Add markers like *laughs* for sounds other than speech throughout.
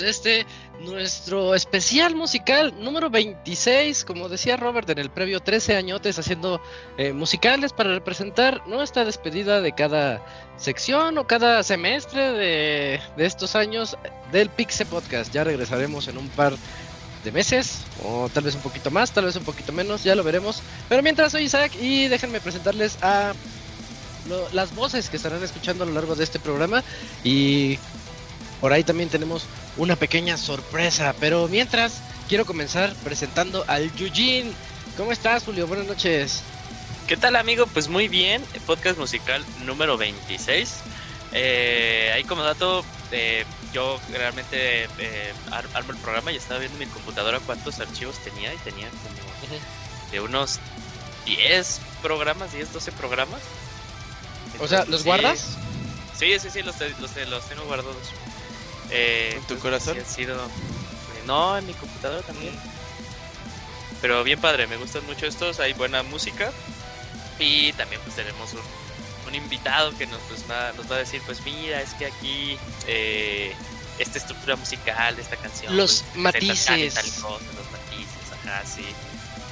este nuestro especial musical número 26, como decía Robert en el previo 13 añotes haciendo eh, musicales para representar nuestra despedida de cada sección o cada semestre de, de estos años del Pixe Podcast. Ya regresaremos en un par de meses, o tal vez un poquito más, tal vez un poquito menos, ya lo veremos. Pero mientras soy Isaac y déjenme presentarles a las voces que estarán escuchando a lo largo de este programa y por ahí también tenemos una pequeña sorpresa. Pero mientras, quiero comenzar presentando al Yujin. ¿Cómo estás, Julio? Buenas noches. ¿Qué tal, amigo? Pues muy bien. Podcast musical número 26. Eh, ahí como dato, eh, yo realmente eh, armo el programa y estaba viendo en mi computadora cuántos archivos tenía y tenía como de unos 10 programas, 10, 12 programas. o sea, ¿los guardas? Sí, sí, sí, los, los, los tengo guardados. Eh, ¿En tu corazón? sido... no, en mi computadora también. Pero bien padre, me gustan mucho estos, hay buena música. Y también pues tenemos un, invitado que nos, pues, va, nos va a decir, pues mira, es que aquí eh, esta estructura musical de esta canción... Los pues, matices. los matices, ajá, sí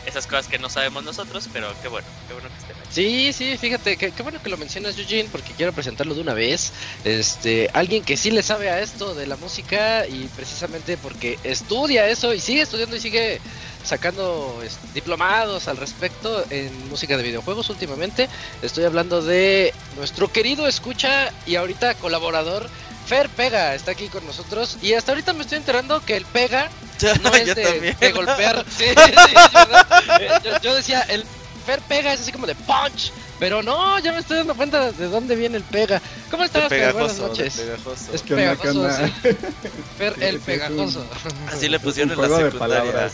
esas cosas que no sabemos nosotros, pero qué bueno, qué bueno que estén. Sí, sí, fíjate, qué, bueno que lo mencionas, Eugene, porque quiero presentarlo de una vez. Este, alguien que sí le sabe a esto de la música y precisamente porque estudia eso y sigue estudiando y sigue sacando diplomados al respecto en música de videojuegos últimamente. Estoy hablando de nuestro querido escucha y ahorita colaborador Fer Pega está aquí con nosotros y hasta ahorita me estoy enterando que el Pega *laughs* no es de, golpear. *laughs* Sí, sí, eh, yo, decía, el Fer Pega es así como de punch, pero no, ya me estoy dando cuenta de dónde viene el Pega. ¿Cómo estás, Fer? Buenas noches. Es pegajoso, sí. *laughs* Fer el pegajoso. Así le pusieron en la secundaria.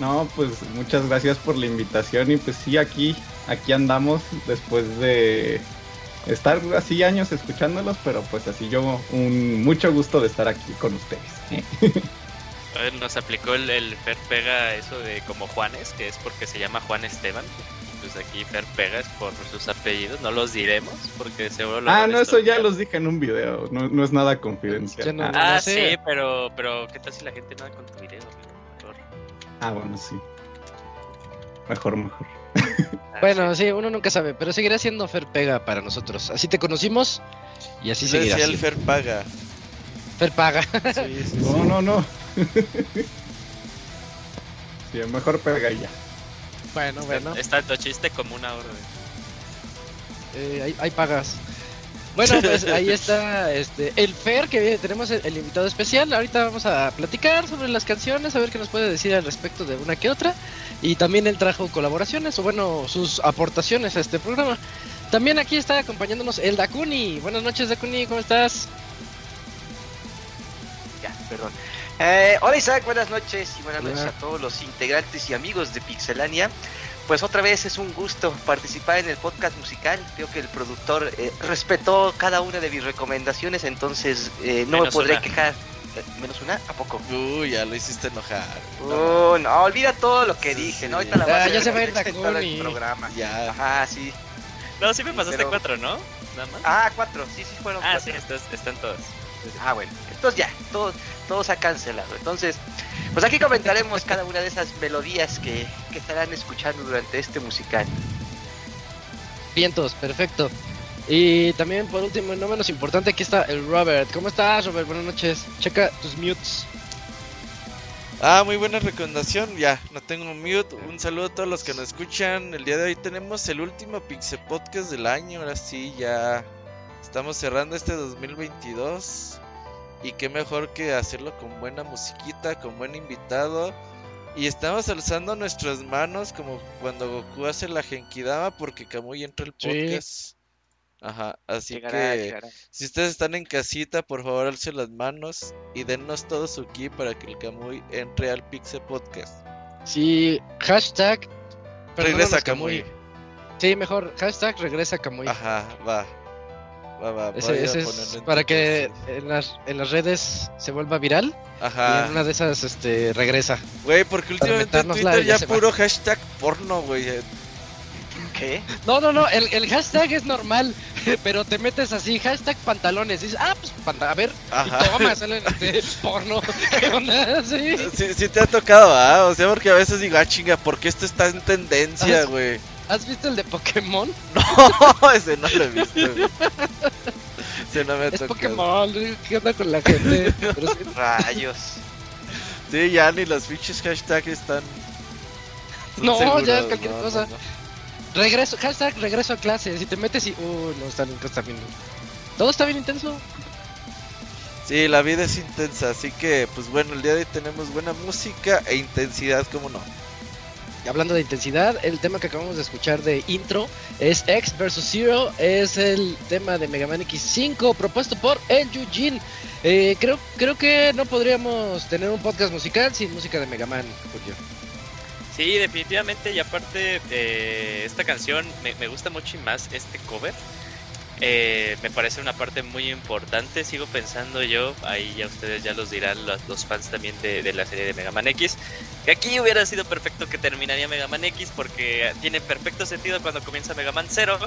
No, pues muchas gracias por la invitación y pues sí, aquí, aquí andamos después de estar así años escuchándolos, pero pues así yo un mucho gusto de estar aquí con ustedes. Ver, nos aplicó el, el, Fer Pega eso de como Juanes, que es porque se llama Juan Esteban. Pues aquí Fer Pega es por sus apellidos, no los diremos porque seguro Ah, no, eso ya los dije en un video, no, no es nada confidencial. ah, sí, pero, pero ¿qué tal si la gente no con tu video? Ah, bueno, sí. Mejor, mejor. bueno, sí. uno nunca sabe, pero seguirá siendo Fer Pega para nosotros. Así te conocimos y así seguirá. el Fer Paga. Fer Paga. *laughs* no, no, no. *laughs* sí, mejor pega ya. Bueno, bueno. Está tu chiste como una orden. Eh, hay, pagas. Bueno, pues ahí *laughs* está este, el Fer, que tenemos el, invitado especial. Ahorita vamos a platicar sobre las canciones, a ver qué nos puede decir al respecto de una que otra. Y también él trajo colaboraciones, o bueno, sus aportaciones a este programa. También aquí está acompañándonos el Dakuni. Buenas noches, Dakuni, ¿cómo estás? Ya, perdón. Eh, hola Isaac, buenas noches y buenas noches a todos los integrantes y amigos de Pixelania. Pues otra vez es un gusto participar en el podcast musical. Creo que el productor eh, respetó cada una de mis recomendaciones, entonces eh, no me podré quejar. ¿Menos una? ¿A poco? Uy, ya lo hiciste enojar. No, no, olvida todo lo que dije, ¿no? Ahorita la ah, ya se va a ir el programa. Ya. Ajá, sí. No, sí me pasaste cuatro, ¿no? Nada más. Ah, cuatro, sí, sí fueron ah, cuatro. sí, están todos. Ah, bueno. Entonces ya, todo, todo se ha cancelado. Entonces, pues aquí comentaremos cada una de esas melodías que, que estarán escuchando durante este musical. Vientos, perfecto. Y también por último, no menos importante, aquí está el Robert. ¿Cómo estás, Robert? Buenas noches. Checa tus mutes. Ah, muy buena recomendación. Ya, no tengo mute. Un saludo a todos los que nos escuchan. El día de hoy tenemos el último Pixel Podcast del año. Ahora sí, ya estamos cerrando este 2022. Y qué mejor que hacerlo con buena musiquita, con buen invitado. Y estamos alzando nuestras manos como cuando Goku hace la Genkidama porque Kamui entra el podcast. Ajá, así que si ustedes están en casita, por favor alcen las manos y dennos todo su ki para que el Kamui entre al Pixel Podcast. Sí, hashtag regresa Kamui. Sí, mejor hashtag regresa Kamui. Ajá, va. Va, va, ese, es para que en las, en las redes se vuelva viral. Ajá. Y en una de esas este, regresa. Güey, porque últimamente en Twitter ya, puro hashtag porno, güey. ¿Qué? No, no, no, el, el hashtag es normal. *laughs* pero te metes así, hashtag pantalones, dices, ah, pues panta- a ver, Ajá. y toma, salen este *laughs* porno, ¿qué onda? *laughs* Sí. Sí, sí te ha tocado, ¿ah? O sea, porque a veces digo, ah, chinga, ¿por qué esto está en tendencia, Ah, güey? ¿Has visto el de Pokémon? *laughs* No, ese no lo he visto. Ese no me ha Es tocado. Pokémon, ¿qué onda con la gente? Sí, Rayos. Sí, ya ni los pinches hashtags están. No, ya es cualquier no, cosa. no, no. regreso, hashtag regreso a clase, si te metes y, uh, no, está, está bien. Todo está bien intenso. Sí, la vida es intensa, así que, pues bueno, el día de hoy tenemos buena música e intensidad, ¿cómo no? Hablando de intensidad, el tema que acabamos de escuchar de intro es X vs Zero, es el tema de Mega Man X5 propuesto por el Eugene. Eh, creo, creo que no podríamos tener un podcast musical sin música de Mega Man, Julio. Sí, definitivamente. Y aparte, eh, esta canción me, me gusta mucho y más este cover. Eh, me parece una parte muy importante. Sigo pensando yo, ahí ya ustedes ya los dirán, los, los fans también de, de la serie de Mega Man X, que aquí hubiera sido perfecto que terminaría Mega Man X porque tiene perfecto sentido cuando comienza Mega Man 0.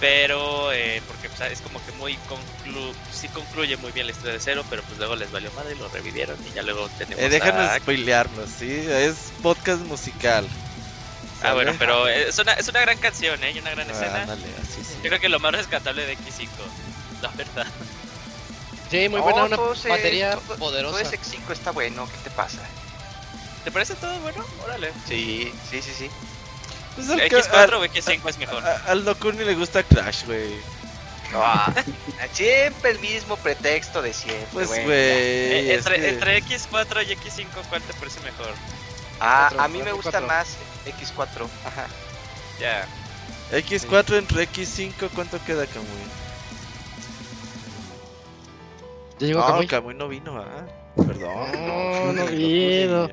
Pero, eh, porque o sea, es como que muy conclu sí concluye muy bien la historia de Cero, pero pues luego les valió madre y lo revivieron y ya luego tenemos Eh, déjanos a spoilearnos, ¿sí? Es podcast musical. Ah, bueno, pero es una, es una gran canción, ¿eh? Y una gran Ah, escena. ándale, así sí. Yo creo que lo más rescatable de X5, la verdad. Sí, muy No, buena, una todo ese- batería todo- poderosa. Todo ese X5 está bueno, ¿qué te pasa? ¿Te parece todo bueno? Órale. Sí, sí, sí, sí. Pues al que- ¿X4 o al- X5 es mejor? a- Al Nocturni le gusta Crash, güey. Ah, *laughs* siempre el mismo pretexto de siempre. Pues, güey. Eh, entre, que- entre X4 y X5, ¿cuál te parece mejor? Ah, a mí me gusta más X4. Ajá. Ya. X4 entre X5, ¿cuánto queda, Kamui? ¿Ya llegó No, Kamui? Kamui no vino, ah. Perdón. No, no vino.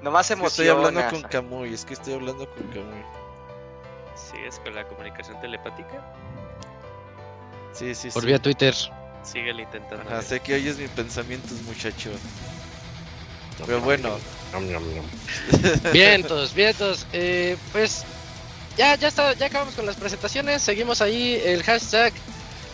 Nomás Es que estoy hablando con Kamui, es que estoy hablando con Kamui. ¿Sigues con la comunicación telepática? Sí, sí, Por sí. vía Twitter. Síguele intentando. Ajá, sé que oyes mis pensamientos, muchacho. Pero bueno, *laughs* Vientos, vientos. Eh, pues ya, ya está, ya acabamos con las presentaciones. Seguimos ahí el hashtag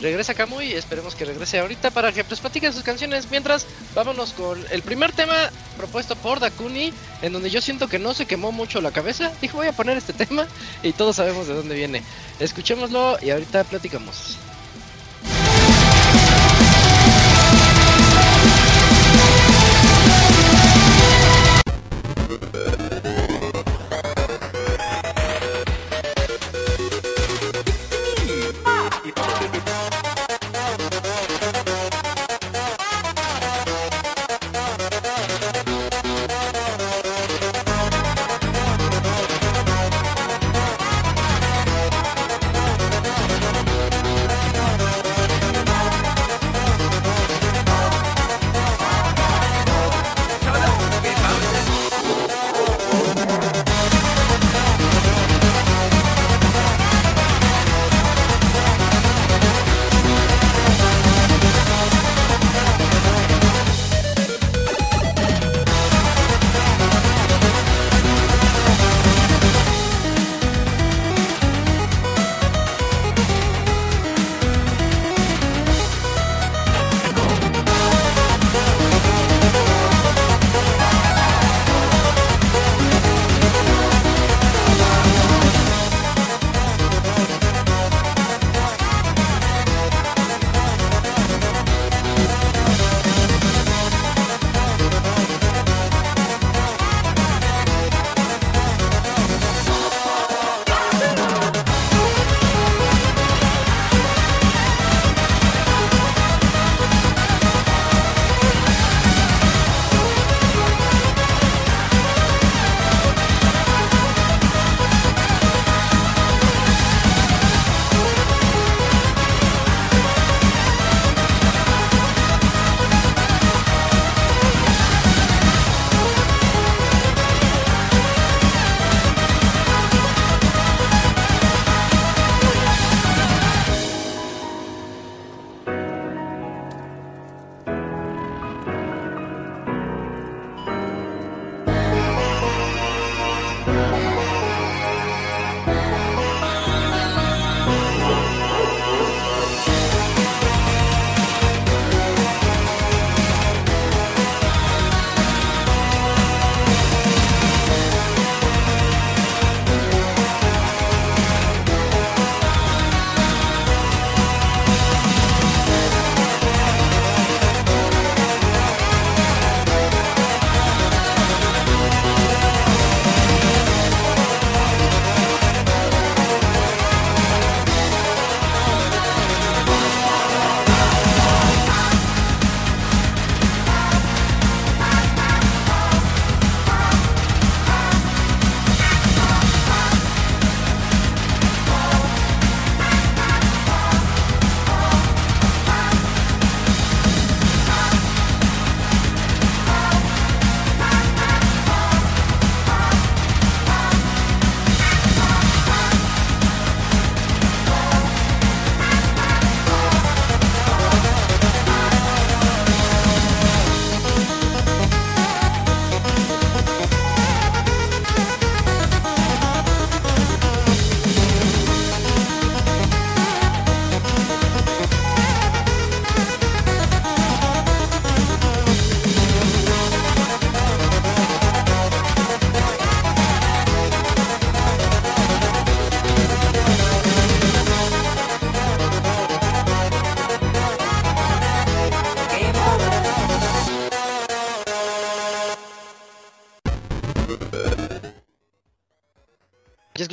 regresa Kamui. Esperemos que regrese ahorita para que pues platiquen sus canciones. Mientras, vámonos con el primer tema propuesto por Dakuni, en donde yo siento que no se quemó mucho la cabeza. Dijo voy a poner este *laughs* tema y todos sabemos de dónde viene. Escuchémoslo y ahorita platicamos.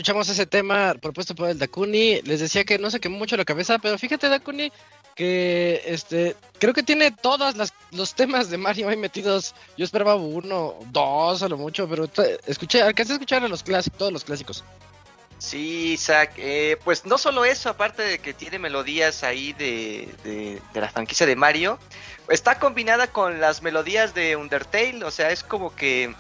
Escuchamos ese tema propuesto por el Dakuni. Les decía que no se quemó mucho la cabeza, pero fíjate, Dakuni, que este creo que tiene todos los temas de Mario ahí metidos. Yo esperaba uno, dos a lo mucho, pero escuché, alcancé a escuchar a los clásicos, todos los clásicos. Sí, Isaac, eh, pues no solo eso, aparte de que tiene melodías ahí de, de, de, la franquicia de Mario, está combinada con las melodías de Undertale, o sea, es como que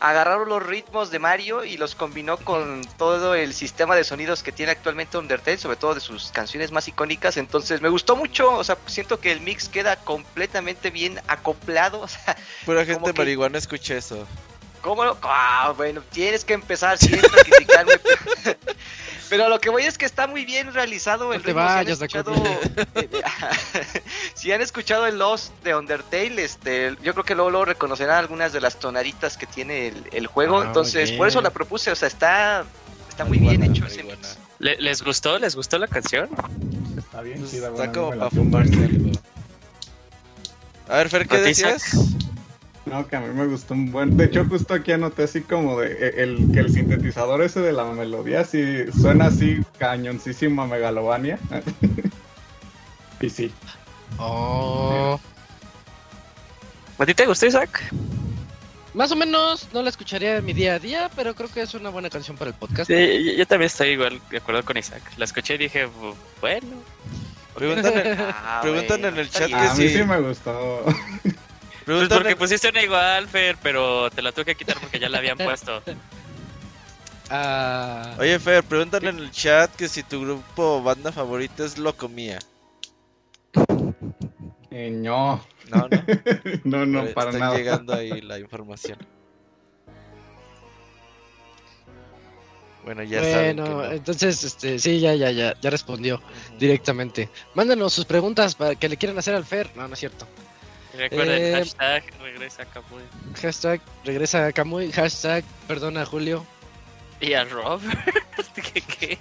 agarraron los ritmos de Mario y los combinó con todo el sistema de sonidos que tiene actualmente Undertale, sobre todo de sus canciones más icónicas. Entonces me gustó mucho, o sea, siento que el mix queda completamente bien acoplado. *laughs* O sea, Pura gente marihuana escucha eso. ¿Cómo lo? Ah, bueno, tienes que empezar siempre a criticarme. *laughs* Pero lo que voy es que está muy bien realizado el no te vayas, *laughs* si han escuchado el Lost de Undertale, este, yo creo que luego, reconocerán algunas de las tonaditas que tiene el, juego. Ah, Entonces, por eso la propuse. O sea, está, está muy bien hecho ese mix. ¿Les gustó? ¿Les gustó la canción? Está bien, sí, Está como para fumarse A ver, Fer, ¿qué decías? No, que a mí me gustó un buen. De hecho, justo aquí anoté así como de e, el que el sintetizador ese de la melodía sí suena así cañoncísimo a Megalovania. *laughs* y sí. Oh. ¿A ti te gustó, Isaac? Más o menos no la escucharía en mi día a día, pero creo que es una buena canción para el podcast. Sí, yo, también estoy igual de acuerdo con Isaac. La escuché y dije, bueno. Preguntan, en, *laughs* ah, preguntan en el chat que a mí sí me gustó. *laughs* Pues porque pusiste una igual, Fer, pero te la tuve que quitar porque ya la habían *laughs* puesto. Ah. Oye, Fer, preguntan en el chat que si tu grupo o banda favorita es Locomía. Eh, no. No, no. *laughs* no, no, para Está nada. llegando ahí *laughs* la información. Bueno, ya saben Bueno, no. entonces, este, sí, ya, ya, ya, ya respondió directamente. Mándanos sus preguntas para que le quieran hacer al Fer. No, no es cierto. Y recuerden, Eh, hashtag regresa a Camuy. Hashtag regresa a Camuy. Hashtag perdona a Julio. Y a Rob. *laughs* ¿Qué, qué?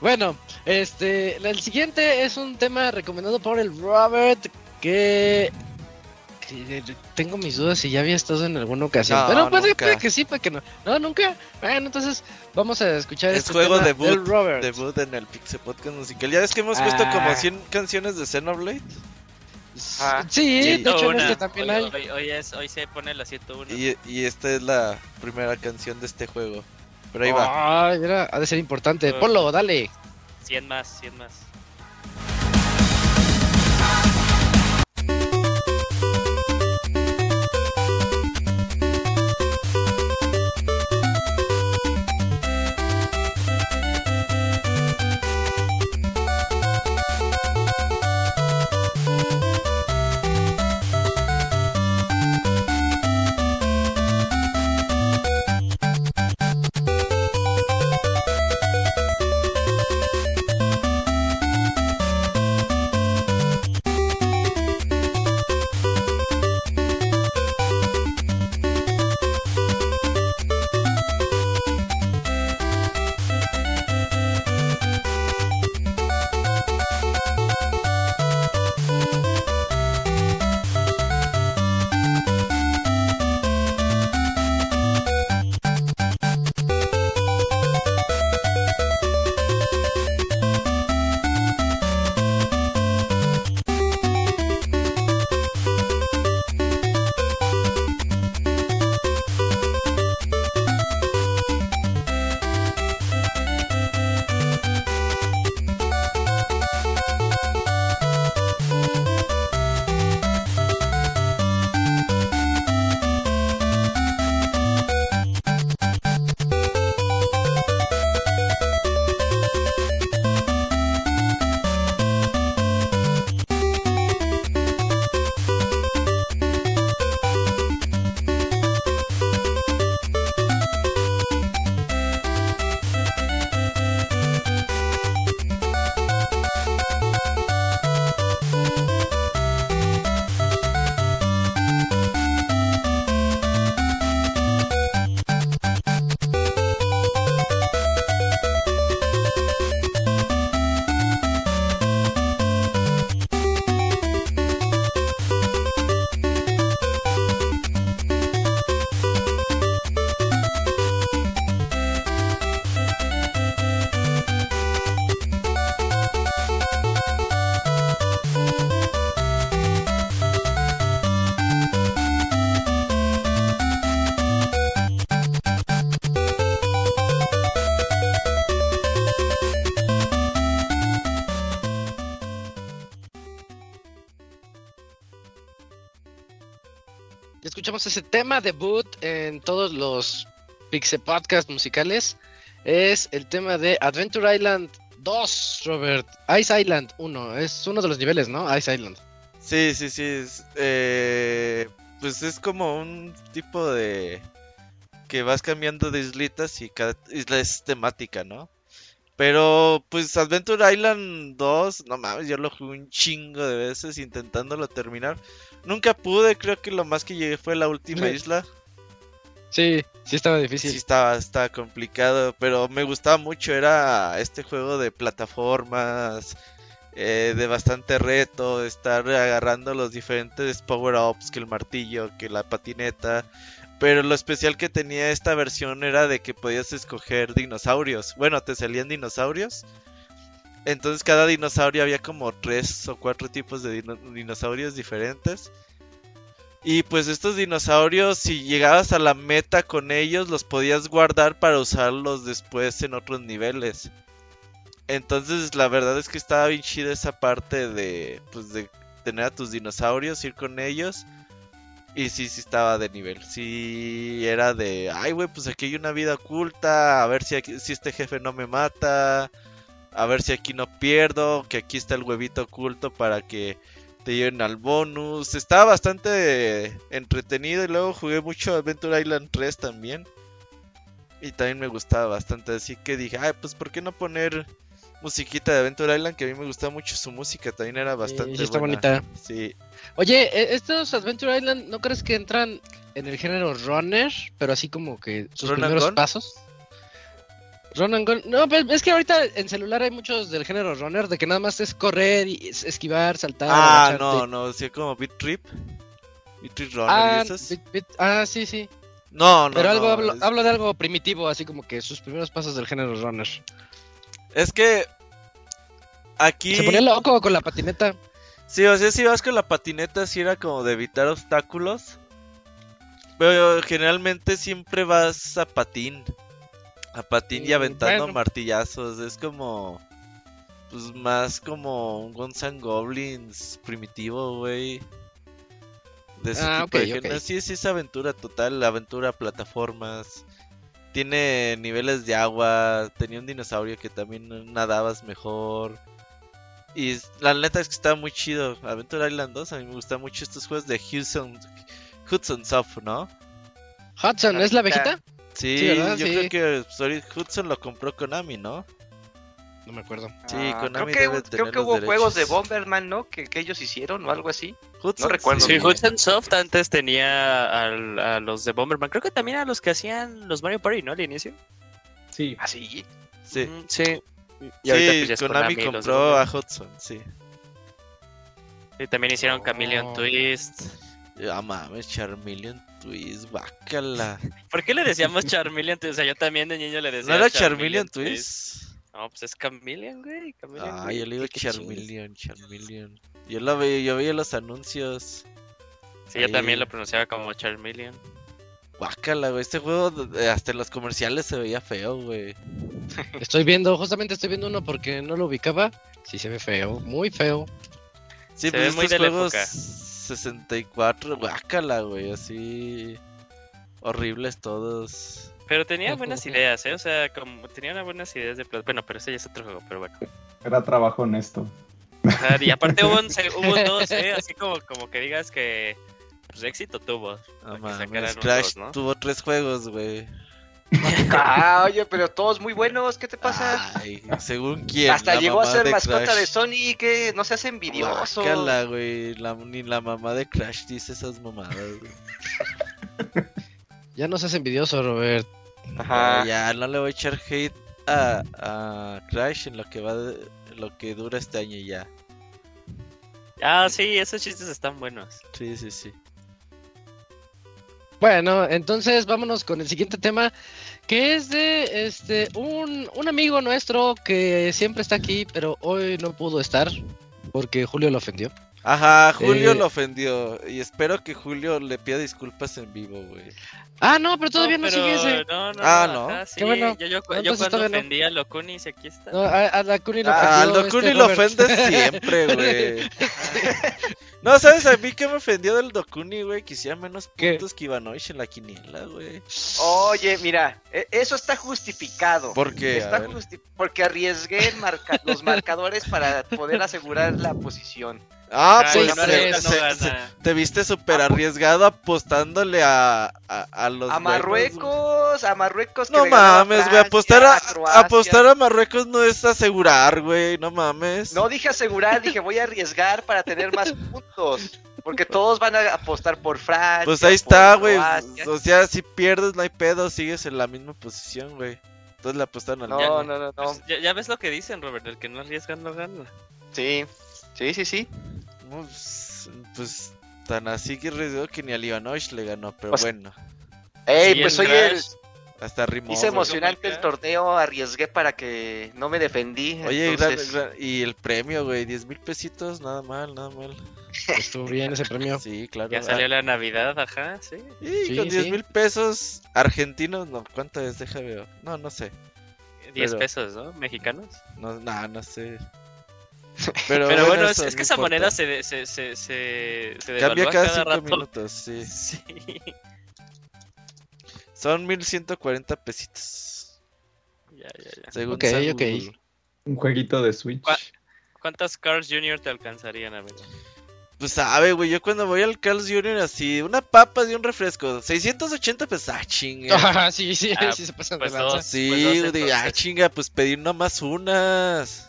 Bueno, este, el siguiente es un tema recomendado por el Robert que, que tengo mis dudas si ya había estado en alguna ocasión, No, pero puede, nunca. puede que sí, puede que no. No, nunca. Bueno, entonces vamos a escuchar Es este juego tema debut, del Robert. debut en el Pixel Podcast musical. Ya ves que hemos puesto Ah. como 100 canciones de Xenoblade. Ah, Sí, de hecho en 101. este también hoy, hay. Hoy, hoy es, hoy se pone la 101. Y, y esta es la primera canción de este juego. Pero ahí va. Era, ha de ser importante. Oh. Ponlo, dale. 100 más, 100 más. Ese tema debut en todos los Pixel Podcast musicales. Es el tema de Adventure Island 2, Robert. Ice Island 1. Es uno de los niveles, ¿no? Ice Island. Sí, sí, sí. eh, pues es como un tipo de... que vas cambiando de islitas y cada isla es temática, ¿no? Pero pues Adventure Island 2, no mames, yo lo jugué un chingo de veces intentándolo terminar. Nunca pude, creo que lo más que llegué fue la última Sí. isla. Sí, sí estaba Sí difícil. estaba, estaba complicado, pero me gustaba mucho. Era este juego de plataformas, eh, de bastante reto, estar agarrando los diferentes power-ups, que el martillo, que la patineta. Pero lo especial que tenía esta versión era de que podías escoger dinosaurios. Bueno, te salían dinosaurios. Entonces cada dinosaurio había como tres o cuatro tipos de dino- dinosaurios diferentes. Y pues estos dinosaurios, si llegabas a la meta con ellos, los podías guardar para usarlos después en otros niveles. Entonces la verdad es que estaba bien chida esa parte de, pues de tener a tus dinosaurios, ir con ellos. Y sí, sí estaba de nivel. Sí, era de, ay, güey, pues aquí hay una vida oculta. A ver si, aquí- si este jefe no me mata. A ver si aquí no pierdo. Que aquí está el huevito oculto para que te lleven al bonus. Estaba bastante entretenido. Y luego jugué mucho Adventure Island 3 también. Y también me gustaba bastante. Así que dije, ay, pues ¿por qué no poner musiquita de Adventure Island? Que a mí me gustaba mucho su música. También era bastante sí está buena. bonita. Sí. Oye, e- estos Adventure Island, ¿no crees que entran en el género runner? Pero así como que sus ¿Run and primeros pasos. Run and gun. No, pues es que ahorita en celular hay muchos del género runner, de que nada más es correr y es- esquivar, saltar. Ah, no, no, sí, como Beat Trip. Beat Trip Runner Ah, y esas. bit- bit- ah, sí, sí. No, no, Pero algo no, hablo, es- hablo de algo primitivo, así como que sus primeros pasos del género runner. Es que aquí Se ponía loco con la patineta. Sí, o sea, si vas con la patineta, sí era como de evitar obstáculos. Pero generalmente siempre vas a patín. A patín y aventando bueno. martillazos. Es como. Pues más como un Guns N' Goblins primitivo, güey. De ese Ah, tipo de ok, ok. género. Sí, sí, es aventura total. Aventura, plataformas. Tiene niveles de agua. Tenía un dinosaurio que también nadabas mejor. Y la neta es que está muy chido. Adventure Island 2, a mí me gustan mucho estos juegos de Hudson, Hudson Soft, ¿no? Hudson, ¿es la abejita? Sí, Sí, yo Sí. creo que sorry, Hudson lo compró Konami, ¿no? No me acuerdo. Sí, Ah, Konami creo que, debe creo que los hubo juegos de. Bomberman, ¿no? Que, que ellos hicieron o algo así. Hudson, recuerdo Sí. Hudson Soft antes tenía al- a los de Bomberman. Creo que también a los que hacían los Mario Party, ¿no? Al inicio. Sí, Así. Sí, Mm, sí. Y sí pues, Konami compró a. Hudson, sí. Sí, también hicieron Oh. Chameleon Twist. Ah, mames, Charmeleon Twist, bácala. ¿Por qué le decíamos *laughs* Charmeleon Twist? O sea, yo también de niño le decía ¿No era Charmeleon Twist? No, pues es Chameleon, güey. Chameleon, Ah, güey. yo le digo. Charmeleon, Charmeleon. Yo lo veía, yo veía los anuncios. Sí, yo también lo pronunciaba como Charmeleon. Guácala, güey. Este juego, eh, hasta en los comerciales se veía feo, güey. *laughs* Estoy viendo, justamente estoy viendo uno porque no lo ubicaba. Sí, se ve feo, muy feo. Sí, Se pues ve muy estos de la juegos época. 64, guácala, güey, así horribles todos. Pero tenía buenas ideas, ¿eh? O sea, como tenía unas buenas ideas de plot. Bueno, pero ese ya es otro juego, pero bueno. era trabajo honesto. Ajá, y aparte hubo un, *laughs* hubo un dos, ¿eh? Así como, como que digas que pues éxito tuvo. Sacaran un Crash dos, ¿no? tuvo tres juegos, güey. Ah, oye, pero todos muy buenos. ¿Qué te pasa? Ay, según quién. Hasta llegó a ser de mascota Crash. de Sony. que No seas envidioso. Guácala, güey. La- ni la mamá de Crash dice esas mamadas, güey. Ya no seas envidioso, Robert. Ajá. Ya, no le voy a echar hate a, a Crash en lo que va de- en lo que dura este año ya. Ah, sí, esos chistes están buenos. Sí, sí, sí. Bueno, entonces vámonos con el siguiente tema, que es de este un, un amigo nuestro que siempre está aquí, pero hoy no pudo estar porque Julio lo ofendió. Ajá, Julio Eh, lo ofendió. Y espero que Julio le pida disculpas en vivo, güey. Ah, no, pero todavía no, pero sigue ese. No, no, Ah, no. ¿no? ajá, sí, Qué bueno. Yo, yo, No, yo entonces cuando no. ofendí a Locunis, aquí está. No, a, a lo Ah, este lo Robert. ofende siempre, *laughs* güey. No, ¿sabes? A mí que me ofendió del Dokuni, güey, que hiciera menos ¿Qué? puntos que Ivanovich en la quiniela, güey. Oye, mira, e- eso está justificado. ¿Por qué? Está justi- porque arriesgué marca- los marcadores para poder asegurar la posición. Ah, Ay, pues no se- no te viste súper arriesgado apostándole a, a, a los A. Marruecos, a Marruecos. que No mames, güey, apostar a, apostar a Marruecos no es asegurar, güey, no mames. No dije asegurar, dije voy a arriesgar para tener más *laughs* puntos. Porque todos van a apostar por Francia. Pues ahí está, güey. O sea, si pierdes no hay pedo, sigues en la misma posición, güey. Entonces le apostaron al No, Gane. no, no, no. Pues, ya, ya ves lo que dicen, Robert, el que no arriesga no gana. Sí, sí, sí, sí. Pues, pues, tan así que que ni al Ivanovich le ganó, pero sea, bueno. Ey, Sí, pues el soy el. Hasta rimó. Hice emocionante el torneo, arriesgué para que no me defendí. Oye, gran- entonces- gran- y el premio, güey, 10 mil pesitos, nada mal, nada mal. Estuvo bien ese premio. Sí, claro. Ya salió la Navidad, ajá, sí. Ah, y Sí, con 10 sí. mil pesos argentinos, no, ¿cuánto es? Deja ver. No, no sé. 10 Pero- pesos, ¿no? Mexicanos. No, nah, no sé. Pero, Pero, bueno, es, es que esa importa. moneda se, de- se, se, se, se Cambia cada cada 5 rato. minutos, sí. *laughs* Sí. Son 1140 pesitos. Ya, ya, ya. Según Ok, San ok. Google. Un jueguito de Switch. ¿Cuántas Cars Junior te alcanzarían, amigo? Pues sabe, güey, yo cuando voy al Carl's Jr. así, una papa y un refresco, 680 pesos, ah, chinga. Ajá, *laughs* sí, sí, Ah, sí se pasan pues de lanza. dos. Sí, pues dos, de, ah, chinga, pues pedir nomás unas.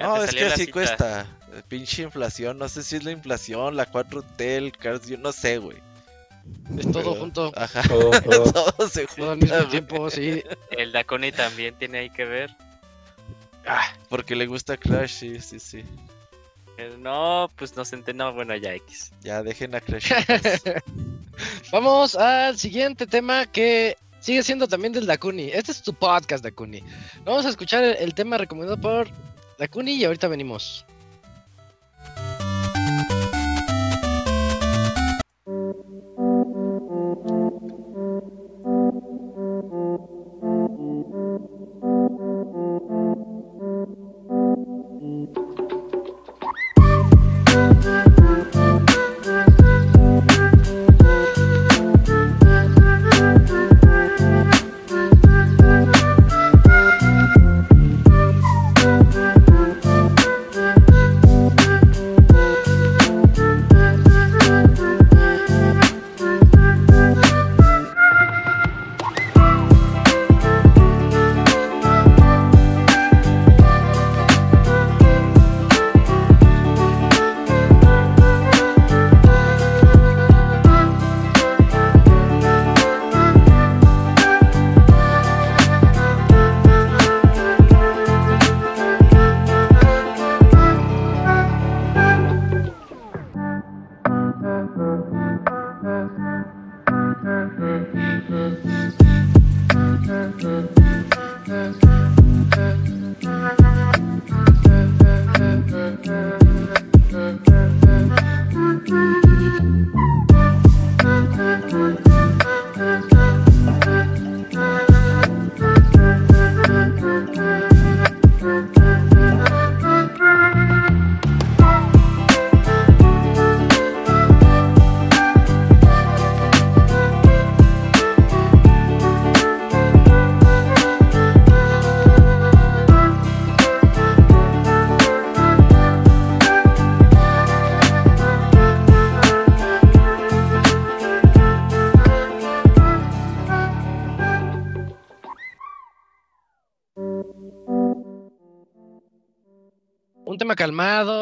Ya no, es que así cita. cuesta. Pinche inflación, no sé si es la inflación, la 4T, el Jr., no sé, güey. Es todo Pero- junto, Ajá, Todo, *laughs* todo. todo se todo al junta, mismo tiempo, sí. El Daconi también tiene ahí que ver. Ah, Porque le gusta Crash, sí, sí, sí. Eh, No, pues no se entendió. Bueno, ya X. Ya dejen a Crash. *laughs* Vamos al siguiente tema que sigue siendo también del Dakuni. Este es tu podcast, Dakuni. Vamos a escuchar el, el tema recomendado por Dakuni y ahorita venimos.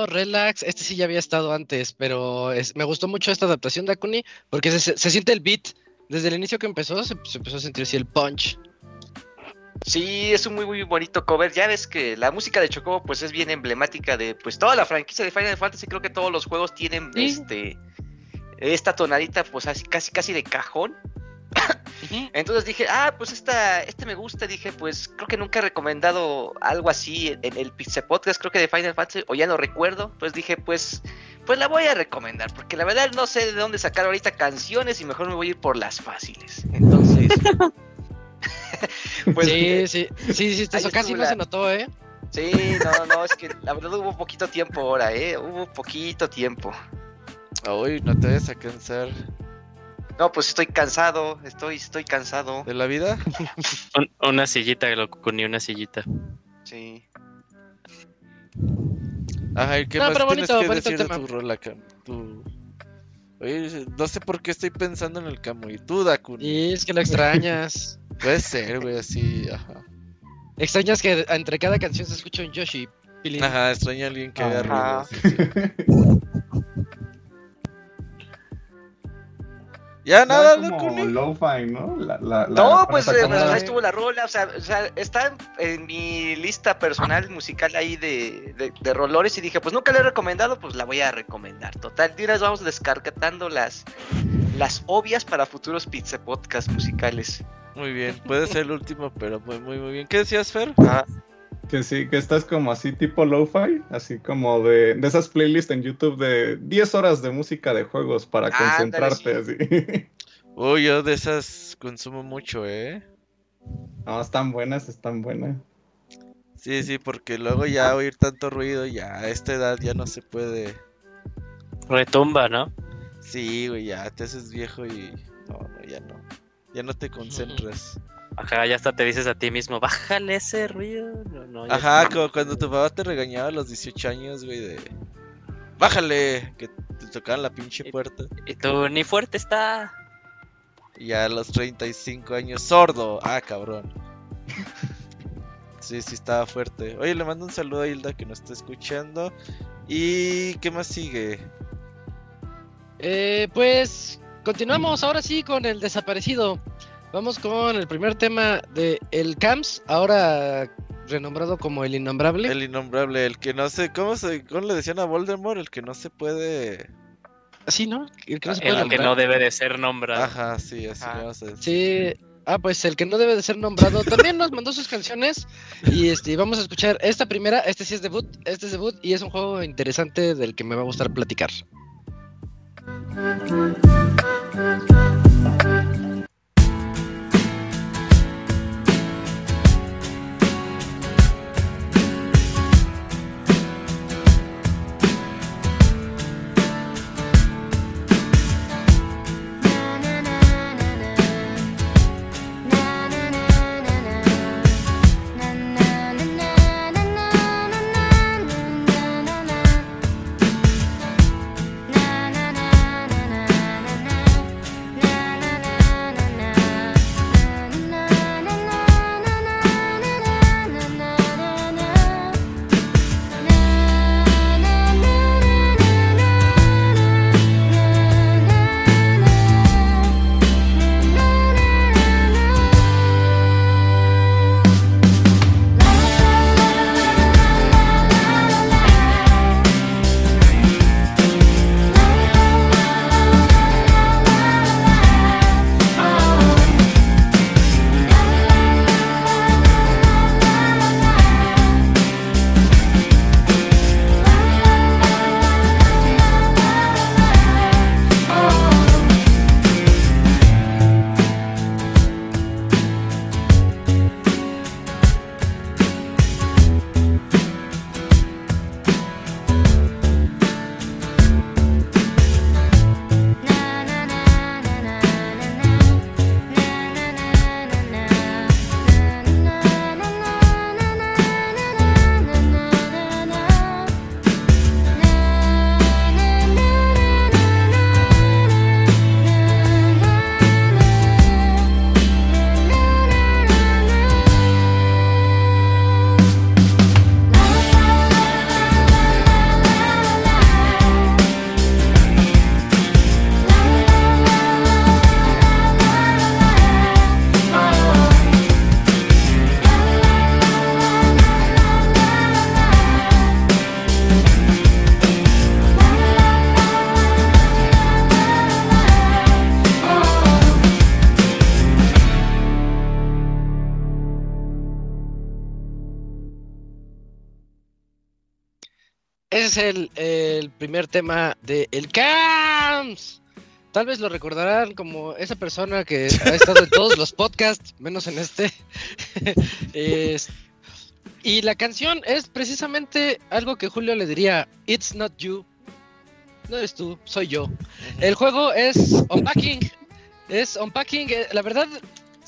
Relax. Este sí ya había estado antes, pero es- me gustó mucho esta adaptación de Akuni porque se, se siente el beat. Desde el inicio que empezó, se, se empezó a sentir así el punch. Sí, es un muy muy bonito cover. Ya ves que la música de Chocobo pues es bien emblemática de pues toda la franquicia de Final Fantasy. Creo que todos los juegos tienen Sí. este esta tonadita pues así casi casi de cajón. Entonces dije, ah, pues esta, este me gusta. Dije, pues creo que nunca he recomendado algo así en, el Pixel Podcast, creo que de Final Fantasy, o ya no recuerdo. Pues dije, pues, pues la voy a recomendar, porque la verdad no sé de dónde sacar ahorita canciones y mejor me voy a ir por las fáciles. Entonces, *laughs* pues, sí, sí, sí, sí, eso casi no la- se notó, ¿eh? Sí, no, no, es que la verdad hubo poquito tiempo ahora, ¿eh? Hubo poquito tiempo. Uy, no te vayas a cansar. No, pues estoy cansado, estoy, estoy cansado. ¿De la vida? *laughs* Un- una sillita, loco, ni una sillita. Sí. Ajá, ¿y qué No, más pero tienes bonito, que bonito decir de tu rola, Cam? Tu- Oye, no sé por qué estoy pensando en el Camo. ¿Y tú, Dakun? Y es que lo extrañas. *laughs* Puede ser, güey, así, ajá. extrañas que entre cada canción se escucha un Yoshi. Pilín. Ajá, extraño a alguien que haga Ajá. ruido. *laughs* Ya nada, No, como lo-fi, ¿no? La, la, la- No, pues, eh, pues, ahí estuvo la rola, o sea, o sea, está en, en mi lista personal musical ahí de, de, de rolores y dije, pues nunca la he recomendado, pues la voy a recomendar. Total, vez vamos descartando las, las obvias para futuros pizza podcast musicales. Muy bien, puede ser el último, pero muy, muy, muy bien. ¿Qué decías, Fer? Ajá. Que sí, que estás como así tipo lo-fi, así como de, de esas playlists en YouTube de 10 horas de música de juegos para concentrarte así. *laughs* Uy, yo de esas consumo mucho, ¿eh? No, están buenas, están buenas. Sí, sí, porque luego ya oír tanto ruido, ya a esta edad ya no se puede. Retumba, ¿no? Sí, güey, ya te haces viejo y. No, no, ya no. Ya no te concentras. Ajá, ya hasta te dices a ti mismo, bájale ese ruido. No, no, ya Ajá, como cuando tu papá te regañaba a los 18 años, güey, de. Bájale, que te tocaban la pinche puerta. Y tú, ni fuerte está. Y ya a los 35 años, sordo. Ah, cabrón. Sí, sí, estaba fuerte. Oye, le mando un saludo a Hilda que nos está escuchando. ¿Y qué más sigue? Eh, pues continuamos ahora sí con el desaparecido. Vamos con el primer tema de El Camps, ahora renombrado como El Innombrable. El innombrable, el que no se. ¿Cómo, se, cómo le decían a Voldemort? El que no se puede. Así, ¿no? El que no se puede El que no debe de ser nombrado. Ajá, sí, así Ajá. le vamos a decir. Sí. Ah, pues el que no debe de ser nombrado también nos mandó sus canciones y este vamos a escuchar esta primera, este sí es debut, este es debut y es un juego interesante del que me va a gustar platicar. Es el, el primer tema de El Camps. Tal vez lo recordarán como esa persona que ha estado en todos los podcasts, menos en este. *laughs* Es- Y la canción es precisamente algo que Julio le diría, It's not you. No eres tú, soy yo. El juego es Unpacking. Es Unpacking. eh, La verdad,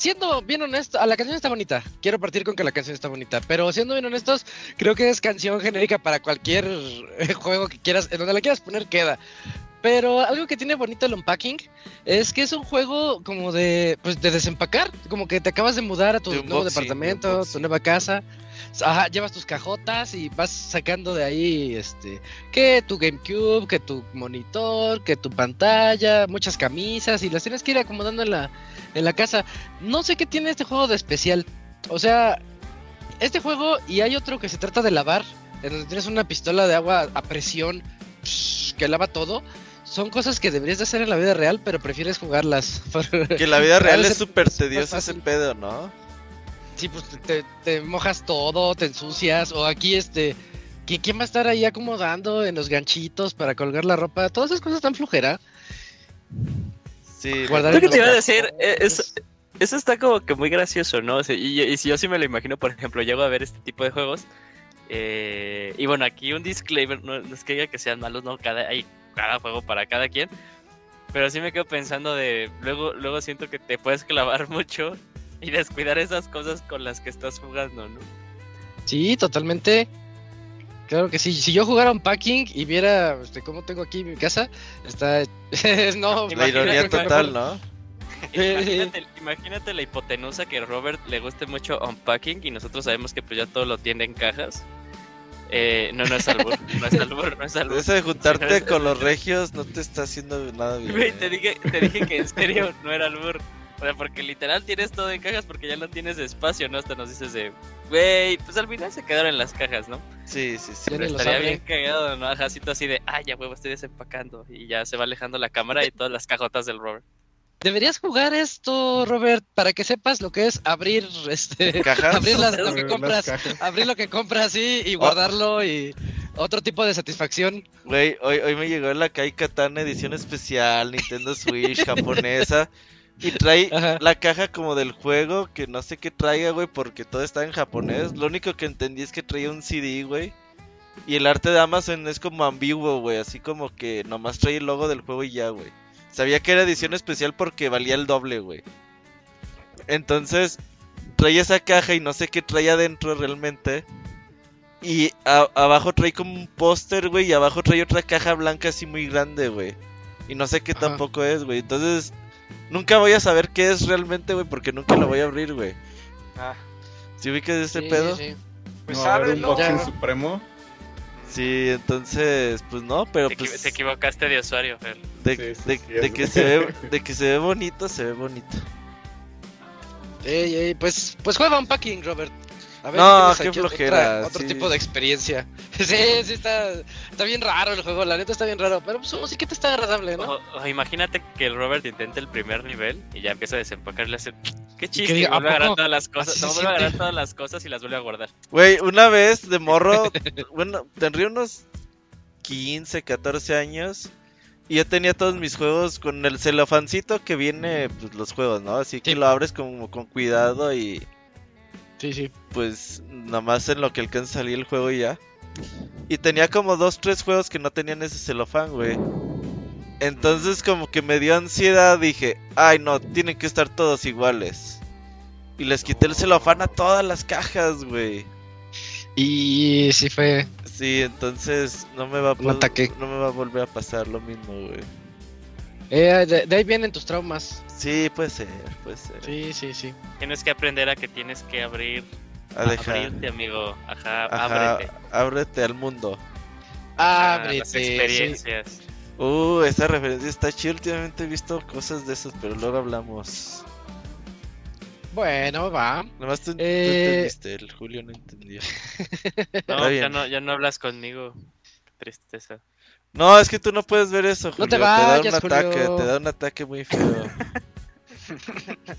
siendo bien honesto, a la canción está bonita. Quiero partir con que la canción está bonita. Pero siendo bien honestos, creo que es canción genérica para cualquier *laughs* juego que quieras, en donde la quieras poner queda. Pero algo que tiene bonito el Unpacking es que es un juego como de, pues, de desempacar. Como que te acabas de mudar a tu De nuevo unboxing, de departamento, tu unboxing. nueva casa. Ajá, llevas tus cajotas y vas sacando de ahí, este, que tu GameCube, que tu monitor, que tu pantalla, muchas camisas y las tienes que ir acomodando en la, en la casa. No sé qué tiene este juego de especial. O sea, este juego y hay otro que se trata de lavar, en donde tienes una pistola de agua a presión que lava todo. Son cosas que deberías de hacer en la vida real, pero prefieres jugarlas. *laughs* Que la vida *laughs* real es súper tedioso ese pedo, ¿no? Sí, pues te, mojas todo, te ensucias, o aquí este, ¿qui- ¿quién va a estar ahí acomodando en los ganchitos para colgar la ropa? Todas esas cosas tan flujera. Sí. Guardar Lo que te iba a decir, es, eso está como que muy gracioso, ¿no? O sea, y, y si yo sí me lo imagino, por ejemplo, llego a ver este tipo de juegos. eh, y bueno, aquí un disclaimer, no, no es que diga que sean malos, no, cada, hay cada juego para cada quien. Pero sí me quedo pensando de, luego, luego siento que te puedes clavar *laughs* mucho y descuidar esas cosas con las que estás jugando, ¿no? Sí, totalmente. Claro que sí. Si yo jugara un packing y viera este, cómo tengo aquí mi casa, está. *laughs* no, La ironía total, ¿no? Imagínate, *laughs* imagínate la hipotenusa que Robert le guste mucho unpacking y nosotros sabemos que pues ya todo lo tiene en cajas. Eh, no, no es albur, no es albur, no es albur. Eso de juntarte Sí, no, es- con los regios no te está haciendo nada bien. Te dije, te dije que en serio no era albur. O sea, porque literal tienes todo en cajas porque ya no tienes espacio, ¿no? Hasta nos dices de, güey, pues al final se quedaron en las cajas, ¿no? Sí, sí, sí. Pero estaría bien cagado, ¿no? Ajá, así de, ay, ya huevo, estoy desempacando. Y ya se va alejando la cámara y todas las cajotas del Robert. Deberías jugar esto, Robert, para que sepas lo que es abrir este. *laughs* ¿Cajas? abrir las- lo que compras. abrir lo que compras, sí, y guardarlo y otro tipo de satisfacción. Güey, hoy, hoy me llegó la Kai Katana edición especial, Nintendo Switch japonesa. Y trae Ajá. la caja como del juego, que no sé qué traiga, güey, porque todo está en japonés. Lo único que entendí es que traía un CD, güey. Y el arte de Amazon es como ambiguo, güey, así como que nomás trae el logo del juego y ya, güey. Sabía que era edición especial porque valía el doble, güey. Entonces, trae esa caja y no sé qué trae adentro realmente. Y abajo trae como un póster, güey, y abajo trae otra caja blanca así muy grande, güey. Y no sé qué Ajá. tampoco es, güey. Entonces, nunca voy a saber qué es realmente, güey, porque nunca lo voy a abrir, güey. Ah, ¿Sí ubicas ese Sí, pedo? sí, sí. pues no, haber un boxing Ya. supremo. Sí, entonces, pues no, pero Te, pues te equivocaste de usuario, Fer. de, Sí, sí, de- sí, de es- que se ve, de que se ve bonito, se ve bonito. Ey, ey, pues, pues juega un packing, Robert. A No, qué aquí otra- flojera, otro sí. tipo de experiencia. *laughs* Sí, sí, está, está bien raro el juego, la neta está bien raro. Pero pues su musiquita está agradable, ¿no? O, o imagínate que el Robert intente el primer nivel y ya empieza a desempacar y le hace, qué chiste, diga, y vuelve a ¿a agarrar todas las cosas, no, vuelve a agarrar todas las cosas y las vuelve a guardar. Güey, una vez de morro, *laughs* bueno, tendría unos 15, 14 años. Y yo tenía todos mis juegos con el celofancito que viene, pues los juegos, ¿no? Así que Sí. lo abres como con cuidado y Sí, sí. pues nada más en lo que alcanza a salir el juego y ya. Y tenía como dos, tres juegos que no tenían ese celofán, güey. Entonces como que me dio ansiedad, dije, ay no, tienen que estar todos iguales. Y les quité el celofán a todas las cajas, güey. Y sí fue. Sí, entonces no me va a no me va a volver a pasar lo mismo, güey. Eh, de, de ahí vienen tus traumas. Sí, puede ser, puede ser. Sí, sí, sí. Tienes que aprender a que tienes que abrir, A dejar. abrirte, amigo. Ajá, Ajá, ábrete. ábrete al mundo. a Ábrete. las sí. experiencias. Uh, esa referencia está chida. Últimamente he visto cosas de esas, pero luego hablamos. Bueno, va. Nomás tú, tú Eh, entendiste, el Julio no entendió. *laughs* No, ya no, ya no hablas conmigo. Qué tristeza. No, es que tú no puedes ver eso, Julio. te da un vayas, ataque, te da un ataque muy feo. *laughs*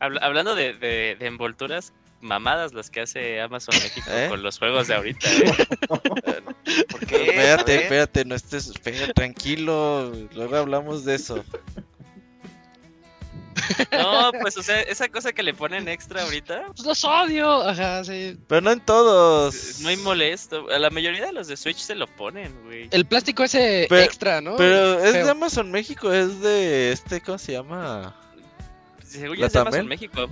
Habla- hablando de, de- de envolturas, mamadas las que hace Amazon México ¿Eh? con los juegos de ahorita. *laughs* ¿eh? ¿Por qué? espérate, espérate, no estés espera, tranquilo. Luego hablamos de eso. *laughs* No, pues, o sea, esa cosa que le ponen extra ahorita. Pues los odio. Ajá, sí. Pero no en todos. Es muy molesto. A la mayoría de los de Switch se lo ponen, güey. El plástico ese Pero- extra, ¿no? Pero es Feo. de Amazon México, es de este, ¿cómo se llama? Según ¿La yo es de Amazon? México.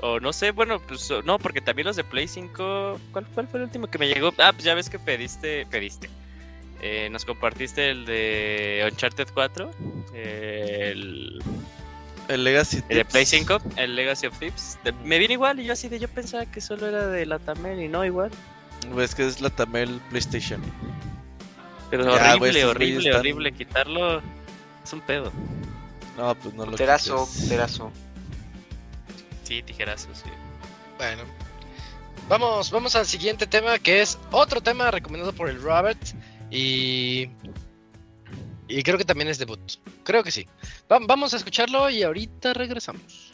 O no sé, bueno, pues no, porque también los de Play 5. ¿Cuál, cuál fue el último que me llegó? Ah, pues ya ves que pediste. Pediste. Eh, nos compartiste el de Uncharted 4. eh, el, El Legacy. el de. Play 5, el Legacy of Thieves. De- me viene igual y yo así de. Yo pensaba que solo era de la Tamel y no igual. Pues que es la Tamel PlayStation. Pero Ya, horrible, horrible, están- horrible. Quitarlo es un pedo. No, pues no lo Terazo, quites. terazo. Sí, tijerazos, sí. Bueno. Vamos, vamos al siguiente tema que es otro tema recomendado por el Robert y y creo que también es debut. Creo que sí. Va- vamos a escucharlo y ahorita regresamos.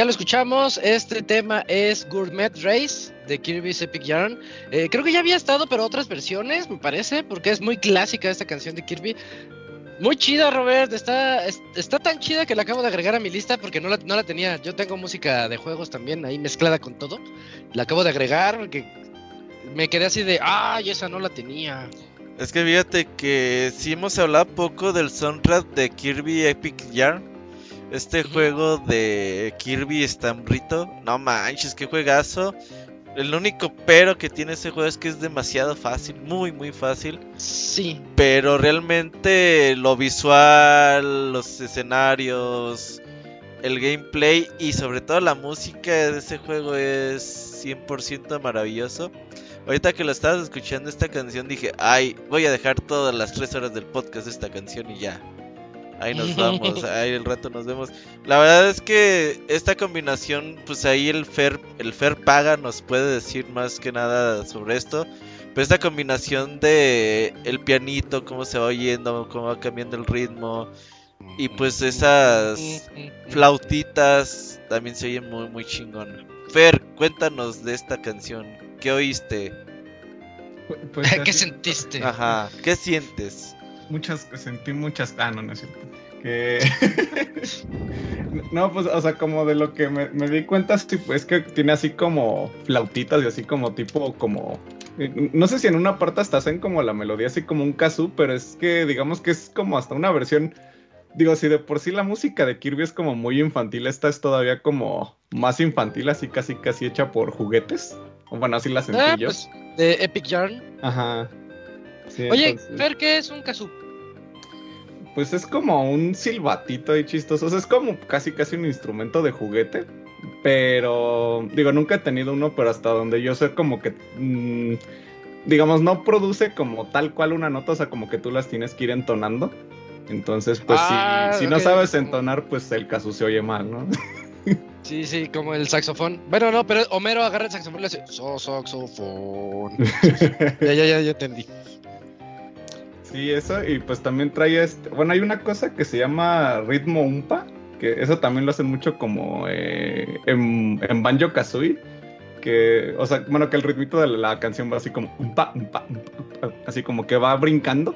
Ya lo escuchamos, este tema es Gourmet Race de Kirby's Epic Yarn. Eh, creo que ya había estado, pero otras versiones, me parece, porque es muy clásica esta canción de Kirby. Muy chida, Robert, está, es- está tan chida que la acabo de agregar a mi lista porque no la, no la tenía. Yo tengo música de juegos también ahí mezclada con todo. La acabo de agregar porque me quedé así de, ay, esa no la tenía. Es que fíjate que sí hemos hablado poco del soundtrack de Kirby Epic Yarn. Este juego de Kirby Stambrito. No manches, qué juegazo. El único pero que tiene ese juego es que es demasiado fácil, muy muy fácil. Sí, Pero realmente lo visual, los escenarios, el gameplay y sobre todo la música de ese juego es 100% maravilloso. Ahorita que lo estabas escuchando esta canción dije, ay, voy a dejar todas las tres horas del podcast de esta canción y ya. Ahí nos vamos, ahí el rato nos vemos. La verdad es que esta combinación, pues ahí el Fer, el Fer Paga nos puede decir más que nada sobre esto. Pero esta combinación de el pianito, cómo se va oyendo, cómo va cambiando el ritmo. Y pues esas flautitas también se oyen muy muy chingón. Fer, cuéntanos de esta canción. ¿Qué oíste? Pues *laughs* ¿Qué así- sentiste? Ajá, ¿qué sientes? Muchas, sentí muchas, ah, no, no es cierto. Que... *laughs* no, pues, o sea, como de lo que me, me di cuenta, sí, pues que tiene así como flautitas y así como tipo, como... eh, No sé si en una parte hasta hacen como la melodía así como un kazoo, pero es que digamos que es como hasta una versión... Digo, si de por sí la música de Kirby es como muy infantil, esta es todavía como más infantil, así casi casi hecha por juguetes. O bueno, así la sentí Ah, yo. pues, de Epic Yarn. Ajá. Sí, Oye, entonces- Fer, ¿qué es un kazoo? Pues es como un silbatito ahí chistoso. O sea, es como casi casi un instrumento de juguete. Pero, digo, nunca he tenido uno, pero hasta donde yo sé, como que, mm, digamos, no produce como tal cual una nota, o sea, como que tú las tienes que ir entonando. Entonces, pues Ah, si, si no sabes entonar, pues el caso se oye mal, ¿no? *laughs* Sí, sí, como el saxofón. Bueno, no, pero Homero agarra el saxofón y le hace so saxofón. *laughs* ya, ya, ya, ya entendí. Sí, eso, y pues también trae este. Bueno, hay una cosa que se llama ritmo umpa, que eso también lo hacen mucho como eh, en, en Banjo Kazooie. Que, o sea, bueno, que el ritmito de la canción va así como umpa, umpa, umpa, umpa, así como que va brincando.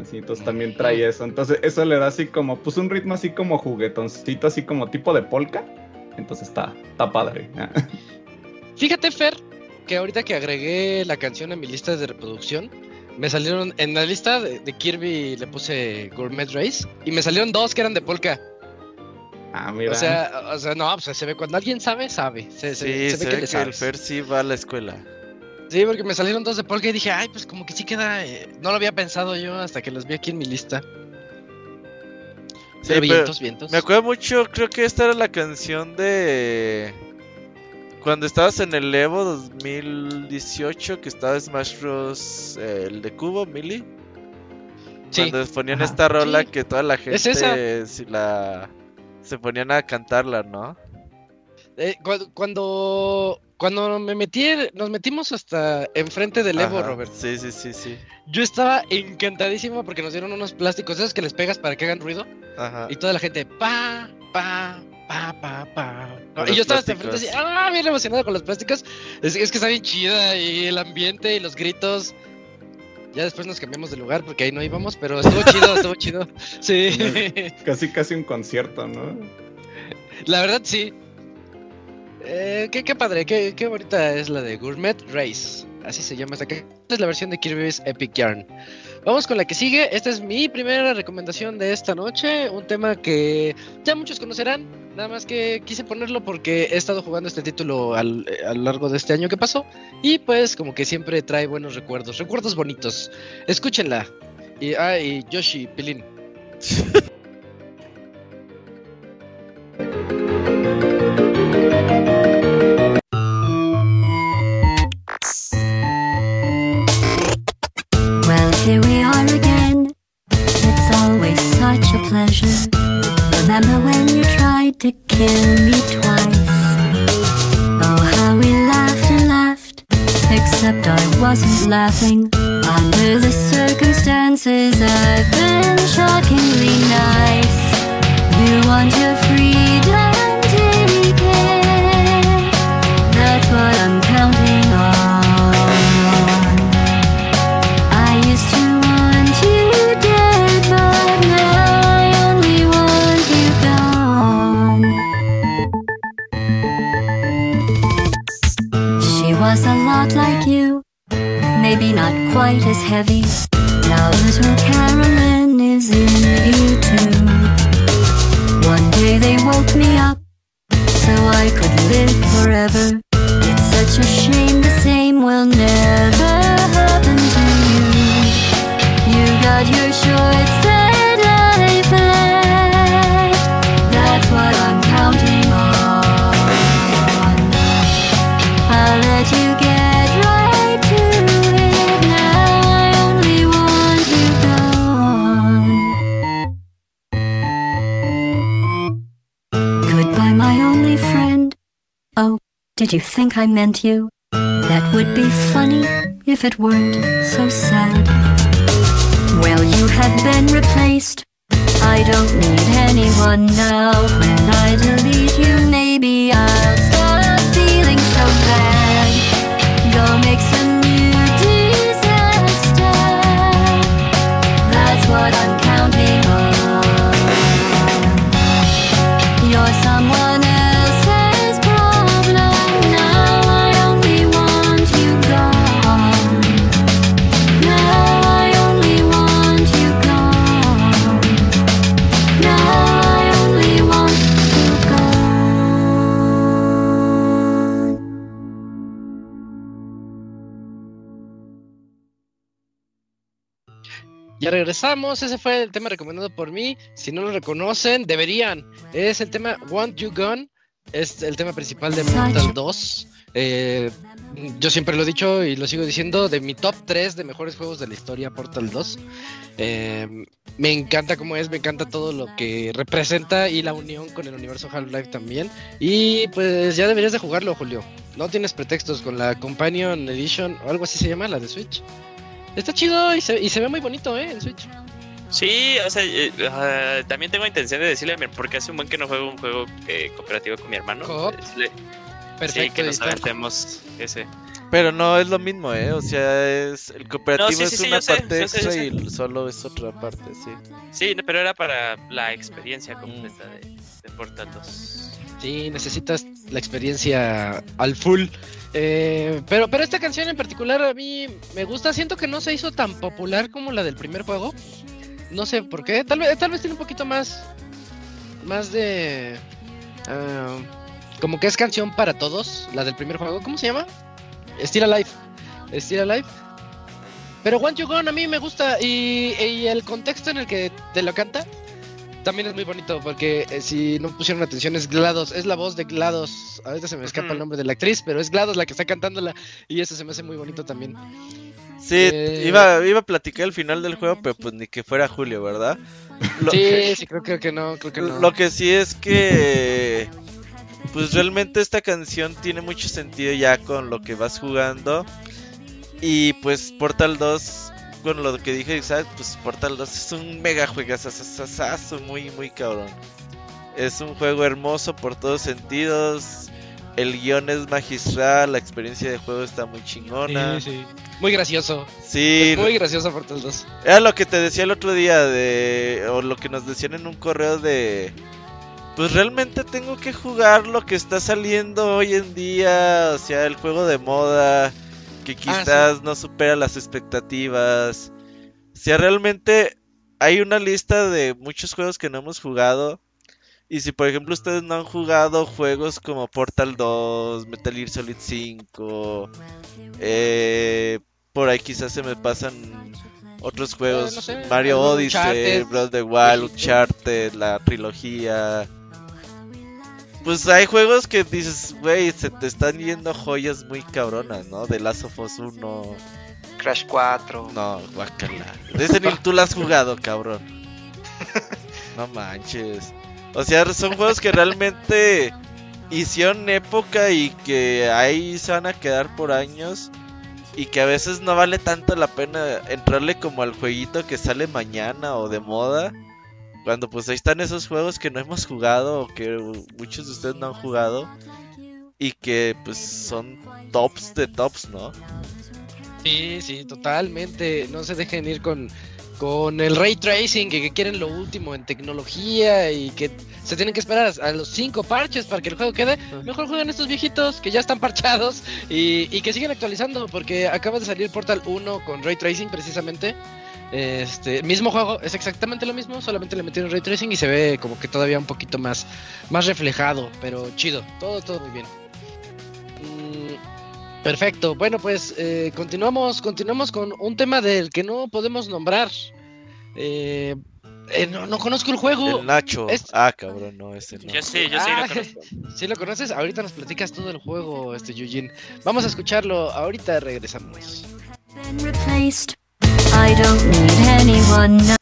Así, entonces también trae eso. Entonces, eso le da así como, pues un ritmo así como juguetoncito, así como tipo de polka. Entonces está, está padre. *laughs* Fíjate, Fer, que ahorita que agregué la canción a mi lista de reproducción, me salieron en la lista de, de Kirby le puse Gourmet Race y me salieron dos que eran de polka. Ah, mira. O sea, o sea, no, pues se ve cuando alguien sabe, sabe. Se, Sí, se se, ve que ve le que el. Fer sí va a la escuela. Sí, porque me salieron dos de polka y dije, ay, pues como que sí queda. eh, No lo había pensado yo hasta que los vi aquí en mi lista. Sí, Pero pero vientos, vientos. Me acuerdo mucho, creo que esta era la canción de... Cuando estabas en el Evo 2018, que estaba Smash Bros. eh, el de Cubo, Mili. Sí. Cuando ponían Ajá. esta rola Sí. que toda la gente Es esa. si la... se ponían a cantarla, ¿no? Eh, cu- cuando cuando me metí, nos metimos hasta enfrente del Evo, Ajá, Robert. Sí, sí, sí, sí. Yo estaba encantadísimo porque nos dieron unos plásticos esos que les pegas para que hagan ruido Ajá. y toda la gente pa pa pa pa pa. Y yo estaba hasta enfrente así, ah, bien emocionado con los plásticos. Es, es que está bien chida y el ambiente y los gritos. Ya después nos cambiamos de lugar porque ahí no íbamos, pero estuvo chido, estuvo *laughs* chido. Sí. Casi, casi un concierto, ¿no? La verdad sí. Eh, qué, qué padre, qué, qué bonita es la de Gourmet Race. Así se llama esta que es la versión de Kirby's Epic Yarn. Vamos con la que sigue. Esta es mi primera recomendación de esta noche. Un tema que ya muchos conocerán. Nada más que quise ponerlo porque he estado jugando este título al- a lo largo de este año que pasó. Y pues como que siempre trae buenos recuerdos. Recuerdos bonitos. Escúchenla. Y, ah, y Yoshi, Pilín. *laughs* I meant you? That would be funny if it weren't ese fue el tema recomendado por mí. Si no lo reconocen, deberían. Es el tema Want You Gone es el tema principal de Portal 2. Eh, yo siempre lo he dicho y lo sigo diciendo, de mi top 3 de mejores juegos de la historia, Portal 2. Eh, me encanta cómo es, me encanta todo lo que representa y la unión con el universo Half-Life también. Y pues ya deberías de jugarlo, Julio. No tienes pretextos con la Companion Edition o algo así se llama, la de Switch. Está chido y se, y se ve muy bonito, ¿eh? En Switch. Sí, o sea, eh, ah, también tengo intención de decirle a mi porque hace un buen que no juego un juego eh, cooperativo con mi hermano. ¿Co-op? Decirle- sí, Perfecto. que ahí nos aventemos ese. Pero no es lo mismo, ¿eh? O sea, es el cooperativo No, sí, es sí, sí, una parte sé, extra sé. y el solo es otra parte, sí. Sí, no, pero era para la experiencia completa de, de Portal 2. Sí, necesitas la experiencia al full. Eh, pero, pero esta canción en particular a mí me gusta. Siento que no se hizo tan popular como la del primer juego. No sé por qué. Tal vez, tal vez tiene un poquito más. Más de. ah, como que es canción para todos. La del primer juego. ¿Cómo se llama? Still Alive. Still Alive. Pero Want You Gone a mí me gusta. Y, y el contexto en el que te lo canta. También es muy bonito porque eh, si no pusieron atención es GLaDOS, es la voz de GLaDOS. Ahorita se me escapa el nombre de la actriz, pero es GLaDOS la que está cantándola y eso se me hace muy bonito también. Sí, Eh, iba, iba a platicar el final del juego, pero pues ni que fuera Julio, ¿verdad? *laughs* Lo, Sí, sí, creo, creo que no, creo que no. lo que sí es que pues realmente esta canción tiene mucho sentido ya con lo que vas jugando. Y pues Portal 2, con lo que dije Isaac, pues Portal 2 es un mega juegazazazazo, muy, muy cabrón. Es un juego hermoso por todos sentidos. El guion es magistral, la experiencia de juego está muy chingona. Sí, sí. Muy gracioso. Sí, Es muy gracioso Portal 2. era lo que te decía el otro día de o lo que nos decían en un correo de pues realmente tengo que jugar lo que está saliendo hoy en día, o sea, el juego de moda que quizás no supera las expectativas. O sea, realmente hay una lista de muchos juegos que no hemos jugado. Y si por ejemplo ustedes no han jugado juegos como Portal 2, Metal Gear Solid 5, eh, por ahí quizás se me pasan otros juegos, Eh, no sé, Mario Odyssey, Breath of the Wild. Uncharted, la trilogía. Pues hay juegos que dices, güey, se te están yendo joyas muy cabronas, ¿no? De Last of Us 1. Crash 4. No, guacala. De ese ni tú lo has jugado, cabrón. *laughs* No manches. O sea, son juegos que realmente hicieron época y que ahí se van a quedar por años. Y que a veces no vale tanto la pena entrarle como al jueguito que sale mañana o de moda. Cuando pues ahí están esos juegos que no hemos jugado o que muchos de ustedes no han jugado. Y que pues son tops de tops, ¿no? Sí, sí, totalmente. No se dejen ir con, con el ray tracing, que, que quieren lo último en tecnología y que se tienen que esperar a, a los cinco parches para que el juego quede. Mejor jueguen estos viejitos que ya están parchados y, y que siguen actualizando, porque acaba de salir Portal 1 con ray tracing precisamente. Este mismo juego, es exactamente lo mismo, solamente le metieron ray tracing y se ve como que todavía un poquito más, más reflejado, pero chido, todo, todo muy bien. Mm, Perfecto. Bueno, pues eh, continuamos, continuamos con un tema del que no podemos nombrar. Eh, eh, no, no conozco el juego. El Nacho. es- Ah, cabrón, no, ese no. Yo sí, yo sí Ah, lo conozco. *laughs* ¿Sí lo conoces? Ahorita nos platicas todo el juego, este Eugene. Vamos a escucharlo. Ahorita regresamos. I don't need anyone now.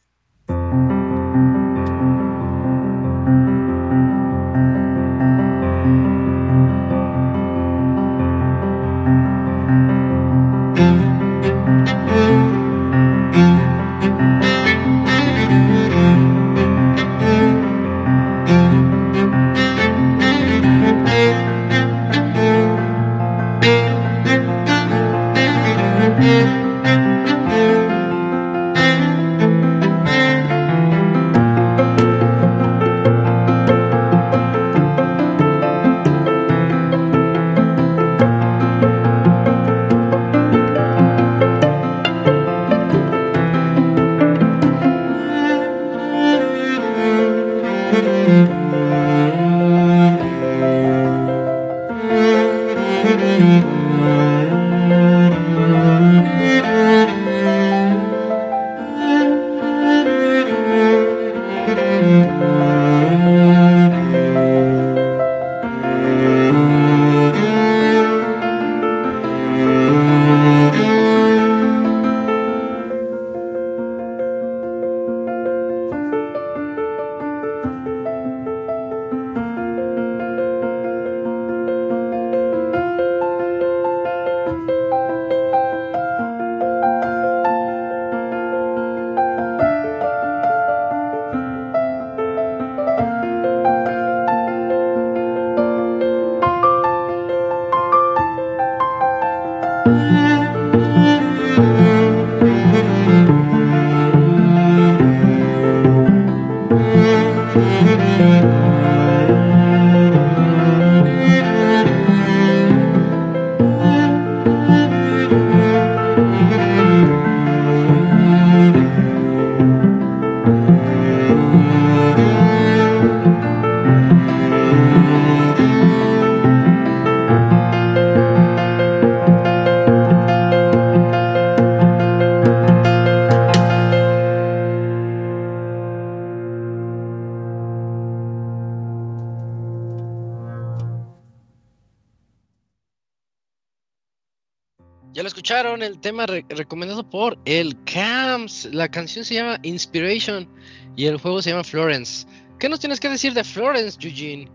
Tema re- recomendado por el Camps. La canción se llama Inspiration y el juego se llama Florence. ¿Qué nos tienes que decir de Florence, Eugene?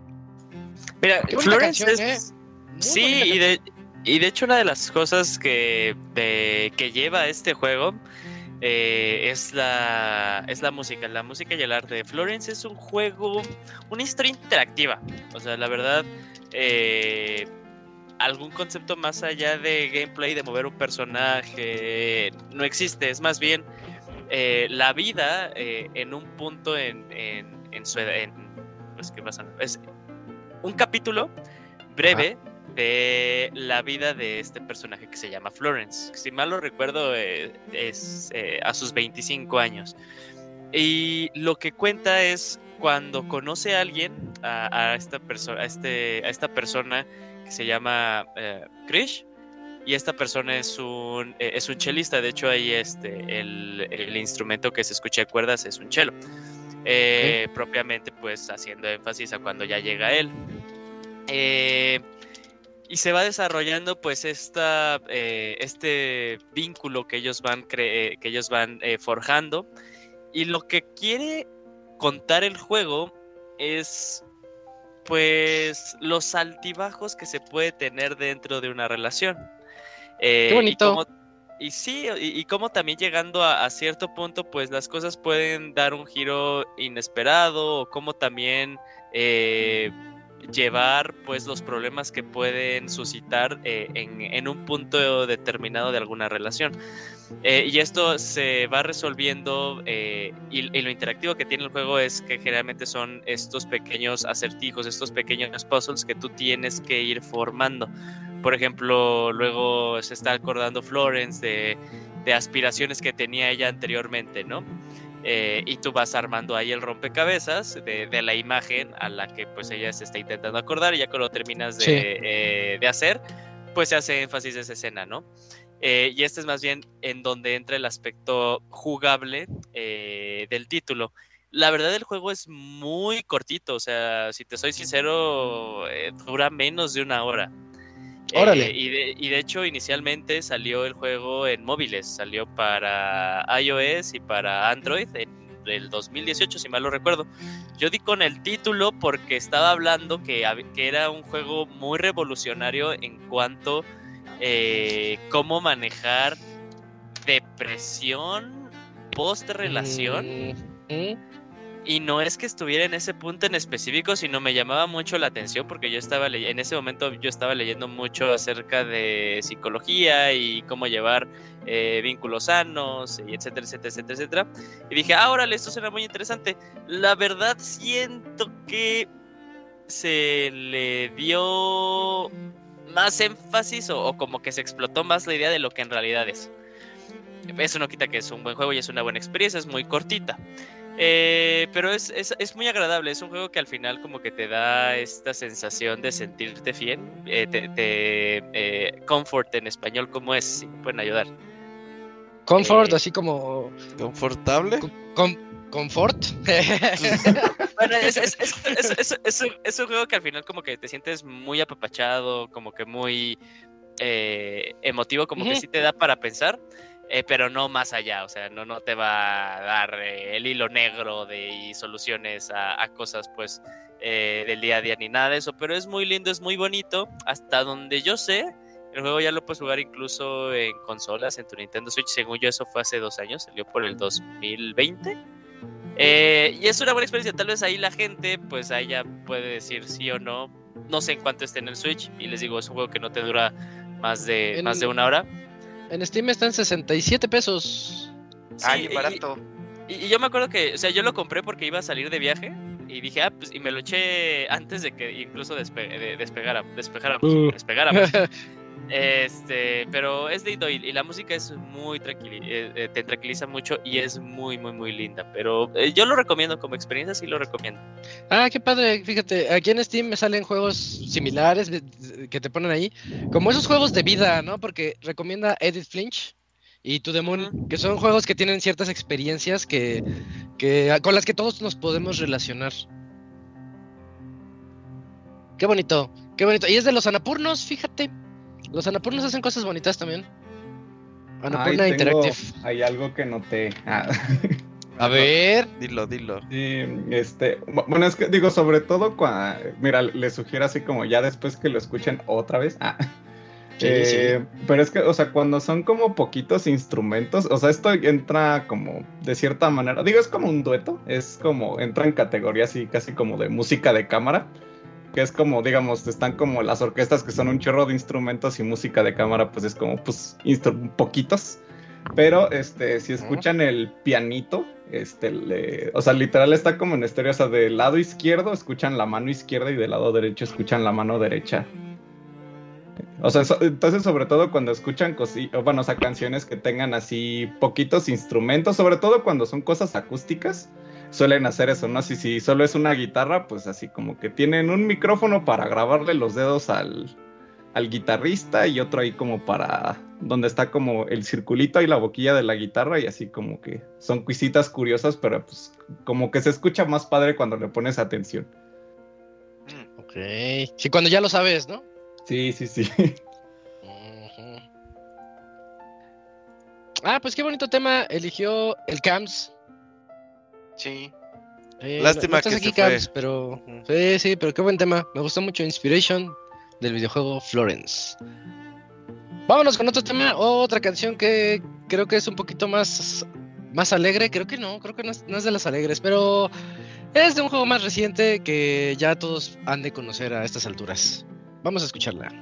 Mira, Florence canción, es... ¿eh? Sí, y de, y de hecho una de las cosas que, de- que lleva este juego eh, es, la, es la música, la música y el arte. Florence es un juego, una historia interactiva. O sea, la verdad, eh, algún concepto más allá de gameplay, de mover un personaje, no existe. Es más bien eh, la vida eh, en un punto en, en, en su edad. en- pues, ¿qué pasa? Es un capítulo breve de la vida de este personaje que se llama Florence. Si mal lo recuerdo, eh, es a sus 25 años. Y lo que cuenta es cuando conoce a alguien, a, a esta, persona a, este, a esta persona que se llama eh, Krish, y esta persona es un, eh, es un chelista. De hecho, ahí este, el, el instrumento que se escucha de cuerdas es un chelo. Eh, Propiamente, pues haciendo énfasis a cuando ya llega él. Eh, y se va desarrollando pues esta, este vínculo que ellos van, que ellos van forjando. Y lo que quiere contar el juego es pues los altibajos que se puede tener dentro de una relación. Eh, Qué bonito. Y, y sí, y, y cómo también llegando a, a cierto punto, pues las cosas pueden dar un giro inesperado, o cómo también eh, llevar pues los problemas que pueden suscitar eh, en, en un punto determinado de alguna relación. Eh, y esto se va resolviendo eh, y, y lo interactivo que tiene el juego es que generalmente son estos pequeños acertijos, estos pequeños puzzles que tú tienes que ir formando. Por ejemplo, luego se está acordando Florence de, de aspiraciones que tenía ella anteriormente, ¿no? Eh, y tú vas armando ahí el rompecabezas de, de la imagen a la que pues ella se está intentando acordar y ya cuando terminas de, Sí. eh, de hacer, pues se hace énfasis de esa escena, ¿no? Eh, y este es más bien en donde entra el aspecto jugable eh, del título. La verdad el juego es muy cortito, o sea, si te soy sincero, eh, dura menos de una hora. Eh, y, de, y de hecho inicialmente salió el juego en móviles, salió para iOS y para Android en el 2018, si mal lo recuerdo. Yo di con el título porque estaba hablando que, hab- que era un juego muy revolucionario en cuanto eh, cómo manejar depresión post relación. Mm, Y no es que estuviera en ese punto en específico, sino me llamaba mucho la atención porque yo estaba en ese momento yo estaba leyendo mucho acerca de psicología y cómo llevar eh, vínculos sanos y etcétera, etcétera, etcétera, etcétera. Y dije, ah, órale, esto suena muy interesante. La verdad siento que se le dio más énfasis o, o como que se explotó más la idea de lo que en realidad es. Eso no quita que es un buen juego y es una buena experiencia, es muy cortita. Eh, pero es, es, es muy agradable, es un juego que al final como que te da esta sensación de sentirte bien, eh, te, te, eh, comfort en español como es, si me pueden ayudar. Comfort, Eh, así como. ¿Confortable? com- confort. *laughs* Bueno, es, es, es, es, es- es un, es un juego que al final como que te sientes muy apapachado, como que muy eh, emotivo, como que sí te da para pensar, eh, pero no más allá, o sea, no, no te va a dar eh, el hilo negro de y soluciones a, a cosas pues eh, del día a día ni nada de eso, pero es muy lindo, es muy bonito, hasta donde yo sé. El juego ya lo puedes jugar incluso en consolas, en tu Nintendo Switch. Según yo, eso fue hace dos años, salió por el 2020. Eh, y es una buena experiencia. Tal vez ahí la gente, pues ahí ya puede decir sí o no. No sé en cuánto esté en el Switch. Y les digo, es un juego que no te dura más de, más de una hora. En Steam está en 67 pesos. Ah, Sí, bien y- barato. Y, y yo me acuerdo que, o sea, yo lo compré porque iba a salir de viaje y dije, ah, pues, y me lo eché antes de que incluso despe de despegara, despegáramos, Uh. despegáramos. *laughs* Este, pero es lindo y, y la música es muy tranquila, te tranquiliza mucho y es muy, muy, muy linda. Pero eh, yo lo recomiendo como experiencia, sí lo recomiendo. Ah, qué padre, fíjate, aquí en Steam me salen juegos similares que te ponen ahí, como esos juegos de vida, ¿no? Porque recomienda Edith Flinch y To The Moon, que son juegos que tienen ciertas experiencias que, que con las que todos nos podemos relacionar. Qué bonito, qué bonito. Y es de los Anapurnos, fíjate. Los Anapurnos hacen cosas bonitas también. Anapurna Ay, tengo- Interactive. Hay algo que noté. Ah, A *laughs* ver. Dilo, dilo. sí, este, bu- bueno, es que digo, sobre todo cuando, mira, les sugiero así como ya después que lo escuchen otra vez. Ah. Sí, Eh, Pero es que, o sea, cuando son como poquitos instrumentos, o sea, esto entra como de cierta manera, digo, es como un dueto, es como, entra en categoría así casi como de música de cámara, que es como, digamos, están como las orquestas que son un chorro de instrumentos y música de cámara, pues es como, pues, poquitos. Pero, este, si escuchan el pianito, este, o sea, literal está como en estéreo, o sea, del lado izquierdo escuchan la mano izquierda y del lado derecho escuchan la mano derecha. O sea, entonces sobre todo cuando escuchan bueno, o sea, canciones que tengan así poquitos instrumentos, sobre todo cuando son cosas acústicas, suelen hacer eso, ¿no? Si, si solo es una guitarra, pues así como que tienen un micrófono para grabarle los dedos al, al guitarrista y otro ahí como para donde está como el circulito y la boquilla de la guitarra y así como que son cuisitas curiosas, pero pues como que se escucha más padre cuando le pones atención. Ok. Sí, cuando ya lo sabes, ¿no? Sí, sí, sí. Ah, pues qué bonito tema eligió el Camps. Sí. Eh, no- Lástima no estás que aquí, se fue. Camps, pero sí, sí, pero qué buen tema. Me gustó mucho Inspiration del videojuego Florence. Vámonos con otro tema, otra canción que creo que es un poquito más más alegre, creo que no, creo que no es, no es de las alegres, pero es de un juego más reciente que ya todos han de conocer a estas alturas. Vamos a escucharla.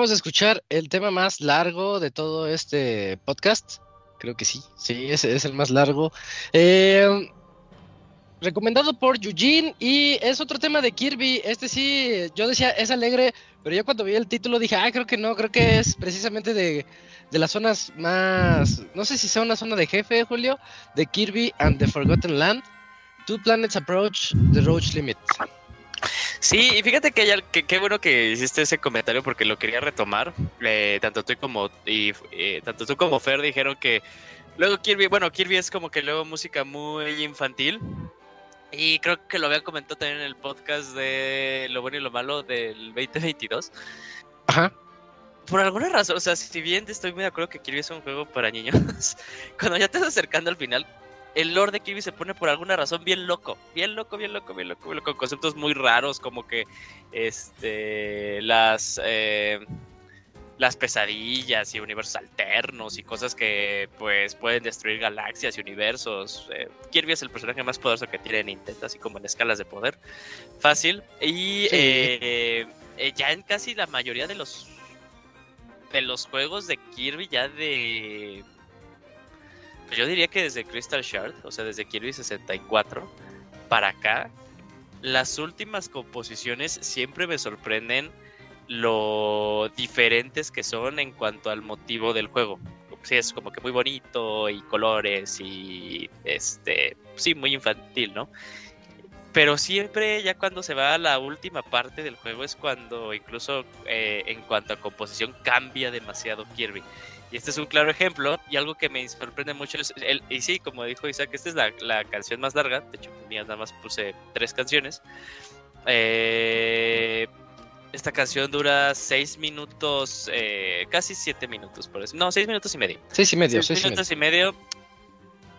Acabamos de escuchar el tema más largo de todo este podcast. Creo que sí, sí, ese es el más largo. Eh, recomendado por Eugene y es otro tema de Kirby. Este sí, yo decía es alegre, pero yo cuando vi el título dije, ah, creo que no, creo que es precisamente de, de las zonas más, no sé si sea una zona de jefe, Julio, de Kirby and the Forgotten Land. Two planets approach the Roach Limit. Sí, y fíjate que, hay, que qué bueno que hiciste ese comentario porque lo quería retomar. Eh, tanto tú como y, eh, tanto tú como Fer dijeron que luego Kirby, bueno, Kirby es como que luego música muy infantil. Y creo que lo había comentado también en el podcast de Lo bueno y lo malo del 2022. Ajá. Por alguna razón, o sea, si bien estoy muy de acuerdo que Kirby es un juego para niños, *laughs* cuando ya te estás acercando al final, el lore de Kirby se pone por alguna razón bien loco, bien loco, bien loco, bien loco, bien loco, conceptos muy raros como que este las eh, las pesadillas y universos alternos y cosas que pues pueden destruir galaxias y universos. Eh, Kirby es el personaje más poderoso que tiene Nintendo, así como en escalas de poder. Fácil. Y Sí. eh, ya en casi la mayoría de los de los juegos de Kirby ya de yo diría que desde Crystal Shard, o sea, desde Kirby 64 para acá, las últimas composiciones siempre me sorprenden lo diferentes que son en cuanto al motivo del juego. Sí, es como que muy bonito y colores y este, sí, muy infantil, ¿no? Pero siempre ya cuando se va a la última parte del juego es cuando incluso eh, en cuanto a composición cambia demasiado Kirby. Y este es un claro ejemplo y algo que me sorprende mucho es, el, y sí, como dijo Isaac, esta es la, la canción más larga, de hecho, mía nada más puse tres canciones. Eh, esta canción dura seis minutos, eh, casi siete minutos, por eso. No, seis minutos y medio. Seis y medio, Seis seis y medio. minutos y medio.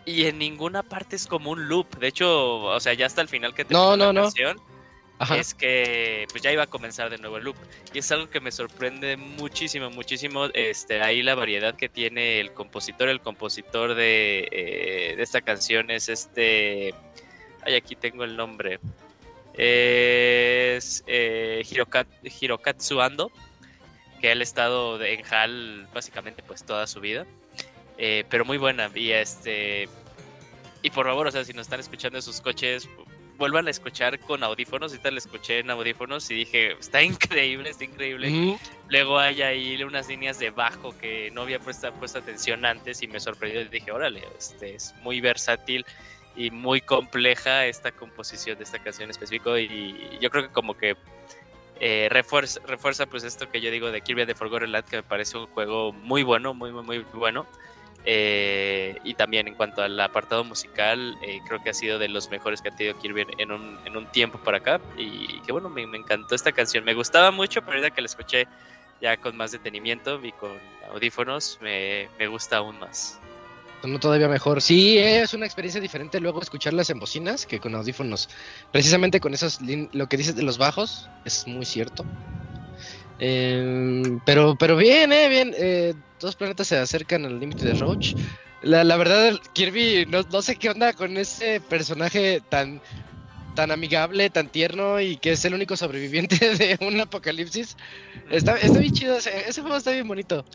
Y en ninguna parte es como un loop. De hecho, o sea, ya hasta el final que No, termina la no, no. canción, Ajá. es que pues ya iba a comenzar de nuevo el loop. Y es algo que me sorprende muchísimo, muchísimo. Este, ahí la variedad que tiene el compositor. El compositor de, eh, de esta canción es este. Ay, aquí tengo el nombre. Es eh, Hiroka- Hirokatsu Ando, que él ha estado en HAL básicamente pues toda su vida. Eh, pero muy buena. Y este. Y por favor, o sea, si nos están escuchando en sus coches, vuelvan a escuchar con audífonos. Ahorita la escuché en audífonos y dije, está increíble, está increíble. Mm, Luego hay ahí unas líneas de bajo que no había puesto, puesto atención antes y me sorprendió y dije, órale, este es muy versátil y muy compleja esta composición de esta canción en específico y yo creo que como que eh, refuerza, refuerza pues esto que yo digo de Kirby the Forgotten Land que me parece un juego muy bueno, muy muy muy bueno Eh, y también en cuanto al apartado musical eh, creo que ha sido de los mejores que ha tenido Kirby en- un, en un tiempo para acá y que bueno, me, encantó esta canción, me gustaba mucho pero ahorita que la escuché ya con más detenimiento y con audífonos me, me gusta aún más. sonó todavía mejor. Sí, es una experiencia diferente luego escucharlas en bocinas que con audífonos. Precisamente con esos, lo que dices de los bajos, es muy cierto. Eh, pero, pero bien, eh, bien. eh, dos planetas se acercan al límite de Roach. La, la verdad, Kirby, no, no sé qué onda con ese personaje tan, tan amigable, tan tierno y que es el único sobreviviente *laughs* de un apocalipsis. Está, está bien chido, ese, ese juego está bien bonito.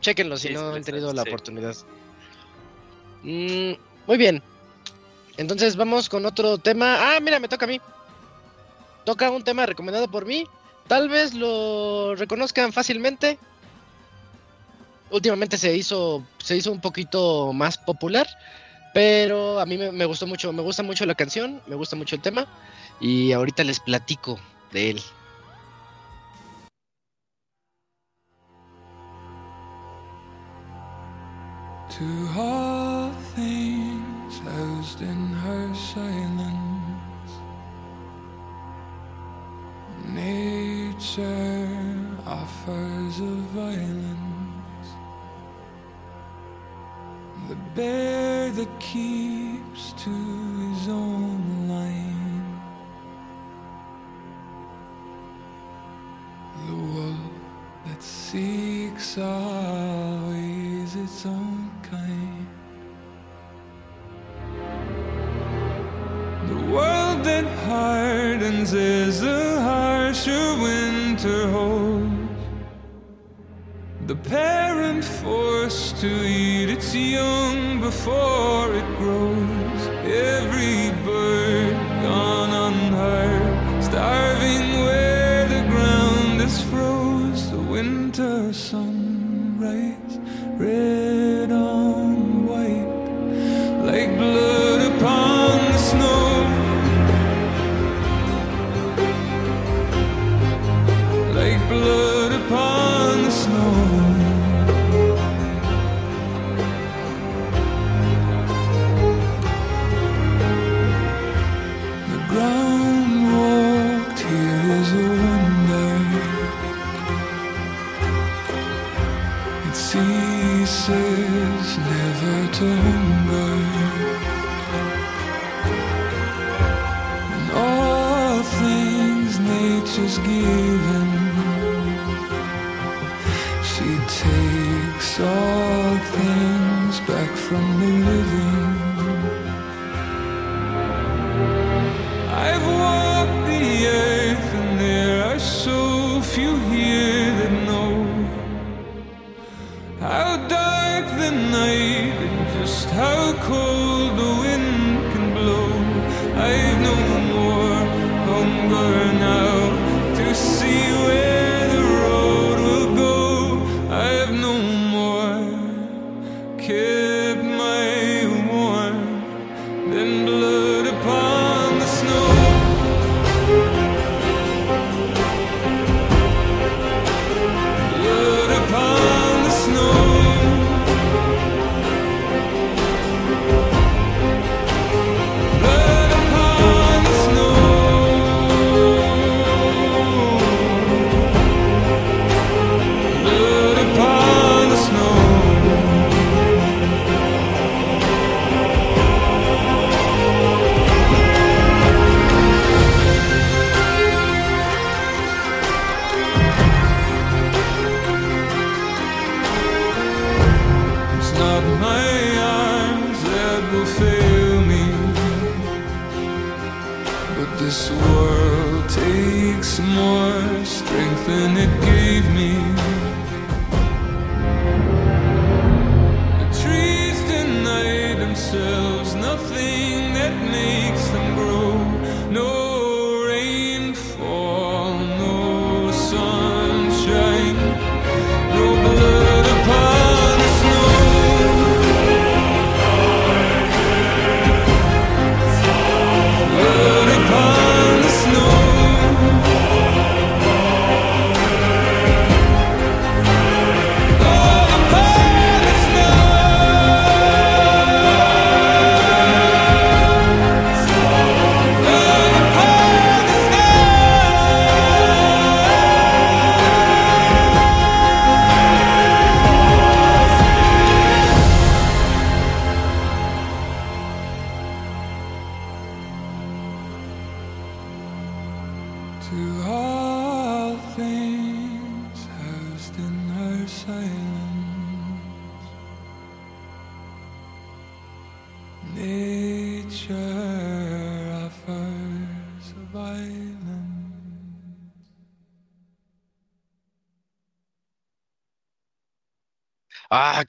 Chequenlo si Sí, no han tenido sí. la oportunidad. Mm, muy bien. Entonces vamos con otro tema. Ah, mira, me toca a mí. Toca un tema recomendado por mí. Tal vez lo reconozcan fácilmente. Últimamente se hizo, se hizo un poquito más popular. Pero a mí me, gustó mucho, me gusta mucho la canción, me gusta mucho el tema. Y ahorita les platico de él. To all things in her silence, nature offers a violence. The bear that keeps to his own line. The wolf that seeks always its own kind. The world that hardens is a The parent forced to eat its young before it grows. Every bird gone unheard, starving where the ground is froze. The winter sunrise, red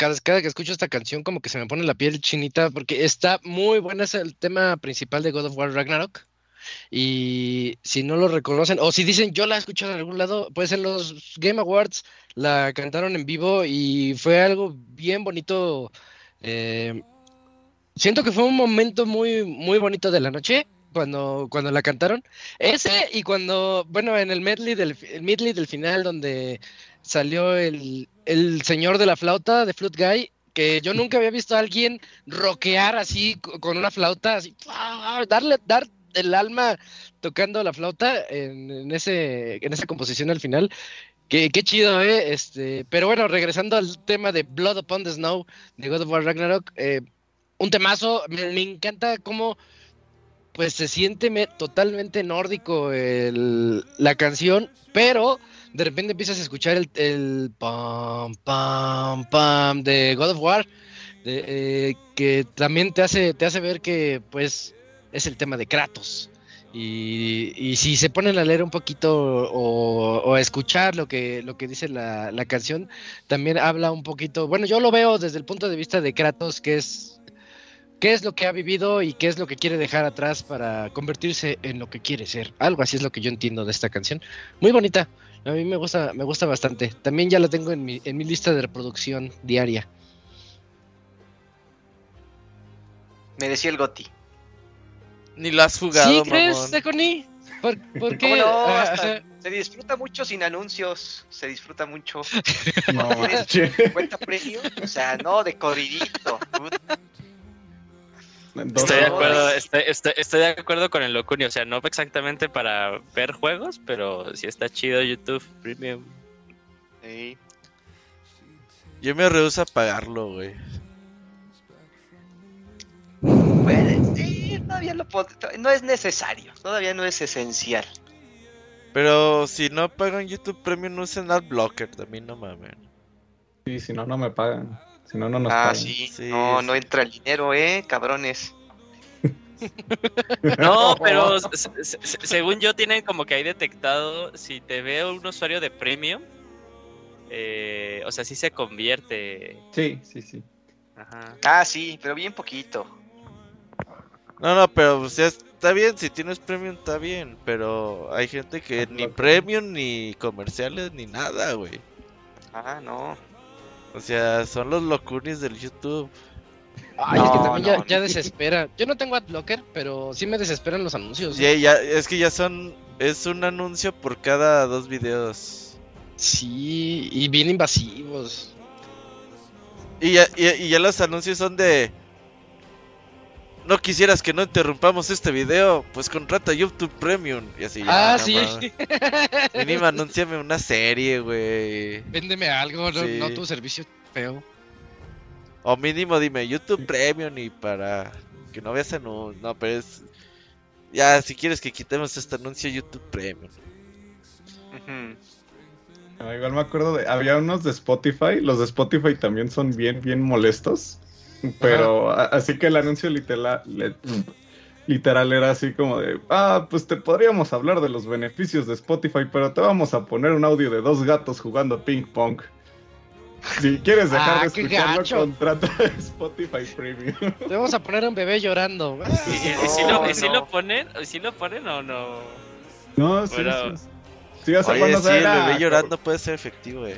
cada, cada que escucho esta canción como que se me pone la piel chinita porque está muy buena, es el tema principal de God of War Ragnarok. Y si no lo reconocen, o si dicen yo la he escuchado en algún lado, pues en los Game Awards la cantaron en vivo y fue algo bien bonito. eh, siento que fue un momento muy, muy bonito de la noche cuando, cuando la cantaron. Ese y cuando, bueno, en el medley del, el medley del final donde salió el, el señor de la flauta, de Flute Guy, que yo nunca había visto a alguien rockear así co- con una flauta, así, darle, dar el alma tocando la flauta en, ese, en esa composición al final. Qué, chido, ¿eh? Este, pero bueno, regresando al tema de Blood Upon the Snow de God of War Ragnarok, eh, un temazo, me, encanta cómo pues se siente me- totalmente nórdico el- la canción, pero de repente empiezas a escuchar el, pam, pam, pam de God of War, eh, que también te hace, te hace ver que pues es el tema de Kratos. Y, si se ponen a leer un poquito o, o a escuchar lo que, lo que dice la, la canción, también habla un poquito, bueno, yo lo veo desde el punto de vista de Kratos, que es qué es lo que ha vivido y qué es lo que quiere dejar atrás para convertirse en lo que quiere ser. Algo así es lo que yo entiendo de esta canción. Muy bonita. A mí me gusta, me gusta bastante. También ya la tengo en mi, en mi lista de reproducción diaria. Merecía el Goti. Ni lo has jugado, ¿Sí crees. Deconi? ¿Por, por qué? ¿Cómo no? *laughs* Hasta se disfruta mucho sin anuncios. Se disfruta mucho. No, ¿Tienes che. 50 premios? O sea, no, de corridito. *laughs* Dos Estoy de acuerdo, estoy, estoy- estoy de acuerdo con el Locuni, o sea, no exactamente para ver juegos, pero sí está chido YouTube Premium. Sí. Yo me rehuso a pagarlo, güey. Sí, todavía lo no es necesario, todavía no es esencial. Pero si no pagan YouTube Premium, no usen Adblocker. También no mames. Sí, si no, no me pagan. Si no, no nos Ah, pagan. sí, Sí, no, sí. no entra el dinero, eh, cabrones. *laughs* No, *laughs* pero se- se- se- según yo tienen como que ahí detectado, si te veo un usuario de Premium, eh, o sea, sí se convierte. Sí, sí, sí. Ajá. Ah, sí, pero bien poquito. No, no, pero o sea, está bien. Si tienes Premium, está bien. Pero hay gente que ni Adblocker. Premium, ni comerciales, ni nada, güey. Ah, no. O sea, son los locunis del YouTube. Ay, es que No, también ya, no. ya desespera. Yo no tengo adblocker, pero sí me desesperan los anuncios. Ya, ya, es que ya son. Es un anuncio por cada dos videos. Sí, y bien invasivos. Y ya, y, y ya los anuncios son de. No quisieras que no interrumpamos este video, pues contrata YouTube Premium. Y así ya. ah, no sí. Mínimo, anúnciame una serie, güey. Véndeme algo, no, Sí. no tu servicio feo. O mínimo dime YouTube Premium y para que no veas anuncios. No, pero es. Ya, si quieres que quitemos este anuncio, YouTube Premium. Ah, igual me acuerdo de. Había unos de Spotify. Los de Spotify también son bien, bien molestos. Pero así que el anuncio literal, era así como de. Ah, pues te podríamos hablar de los beneficios de Spotify, pero te vamos a poner un audio de dos gatos jugando ping pong. Si quieres dejar Ah, de escucharlo, contrata Spotify Premium. *laughs* Te vamos a poner a un bebé llorando. *laughs* ¿Y, y- y si No, lo, y si no. lo ponen? ¿Y si lo ponen o no? No, sí, Bueno. sí. Sí, Oye, sí, el bebé llorando puede ser efectivo, eh.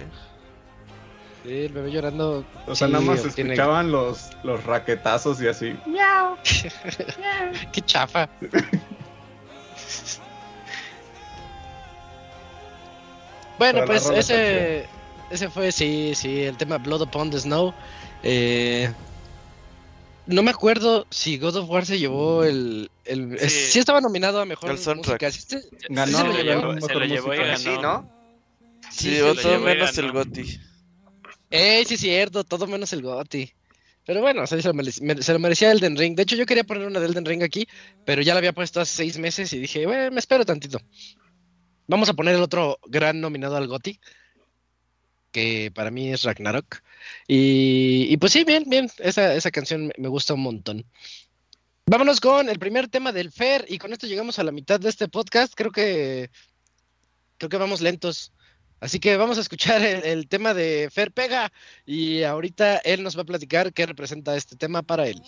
Sí, el bebé llorando. O sea, sí, nada más obtiene- escuchaban los, los raquetazos y así. *laughs* Qué chafa. *laughs* bueno, Pero la pues ese, ese fue, sí, sí, el tema Blood Upon the Snow. Eh, no me acuerdo si God of War se llevó el... el Sí. sí. estaba nominado a Mejor El soundtrack. música. ¿Sí se- Ganó, se lo se lo llevó? se lo llevó y ganó. Sí, ¿no? Sí, se lo y menos ganó. el Goti. Eh, sí, cierto, todo menos el Gotti. Pero bueno, se, lo se lo merecía Elden Ring. De hecho, yo quería poner una de Elden Ring aquí, pero ya la había puesto hace seis meses y dije, bueno, me espero tantito. Vamos a poner el otro gran nominado al Gotti, que para mí es Ragnarok. Y, y pues sí, bien, bien, esa, esa canción me gusta un montón. Vámonos con el primer tema del Fer y con esto llegamos a la mitad de este podcast. Creo que creo que vamos lentos. Así que vamos a escuchar el, tema de Fer Pega y ahorita él nos va a platicar qué representa este tema para él.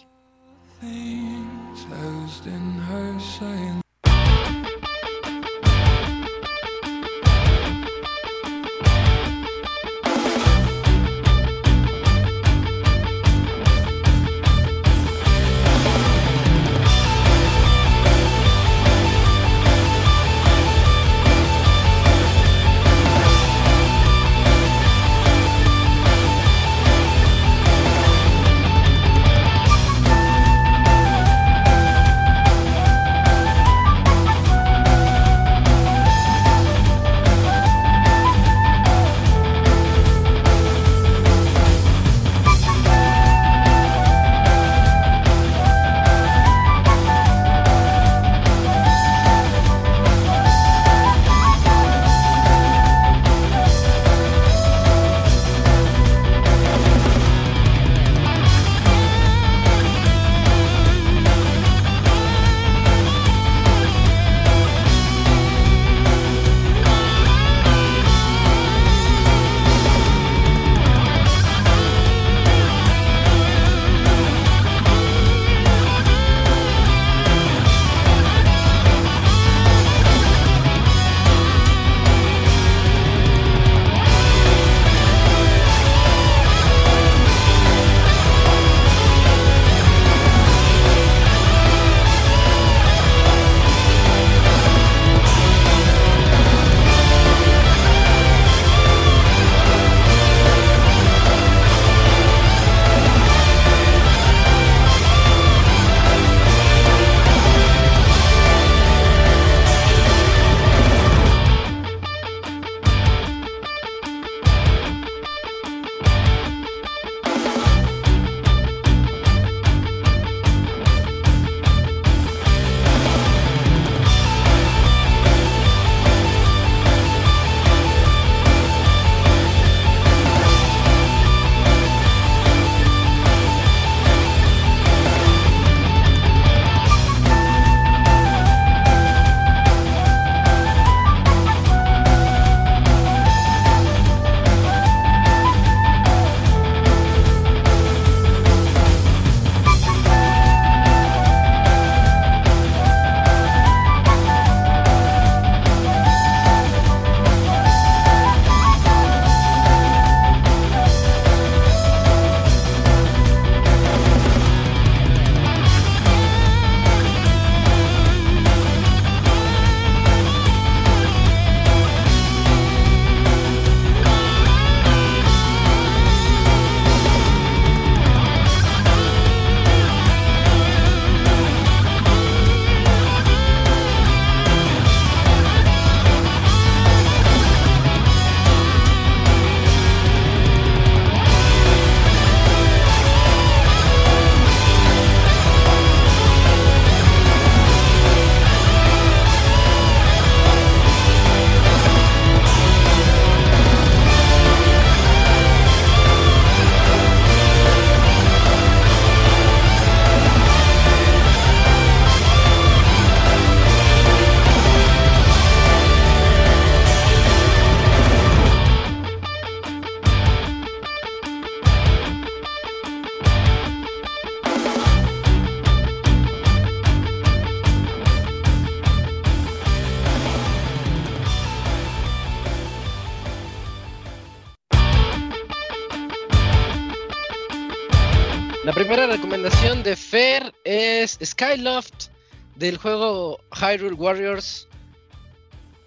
Es Skyloft del juego Hyrule Warriors.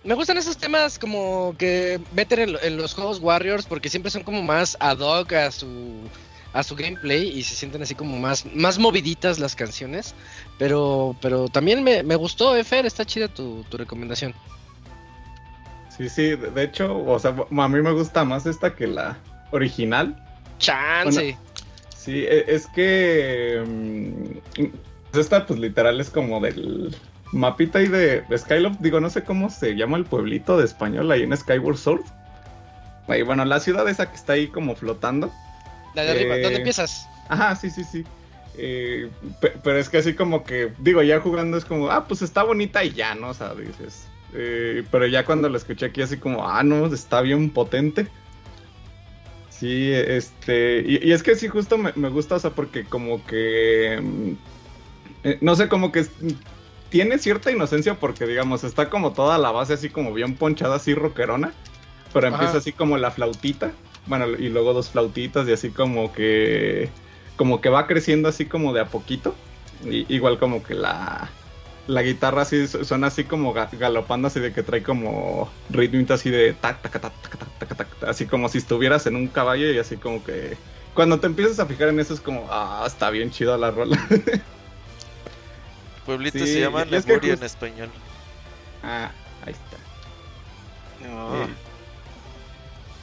Me gustan esos temas como que meten en, lo- en los juegos Warriors porque siempre son como más ad hoc a su a su gameplay y se sienten así como más más moviditas las canciones. Pero pero también me, me gustó, eh, Fer, está chida tu, tu recomendación. Sí, sí, de de hecho, o sea, a mí me gusta más esta que la original. Chance. Sí, e- es que mm, esta pues literal es como del mapita ahí de, de Skyloft, digo, no sé cómo se llama el pueblito de español ahí en Skyward Sword. Ahí, bueno, la ciudad esa que está ahí como flotando. La de arriba, eh, ¿dónde empiezas? Ajá, sí, sí, sí. Eh, pe- pero es que así como que, digo, ya jugando es como, ah, pues está bonita y ya, ¿no? O sea, dices. eh, pero ya cuando la escuché aquí así como, ah, no, está bien potente. Sí, este, y, y es que sí, justo me, me gusta, o sea, porque como que, mm, eh, no sé, como que tiene cierta inocencia porque, digamos, está como toda la base así como bien ponchada, así rockerona, pero Ajá. empieza así como la flautita, bueno, y luego dos flautitas y así como que, como que va creciendo así como de a poquito, y- igual como que la, la guitarra así su- suena así como ga- galopando, así de que trae como ritmito así de tac, tac, tac, tac, tac, tac, tac, así como si estuvieras en un caballo y así como que cuando te empiezas a fijar en eso es como, ah, está bien chido la rola. *laughs* Pueblito Sí, se llama es Lemuria en español. ah, ahí está. No. Sí.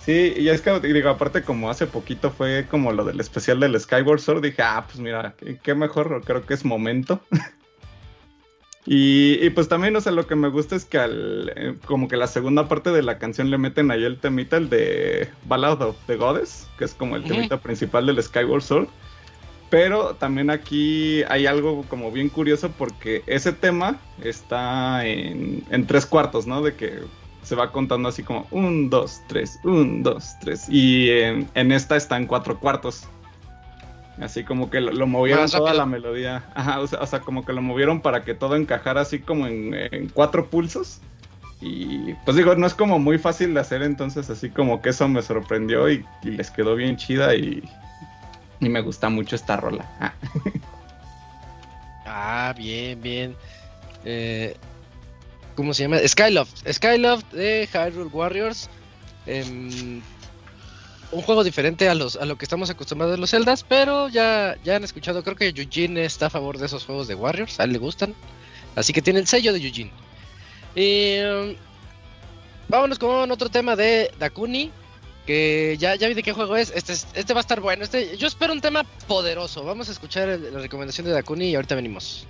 Sí, y es que digo, aparte como hace poquito fue como lo del especial del Skyward Sword, dije, ah, pues mira, qué, qué mejor, creo que es momento. *laughs* y, y pues también, o sea, lo que me gusta es que al, eh, como que la segunda parte de la canción le meten ahí el temita, el de Ballad of the Goddess, que es como el temita principal del Skyward Sword. Pero también aquí hay algo como bien curioso porque ese tema está en, en tres cuartos, ¿no? De que se va contando así como un, dos, tres, un, dos, tres. Y en, en esta está en cuatro cuartos. Así como que lo, lo movieron toda la melodía. Ajá, o sea, o sea, como que lo movieron para que todo encajara así como en, en cuatro pulsos. Y pues digo, no es como muy fácil de hacer, entonces así como que eso me sorprendió y, y les quedó bien chida y, y me gusta mucho esta rola. Ah. Ah, bien, bien. Eh, ¿Cómo se llama? Skyloft. Skyloft de Hyrule Warriors. Em, un juego diferente a los a lo que estamos acostumbrados los Zeldas, pero ya, ya han escuchado. Creo que Eugene está a favor de esos juegos de Warriors. A él le gustan. Así que tiene el sello de Eugene. Em, vámonos con otro tema de Dakuni. Que ya, ya vi de qué juego es. Este, es- este va a estar bueno. Este, yo espero un tema poderoso. Vamos a escuchar la recomendación de Dakuni y ahorita venimos.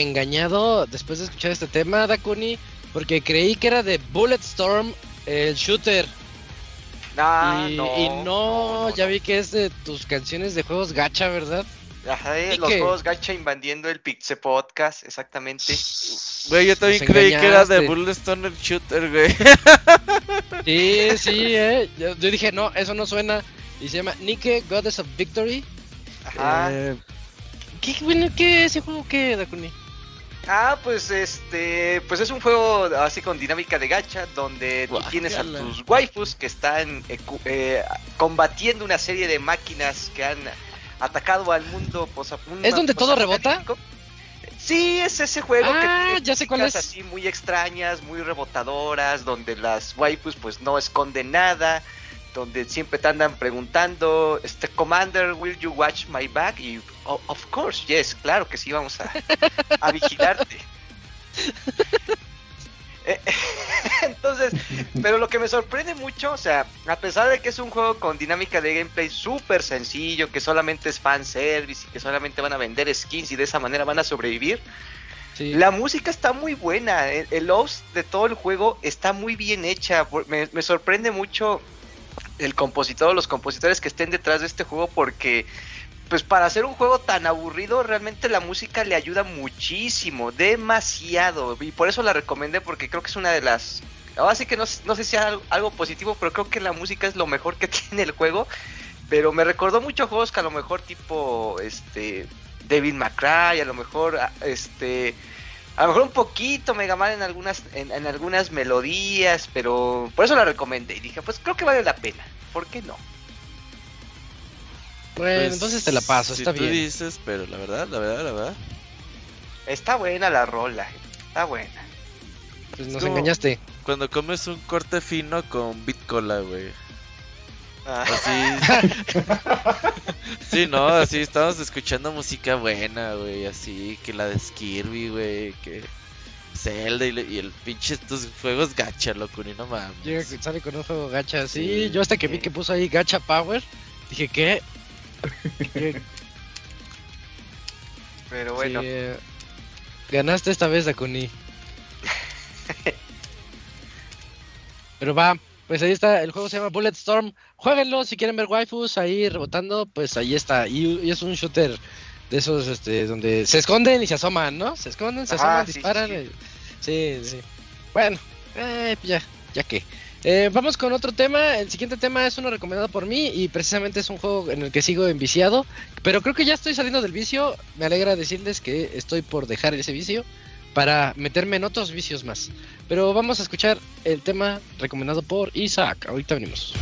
Engañado después de escuchar este tema, Dakuni, porque creí que era de Bulletstorm, el shooter. Ah, y, no, y no, no, ya no. vi que es de tus canciones de juegos gacha, ¿verdad? Ajá, eh, ¿Y los qué? juegos gacha invadiendo el Pixel Podcast, exactamente. Güey, yo también Nos creí que era de. Bulletstorm Shooter, güey. *laughs* Sí, sí, eh. Yo, yo dije, no, eso no suena. Y se llama Nike, Goddess of Victory. Ajá. Eh, ¿qué, bueno, ¿Qué ese juego qué, Dakuni? Ah, pues este, pues es un juego así con dinámica de gacha donde tú tienes a tus waifus que están eh, eh, combatiendo una serie de máquinas que han atacado al mundo. posa- ¿Es donde todo rebota? Sí, es ese juego que Ah, tiene ya sé cuál es. así muy extrañas, muy rebotadoras, donde las waifus pues no esconden nada, donde siempre te andan preguntando, este Commander, will you watch my back? Y "Oh, of course, yes, claro que sí vamos a, a vigilarte. *laughs* Eh, *laughs* Entonces, pero lo que me sorprende mucho, o sea, a pesar de que es un juego con dinámica de gameplay súper sencillo, que solamente es fanservice y que solamente van a vender skins y de esa manera van a sobrevivir, Sí. la música está muy buena, el, el host de todo el juego está muy bien hecha. Me, me sorprende mucho el compositor, los compositores que estén detrás de este juego porque pues para hacer un juego tan aburrido realmente la música le ayuda muchísimo, demasiado. Y por eso la recomendé porque creo que es una de las... Ahora sí que no, no sé si algo, positivo, pero creo que la música es lo mejor que *laughs* tiene el juego. Pero me recordó mucho juegos que a lo mejor tipo este David McCray, a lo mejor este a lo mejor un poquito Mega Man en algunas en, en algunas melodías, pero por eso la recomendé y dije, pues creo que vale la pena. ¿Por qué no? Bueno, Pues, entonces te la paso, si está tú bien. dices, pero la verdad, la verdad, la verdad. Está buena la rola, está buena. Pues nos como- engañaste. Cuando comes un corte fino con bitcola, güey. Ah, Así. *laughs* sí, no, así estamos escuchando música buena, güey. Así que la de Skirby, güey. Que Zelda y, y el pinche estos juegos gacha, loco, ni no mames. Llega, sale con un juego gacha, sí. Sí, yo hasta que vi que puso ahí gacha power, dije, ¿qué? ¿Qué? pero bueno, Sí, eh, ganaste esta vez, Dakuni. *laughs* Pero va, pues ahí está, el juego se llama Bulletstorm. Jueguenlo si quieren ver waifus ahí rebotando, pues ahí está. Y, y es un shooter de esos este donde se esconden y se asoman, ¿no? Se esconden, se asoman, sí, sí, disparan. sí. Sí, sí. Bueno, eh, pues ya, ya que. Eh, vamos con otro tema. El siguiente tema es uno recomendado por mí y precisamente es un juego en el que sigo enviciado. Pero creo que ya estoy saliendo del vicio. Me alegra decirles que estoy por dejar ese vicio para meterme en otros vicios más. Pero vamos a escuchar el tema recomendado por Isaac. Ahorita venimos.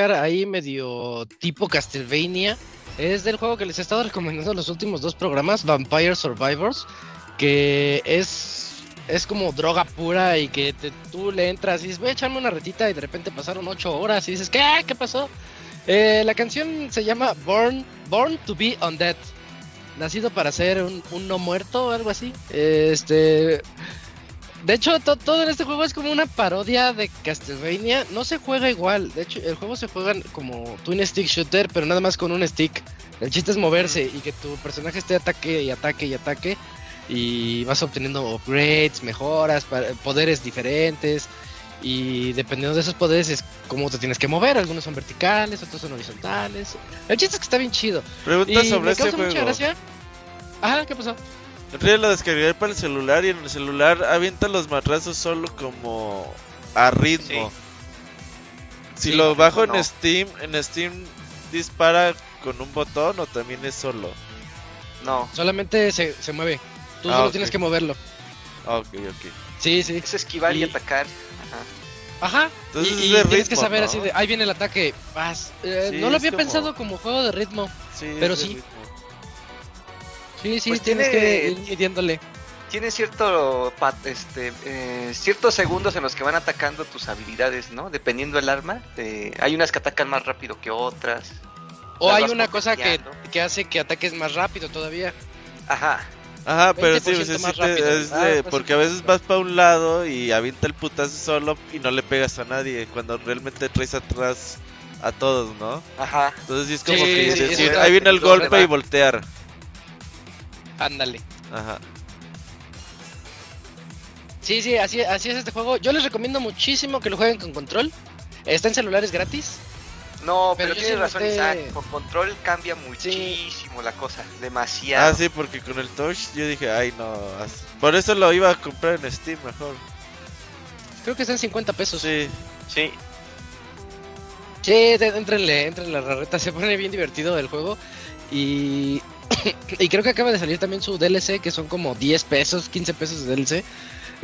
Ahí, medio tipo Castlevania, es del juego que les he estado *laughs* recomendando en los últimos dos programas, Vampire Survivors, que es, es como droga pura y que tú le entras y dices, voy a echarme una retita y de repente pasaron ocho horas y dices, ¿qué? ¿Qué pasó? Eh, la canción se llama Born, Born to be Undead. Nacido para ser un, un no muerto o algo así. Este. De hecho, to- todo en este juego es como una parodia de Castlevania. No se juega igual. De hecho, el juego se juega como twin stick shooter, pero nada más con un stick. El chiste es moverse y que tu personaje esté ataque y ataque y ataque. Y vas obteniendo upgrades, mejoras, poderes diferentes. Y dependiendo de esos poderes es cómo te tienes que mover. Algunos son verticales, otros son horizontales. El chiste es que está bien chido. Pregunta Y sobre me este causa mucha juego. gracia. Ajá, ¿qué pasó? En realidad lo descargué para el celular y en el celular avienta los matrazos solo como a ritmo. Si Sí, lo bajo no. en Steam, en Steam dispara con un botón o también es solo. No, Solamente se, se mueve. Tú Ah, solo tienes que moverlo. Ah, ok, ok. Sí, sí. es esquivar y, Y- atacar. Ajá. Ajá. Entonces y es y tienes que saber ¿no? así de, ahí viene el ataque. Vas. Eh, Sí, no lo había como- pensado como juego de ritmo. Sí, es Pero de sí. ritmo. Sí, sí, Pues tienes tiene- que ir midiéndole. Tiene cierto este eh, ciertos segundos en los que van atacando tus habilidades, ¿no? Dependiendo del arma. eh, hay unas que atacan más rápido que otras. O hay una cosa que, que hace que ataques más rápido todavía. Ajá. Ajá, pero sí, 20% pues, te- es Ah, de- pues, porque a veces vas para un lado y avienta el putazo solo y no le pegas a nadie, cuando realmente traes atrás a todos, ¿no? Ajá. Entonces sí es como Sí, que sí, decir, sí, ahí viene el ¿dónde golpe y voltear. Ándale. Ajá. Sí, sí, así, así es este juego. Yo les recomiendo muchísimo que lo jueguen con control. Está en celulares gratis. No, Pero pero, yo tienes razón, Isaac. Con control cambia muchísimo la cosa. Demasiado. Ah, sí, porque con el touch yo dije, ay no. Por eso lo iba a comprar en Steam mejor. Creo que están 50 pesos. Sí, Sí. Sí. entrenle, entrenle la rareta. *laughs* Se pone bien divertido el juego. Y, *coughs* y creo que acaba de salir también su DLC, que son como 10 pesos, 15 pesos de DLC.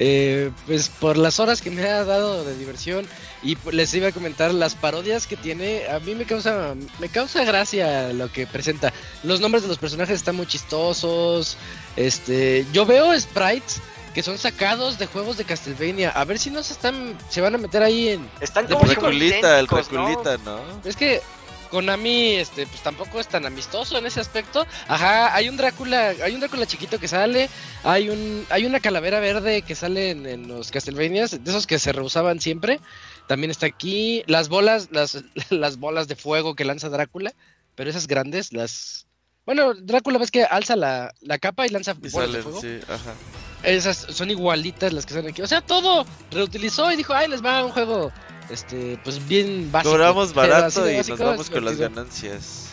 Eh, pues por las horas que me ha dado de diversión y pues, les iba a comentar las parodias que tiene, a mí me causa me causa gracia lo que presenta. Los nombres de los personajes están muy chistosos. Este, yo veo sprites que son sacados de juegos de Castlevania. A ver si no se están se van a meter ahí en Están De como Reculita, el idénticos, ¿no? reculita, ¿no? es que Konami, este, pues tampoco es tan amistoso en ese aspecto. Ajá, hay un Drácula, hay un Drácula chiquito que sale, hay un, hay una calavera verde que sale en, en los Castlevanias, de esos que se rehusaban siempre. También está aquí. Las bolas, las, *laughs* las bolas de fuego que lanza Drácula, pero esas grandes, las. Bueno, Drácula ves que alza la, la capa y lanza Y bolas de fuego. sí, ajá. Esas son igualitas las que salen aquí. O sea, todo reutilizó y dijo, ay, les va un juego, este, pues bien básico. Cobramos barato y básico nos vamos con las ganancias.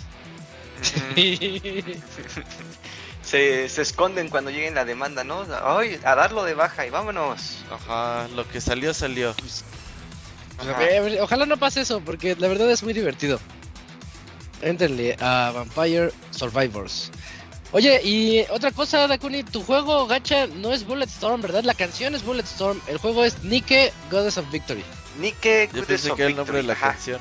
*laughs* Se, se esconden cuando lleguen la demanda, ¿no? Ay, a darlo de baja y vámonos. Ajá, lo que salió, salió. Pues, Ajá. ojalá no pase eso, porque la verdad es muy divertido. Entrenle a Vampire Survivors. Oye, y otra cosa, Dakuni, tu juego gacha no es Bulletstorm, ¿verdad? La canción es Bulletstorm, el juego es Nike, Goddess of Victory. Nike Yo pensé of que era el nombre de la canción.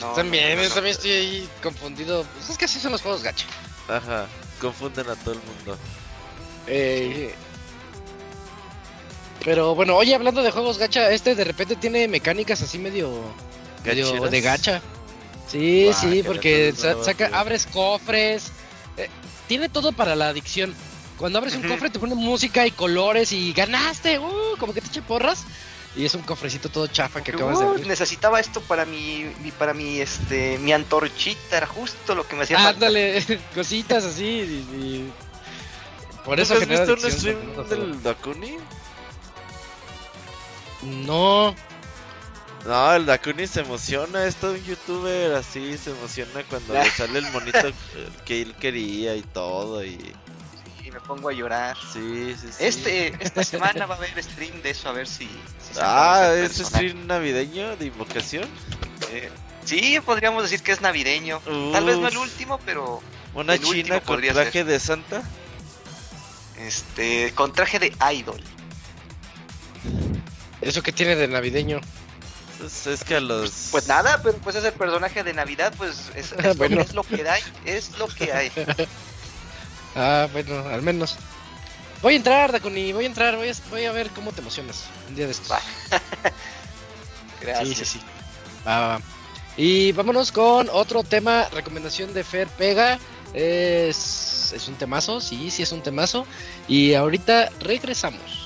No, *laughs* también, no, no, yo también estoy ahí confundido. Pues es que así son los juegos gacha. Ajá, confunden a todo el mundo. Eh, pero bueno, oye, hablando de juegos gacha, este de repente tiene mecánicas así medio, de gacha. Sí, sí, que porque sa- saca, abres cofres. eh, tiene todo para la adicción. Cuando abres un cofre te pone música y colores y ganaste, uh, como que te eche porras. Y es un cofrecito todo chafa que acabas de abrir. necesitaba esto para mi, mi- para mi este mi antorchita, era justo lo que me hacía falta. Ándale, *laughs* cositas así. y- y- Por eso ¿Nunca has visto un stream del Dakuni? No, No, el Dakuni se emociona, es todo un youtuber así, se emociona cuando le *laughs* sale el monito que él quería y todo y... Pongo a llorar. Sí, sí, sí. Este, esta semana va a haber stream de eso, a ver si. si Ah, ¿es stream navideño de invocación? Eh, sí, podríamos decir que es navideño. Tal vez no el último, pero Una el último china con podría traje de santa. este con traje de idol. eso que tiene de navideño. Pues es que a los. Pues nada, pero pues es el personaje de Navidad, pues es, es *laughs* Bueno. es lo que hay, es lo que hay. *laughs* Ah, bueno, al menos. Voy a entrar, Dakuni, voy a entrar, voy a, voy a ver cómo te emocionas un día de estos. *laughs* Sí, Gracias. sí, sí. Va, va, va. Y vámonos con otro tema, recomendación de Fer Pega. Es, es un temazo, sí, sí es un temazo. Y ahorita regresamos.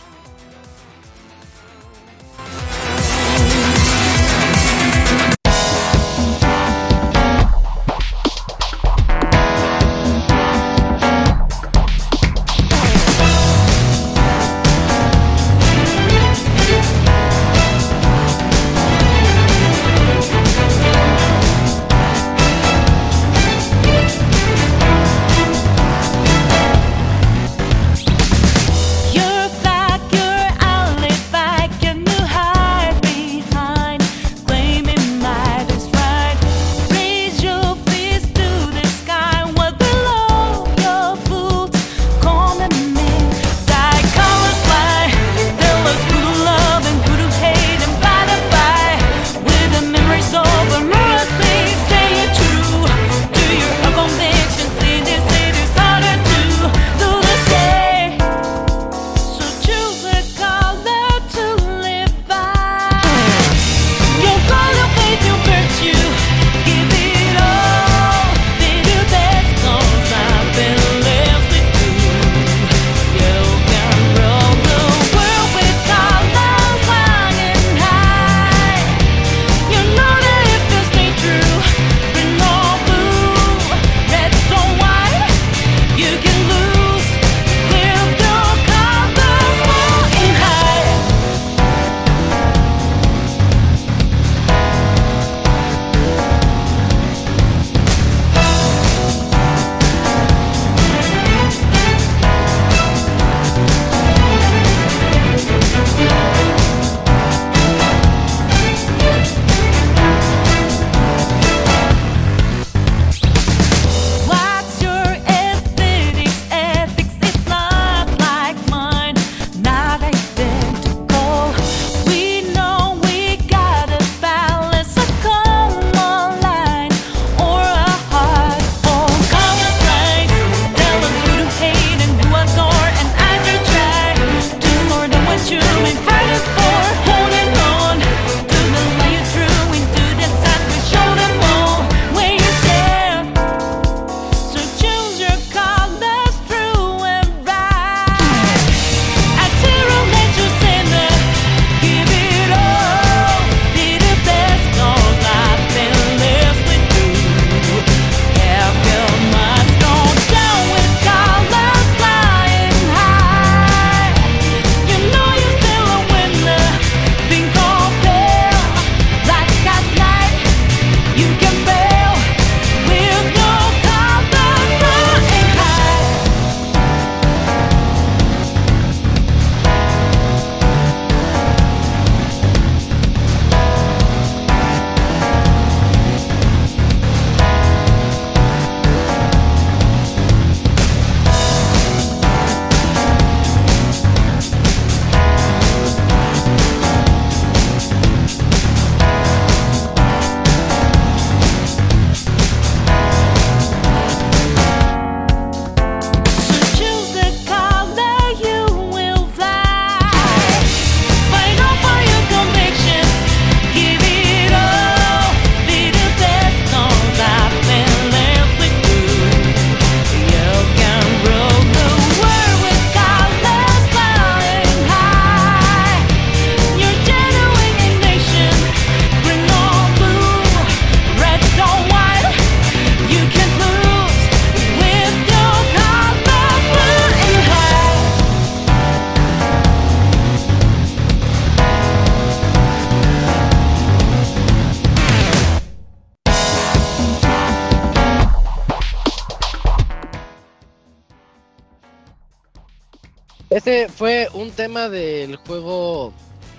Tema del juego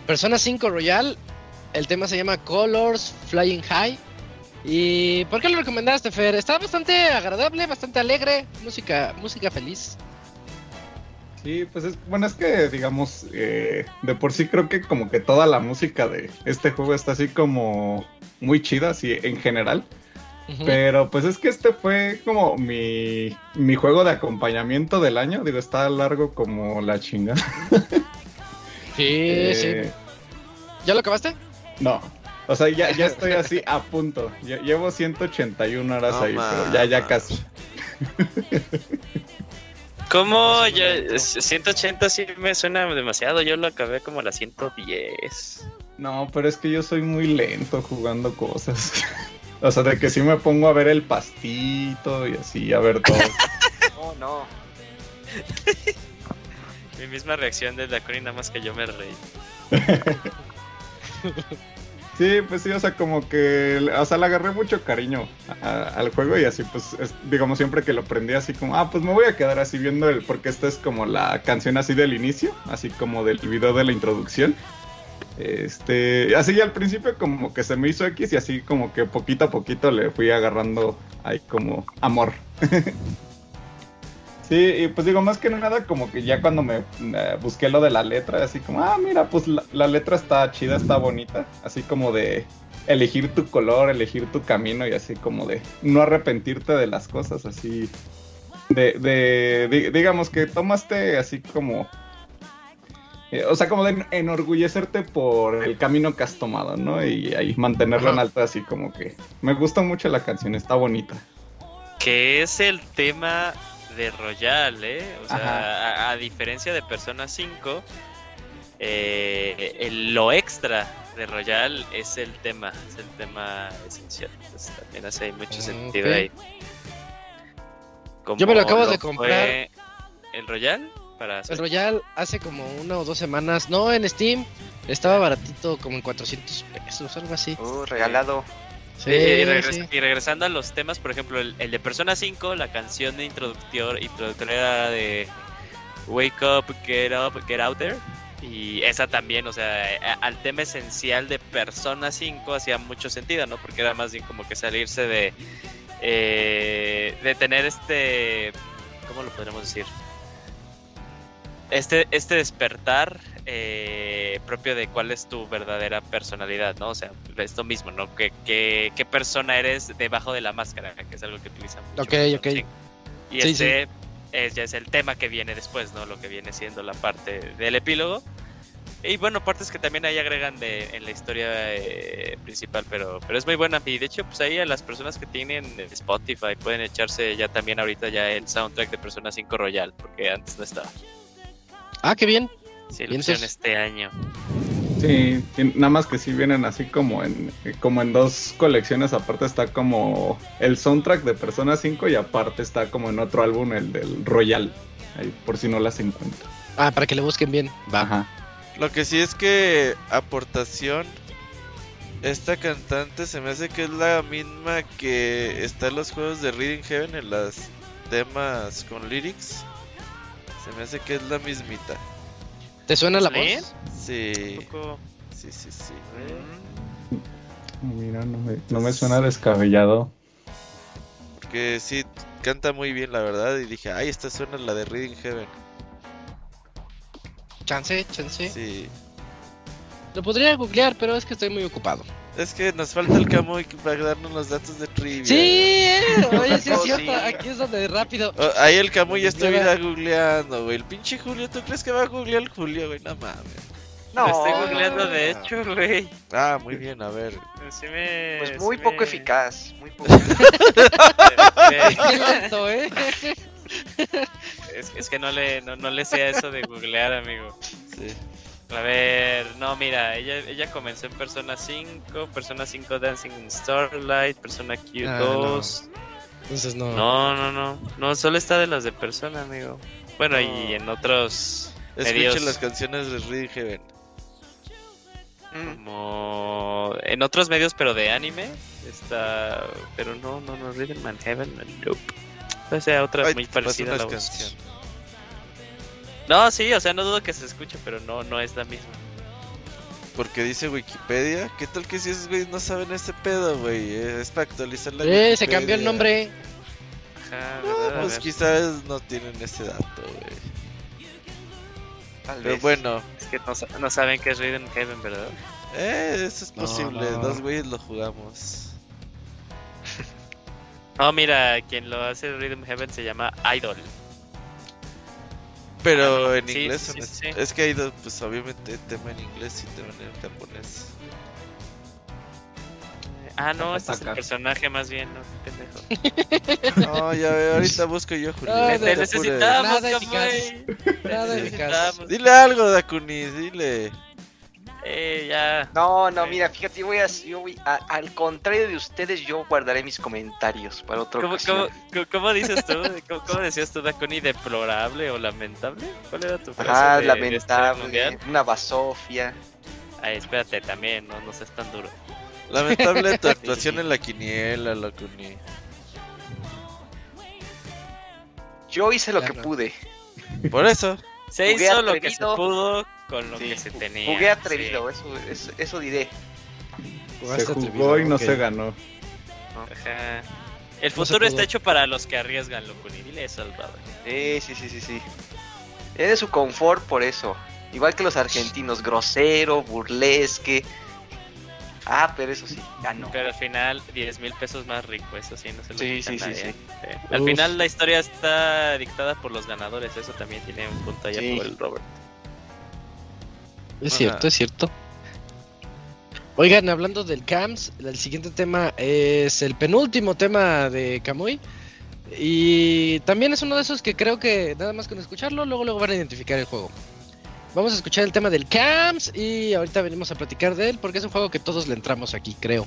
Persona 5 Royal. El tema se llama Colors Flying High. ¿Y por qué lo recomendaste, Fer? Está bastante agradable, bastante alegre, música, música feliz. Sí, pues es, bueno, es que digamos, eh, de por sí creo que como que toda la música de este juego está así como muy chida, así en general. Pero pues es que este fue como mi, mi juego de acompañamiento del año. Digo, está largo como la chingada. *laughs* Sí, Eh, sí. ¿Ya lo acabaste? No. O sea, ya, ya estoy así a punto. Lle- Llevo 181 horas No ahí, pero ya, ya casi. ¿Cómo? Yo, 180 sí me suena demasiado. Yo lo acabé como a las 110. No, pero es que yo soy muy lento jugando cosas. *laughs* O sea, de que sí me pongo a ver el pastito y así, a ver todo. *laughs* No, no. *laughs* Mi misma reacción de Dakuni, nada más que yo me reí. *laughs* Sí, pues sí, o sea, como que, o sea, le agarré mucho cariño a- al juego y así, pues, es- digamos, siempre que lo prendí así como, ah, pues me voy a quedar así viendo el, porque esta es como la canción así del inicio, así como del video de la introducción. Este, así al principio como que se me hizo X y así como que poquito a poquito le fui agarrando ahí como amor. *laughs* Sí, y pues digo, más que nada, como que ya cuando me busqué lo de la letra, así como, ah, mira, pues la, letra está chida, está bonita, así como de elegir tu color, elegir tu camino y así como de no arrepentirte de las cosas, así de, de di- digamos que tomaste así como, eh, o sea, como de enorgullecerte por el camino que has tomado, ¿no? Y ahí mantenerlo en alto, así como que me gusta mucho la canción, está bonita. Que es el tema de Royal, ¿eh? O sea, a, a diferencia de Persona 5, eh, el- lo extra de Royal es el tema, es el tema esencial. Entonces, también hace mucho sentido ahí. Yo me lo acabo de comprar. ¿El Royal? Para El. Royal hace como una o dos semanas, no en Steam, estaba baratito como en 400 pesos, algo así. Uh, regalado. Sí, y, y regres- sí. y regresando a los temas, por ejemplo, el, el de Persona 5, la canción de introductor, introductoria era de Wake Up, Get Up, Get Out There. Y esa también, o sea, a- al tema esencial de Persona 5 hacía mucho sentido, ¿no? Porque era más bien como que salirse de. eh, de tener este. ¿Cómo lo podríamos decir? Este, este despertar eh, propio de cuál es tu verdadera personalidad, ¿no? O sea, esto mismo, ¿no? ¿Qué, qué, qué persona eres debajo de la máscara? Que es algo que utilizan mucho. Ok, ok. 5. Y Sí, este Es, ya es el tema que viene después, ¿no? Lo que viene siendo la parte del epílogo. Y bueno, partes que también ahí agregan de, en la historia eh, principal, pero, pero es muy buena. Y de hecho, pues ahí a las personas que tienen Spotify pueden echarse ya también ahorita ya el soundtrack de Persona 5 Royal, porque antes no estaba. Ah, qué bien. Sí, lo este año. Sí, sí, nada más que sí vienen así como en como en dos colecciones, aparte está como el soundtrack de Persona 5 y aparte está como en otro álbum el del Royal, ahí por si no las encuentro. Ah, para que le busquen bien. Va. Ajá. Lo que sí es que aportación. Esta cantante se me hace que es la misma que está en los juegos de Reading Heaven en las temas con lyrics. Se me hace que es la mismita. ¿Te suena la ¿Sí? voz? Sí, Un poco- sí, sí, sí. Mira, no me, no me suena descabellado. Porque sí, canta muy bien, la verdad. Y dije, ay, esta suena la de Reading Heaven. Chance, chance. Sí. Lo podría googlear, pero es que estoy muy ocupado. Es que nos falta el Camuy para darnos los datos de trivia. Sí, eh, oye, sí es cierto. Aquí es donde rápido. Oh, ahí el Camuy ya estuviera googleando, güey. El pinche Julio, ¿tú crees que va a googlear el Julio, güey? No mames. No, Lo estoy googleando de hecho, güey. Ah, muy bien, a ver. Sí me- pues muy sí poco me- eficaz, muy poco eficaz. Qué lento, ¿eh? Es, es que no le, no, no le sé a eso de googlear, amigo. Sí. A ver, no, mira, ella, ella comenzó en Persona 5, Persona 5 Dancing in Starlight, Persona Q2. Entonces no. no. no, no, no, solo está de las de Persona, amigo. Bueno, No. y en otros Escuchen medios las canciones de Reading Heaven. Mm, como en otros medios, pero de anime, está, pero no, no, no, Rhythm and Heaven, nope. O sea, otra Ay, muy te paso parecida a la voz. No, sí, o sea, no dudo que se escuche, pero no, no es la misma. Porque dice Wikipedia. ¿Qué tal que si esos güeyes no saben ese pedo, güey? Es para actualizar la Eh, se cambió el nombre. Ajá, No, ¿verdad? A pues ver. quizás no tienen ese dato, güey. Tal Pero vez. bueno, Es que no, sa- no saben qué es Rhythm Heaven, ¿verdad? eh, eso es No, posible. no. Dos güeyes lo jugamos. *laughs* No, mira, quien lo hace Rhythm Heaven se llama Idol. Pero Ah, en Sí, inglés sí, son sí, es- sí. es que hay dos, pues obviamente tema en inglés y tema en japonés. Ah, no, este es el personaje más bien, ¿no? Qué pendejo. *laughs* No, ya veo, ahorita busco yo, Julio. No Te te necesitamos, Nada Te necesitamos. Dile algo, Dakuni, dile. Eh, ya. No, no, mira, fíjate, yo voy a, yo voy a- al contrario de ustedes, yo guardaré mis comentarios para otro ¿Cómo, cómo, cómo- dices tú? ¿Cómo, cómo decías tú, Dakuni? ¿Deplorable o lamentable? ¿Cuál era tu frase? Ah, de- este lamentable, una basofia. Ay, espérate, también, no, no seas tan duro. Lamentable tu *laughs* actuación en la quiniela, Dakuni. Yo hice lo que pude. Por eso. Se Jugué hizo lo que se pudo con lo Sí, que se tenía. Jugué atrevido, eso, eso, eso diré. Se jugó atrevido, y no se ganó. Ajá. El futuro está hecho para los que arriesgan, Locuni. Dile eso al brother. Sí, sí, sí, sí, sí. Es de su confort por eso. Igual que los argentinos, grosero, burlesque. Ah, pero eso sí, ganó. Pero al final, 10 mil pesos más rico, eso sí, no se lo Sí, sí, sí, nadie. sí. Sí. Al final, la historia está dictada por los ganadores, eso también tiene un punto allá Sí. por el Robert. Es cierto, es cierto. Oigan, hablando del CAMS, el siguiente tema es el penúltimo tema de Kamui. Y también es uno de esos que creo que nada más con escucharlo, luego, luego van a identificar el juego. Vamos a escuchar el tema del CAMS y ahorita venimos a platicar de él porque es un juego que todos le entramos aquí, creo.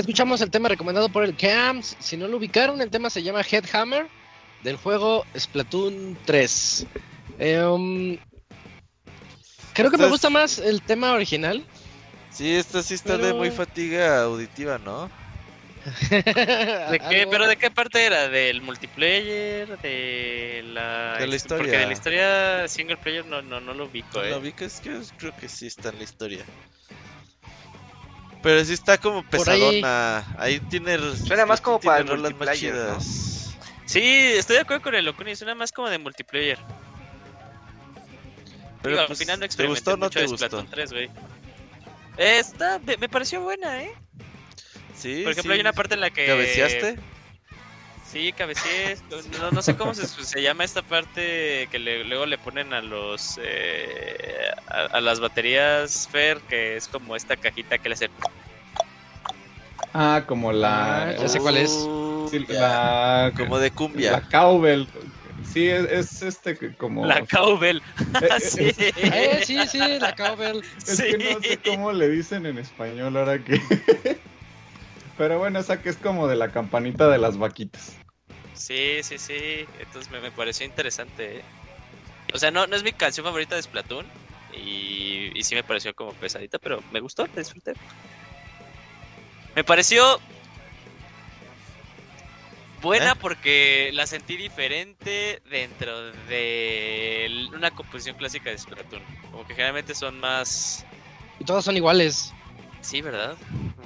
Ya escuchamos el tema recomendado por el CAMS. Si no lo ubicaron, el tema se llama Headhammer del juego Splatoon 3. Eh, um, creo que me gusta más el tema original. Sí, esta sí está de muy fatiga auditiva, ¿no? *laughs* ¿De qué? ¿Pero de qué parte era? ¿Del multiplayer? ¿De la, De la ex- Porque historia. de la historia single player no, no, no lo ubico, ¿No eh. ¿Lo ubicas? Que creo que sí está en la historia. Pero sí está como Por ahí- pesadona. Ahí, tiene. Suena más como para el rolas más multiplayer, ¿no? chidas. Sí, estoy de acuerdo con el Okuni, suena más como de multiplayer. Pero Digo, pues, al final no ¿te gustó o no mucho te gustó? Splatoon 3, güey. Esta me, me pareció buena, ¿eh? Sí, Por ejemplo, sí. hay una parte en la que... ¿Cabeceaste? Sí, cabeceé. No, no sé cómo se, se llama esta parte que le- luego le ponen a los... eh, a, a las baterías Fer, que es como esta cajita que le hace... Ah, como la. Ah, ya sé cuál es. Uh, sí, la, Como de la cumbia. cowbell. Sí, es, es este que como. La cowbell. Eh, *laughs* sí. Eh, sí, sí, la cowbell. Es Sí. que no sé cómo le dicen en español ahora que. *laughs* Pero bueno, esa que es como de la campanita de las vaquitas. Sí, sí, sí. Entonces me, me pareció interesante. ¿eh? O sea, no, no es mi canción favorita de Splatoon. Y, y sí me pareció como pesadita, pero me gustó, la disfruté. Me pareció buena ¿Eh? porque la sentí diferente dentro de una composición clásica de Splatoon. Como que generalmente son más... Y todas son iguales. Sí, ¿verdad?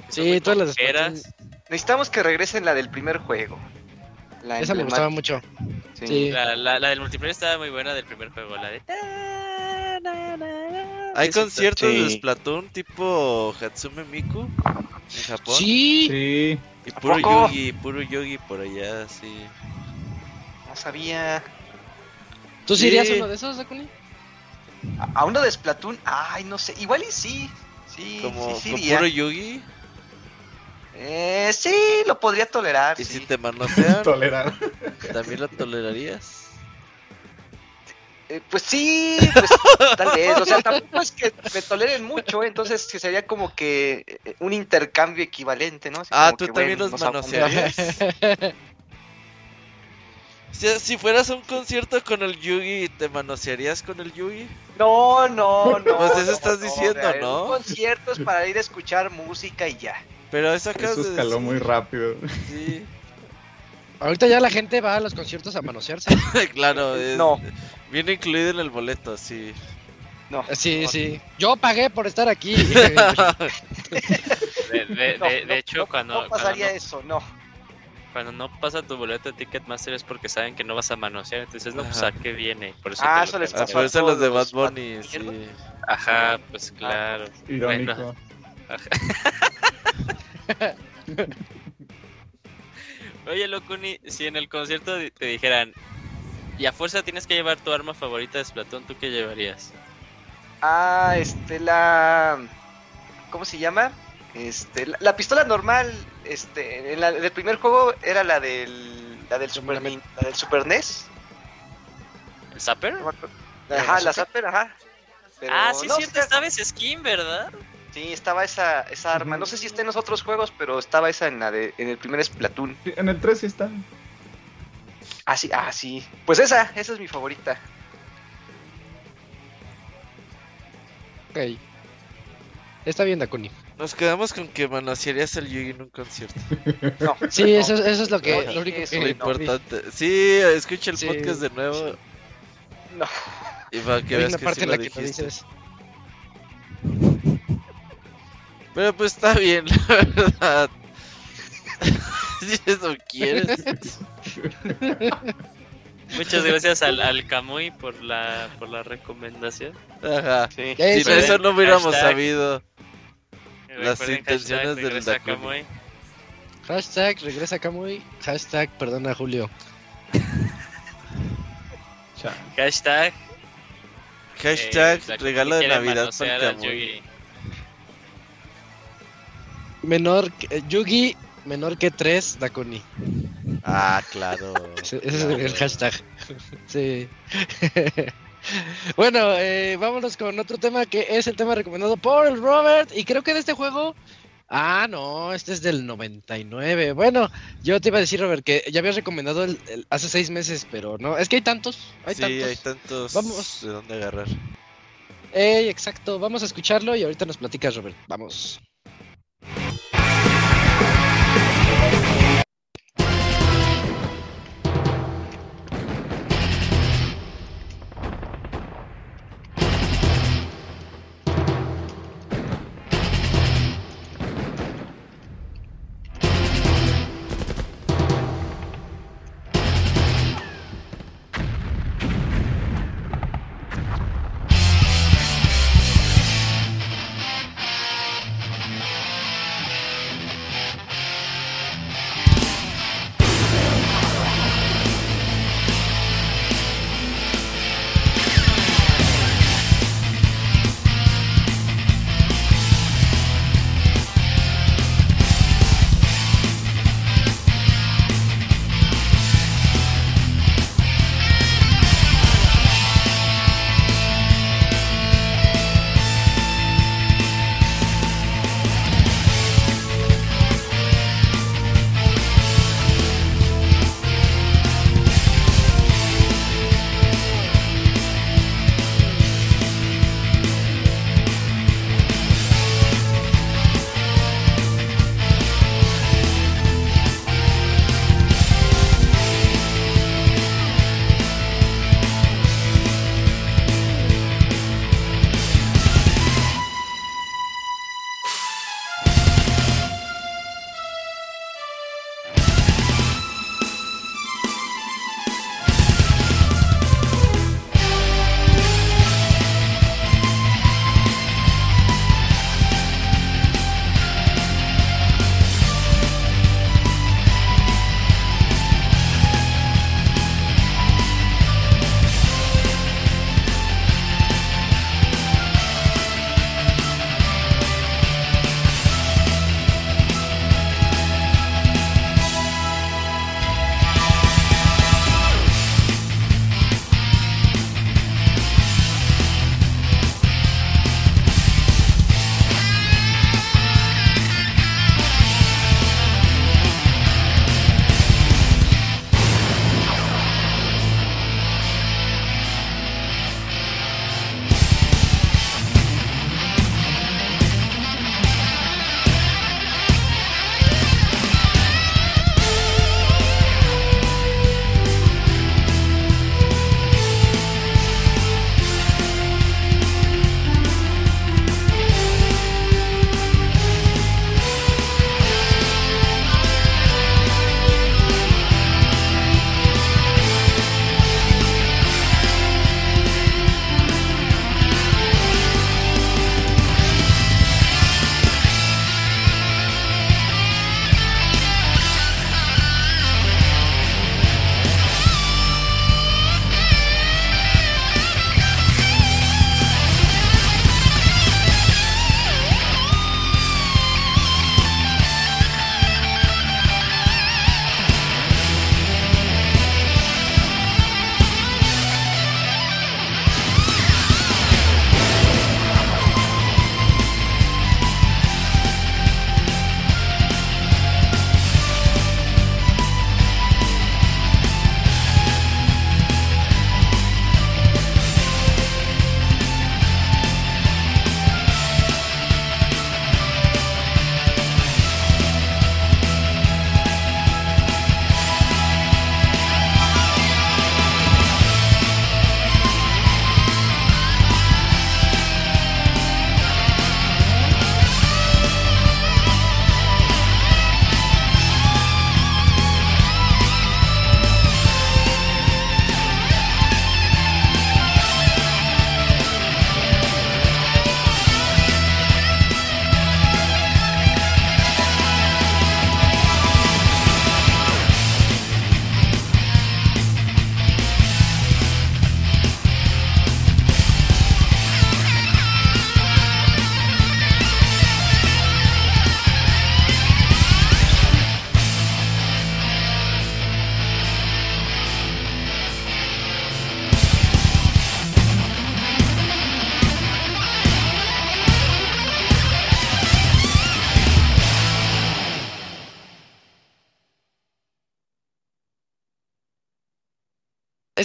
Sí, todas las. Necesitamos que regresen la del primer juego. La Esa me gustaba mucho. Sí. Sí. La, la, la del multiplayer estaba muy buena del primer juego, la de... Hay conciertos de. Splatoon tipo Hatsume Miku en Japón. Sí. Sí, Y puro? Yugi, puro Yugi por allá, sí. No sabía. ¿Tú sí irías a uno de esos, Dakuni? A, a uno de Splatoon, ay, no sé. Igual y sí. Sí, Como sí, sí, con iría. puro Yugi. Eh, sí, lo podría tolerar. Y sí. si te manosean, *laughs* tolerar. ¿también lo tolerarías? Eh, pues sí, pues, *laughs* tal vez. O sea, tampoco es que me toleren mucho, ¿eh? entonces que sería como que eh, un intercambio equivalente, ¿no? Así Ah, ¿tú que, también bueno, los nos manosearías? *laughs* Si, si fueras a un concierto con el Yugi, ¿te manosearías con el Yugi? No, no, no. Pues eso no, estás diciendo, ¿no? Un concierto es para ir a escuchar música y ya. Pero eso acabas Eso escaló muy rápido. Sí, Ahorita ya la gente va a los conciertos a manosearse. *laughs* claro. es- No. Viene incluido en el boleto, sí. No. Sí, no, sí. Yo pagué por estar aquí. *laughs* De, de, no, de, no, de hecho, no, cuando, no pasaría cuando, eso, no. cuando no pasa tu boleto de Ticketmaster es porque saben que no vas a manosear. Entonces, no, pues Ajá. a qué viene. Por eso Ah, eso les. Ah, pasó por a eso los de Bad Bunny, sí. Ajá, pues claro. Irónico. *laughs* *laughs* Oye, Locuni, si en el concierto te dijeran, y a fuerza tienes que llevar tu arma favorita de Splatoon, ¿tú qué llevarías? Ah, este, la... ¿Cómo se llama? Este, la, la pistola normal, este, en la del primer juego era la del, la del Super, la del Super NES. ¿El Zapper? Ajá, la Zapper, ajá. Pero ah, sí, no, cierto, estaba ese skin, ¿verdad? Sí, estaba esa, esa arma. No sé si está en los otros juegos, pero estaba esa en la de, en el primer Splatoon. Sí, En el 3 sí está. Ah, sí, ah, sí. Pues esa, esa es mi favorita. ok. Está bien, Dakuni. Nos quedamos con que manosearías al Yugi en un concierto. *laughs* No. Sí, no. eso, eso es lo que. No, lo único eso, que- Lo no. importante. Sí, escucha el Sí. podcast de nuevo No. y para que veas una que parte sí en lo la que lo dices. Pero pues está bien, *laughs* la verdad. *laughs* si eso quieres. Muchas gracias al, al Kamui por la, por la recomendación. Ajá. Sí. Sin Eso, eso no hubiéramos Hashtag. sabido. Las Recuerden, intenciones del regresa. Kamui. Hashtag regresa Kamui. Hashtag perdona Julio. *laughs* Hashtag Hashtag eh, regalo de Navidad para Camuy. Menor que, eh, Yugi, menor que 3, Dakuni. Ah, claro. *laughs* Ese, ese es el hashtag. Sí. *laughs* bueno, eh, vámonos con otro tema que es el tema recomendado por el Robert. Y creo que de este juego. Ah, no, este es del 99. Bueno, yo te iba a decir, Robert, que ya habías recomendado el, el- hace seis meses, pero no. Es que hay tantos. Hay sí, tantos. hay tantos Vamos. de dónde agarrar. Ey, exacto. Vamos a escucharlo y ahorita nos platicas, Robert. Vamos. Thank you.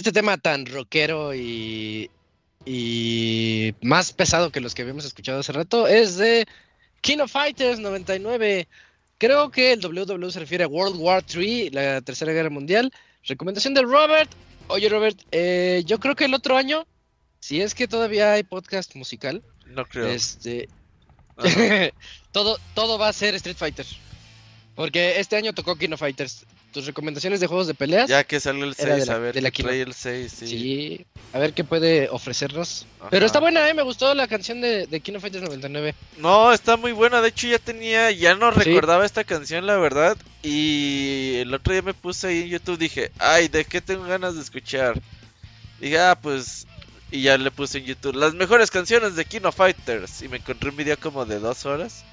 Este tema tan rockero y, y más pesado que los que habíamos escuchado hace rato es de King of Fighters 99. Creo que el WW se refiere a World War III, la Tercera Guerra Mundial. Recomendación de Robert. Oye, Robert, eh, yo creo que el otro año, si es que todavía hay podcast musical, No creo. este, *laughs* todo, todo va a ser Street Fighter. Porque este año tocó King of Fighters. Tus recomendaciones de juegos de peleas. Ya que salió el Era de 6, la- a ver, de la Kino. trae el 6, sí. Sí. A ver qué puede ofrecernos. Ajá. Pero está buena, eh. Me gustó la canción de, de King of Fighters 99. No, está muy buena. De hecho, ya tenía, ya no Sí. recordaba esta canción, la verdad. Y el otro día me puse ahí en YouTube, dije, ay, ¿de qué tengo ganas de escuchar? Dije, ah, pues. Y ya le puse en YouTube las mejores canciones de King of Fighters. Y me encontré un video como de dos horas.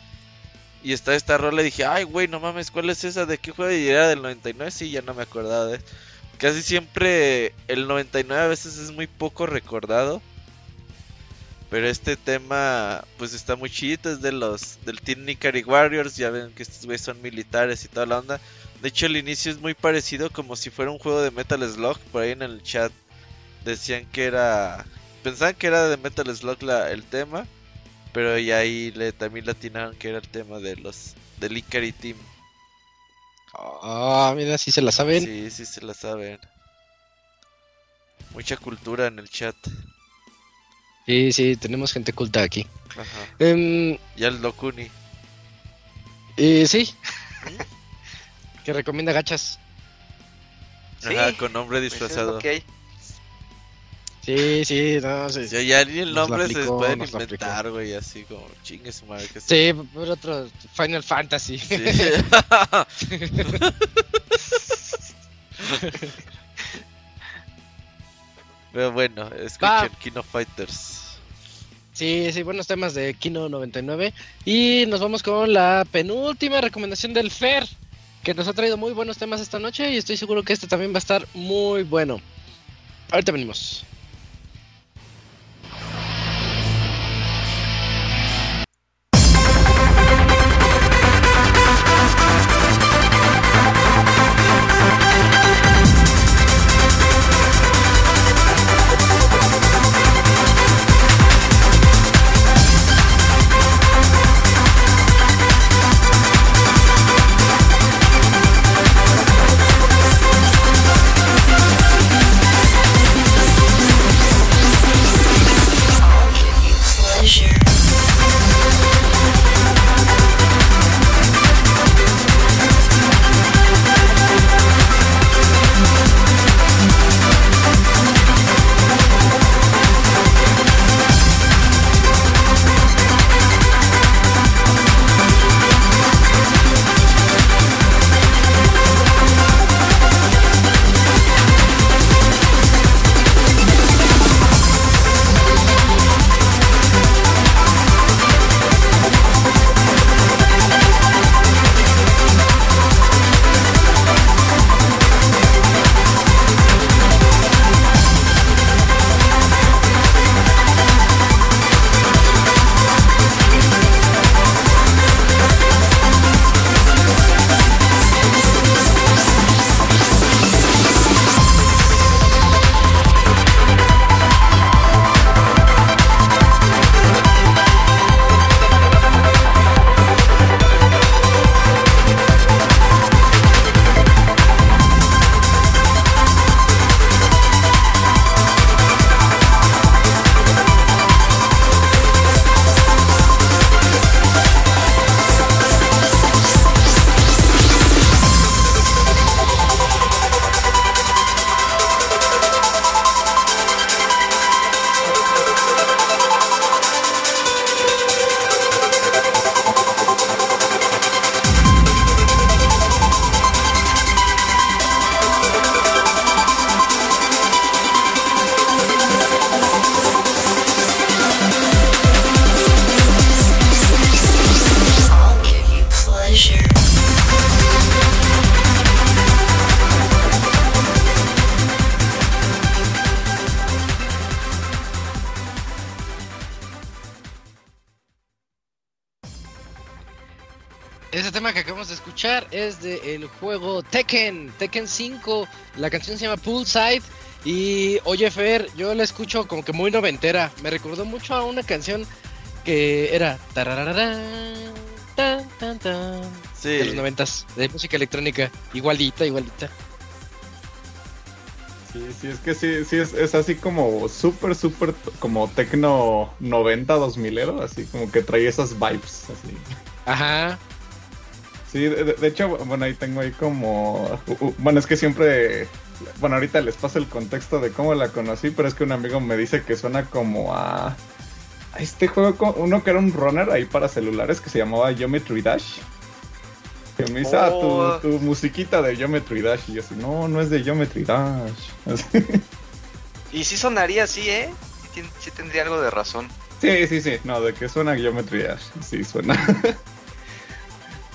Y está esta rola y dije, ay, güey, no mames, ¿cuál es esa? ¿De qué juego? Y era del 99, sí, ya no me acordaba de. Casi siempre el 99 a veces es muy poco recordado. Pero este tema, pues está muy chido, es de los del Team Ikari Warriors, ya ven que estos güeyes son militares y toda la onda. De hecho, el inicio es muy parecido como si fuera un juego de Metal Slug, por ahí en el chat decían que era... Pensaban que era de Metal Slug la, el tema, pero ya ahí le, también le atinaron que era el tema de los del Ikari Team. Ah, mira, si se la saben. Sí, sí se la saben. Mucha cultura en el chat. Sí, sí, tenemos gente culta aquí. Ajá. Em, Y al Dokuni. y sí. *laughs* que recomienda gachas. Sí, Ajá, con nombre Pues es disfrazado. hay. Sí, sí, no, sí. Ya, ya ni el nombre se pueden inventar, güey, así como chingue su madre que Sí, por otro Final Fantasy. Sí. *laughs* Pero bueno, escuchen. Kino Fighters. Sí, sí, buenos temas de Kino 99. Y nos vamos con la penúltima recomendación del Fer, que nos ha traído muy buenos temas esta noche y estoy seguro que este también va a estar muy bueno. Ahorita venimos. Tekken, Tekken 5. La canción se llama Poolside. Y oye, Fer, yo la escucho como que muy noventera. Me recordó mucho a una canción que era. tan, tan, tan, De los Sí. noventas, de música electrónica. Igualita, igualita. Sí, sí, es que sí, sí, es, es así como súper, súper, como tecno 90, 2000 ero, así como que trae esas vibes, así. Ajá. Sí, de, de- hecho, bueno, ahí tengo ahí como, bueno, es que siempre, bueno, ahorita les paso el contexto de cómo la conocí, pero es que un amigo me dice que suena como a, a este juego, uno que era un runner ahí para celulares que se llamaba Geometry Dash. Que me dice, ah, Oh. tu, tu musiquita de Geometry Dash. Y yo así, no, no es de Geometry Dash. *laughs* Así. Y sí sonaría así, ¿eh? Sí, sí tendría algo de razón. Sí, sí, sí, no, de que suena Geometry Dash, sí suena. *laughs*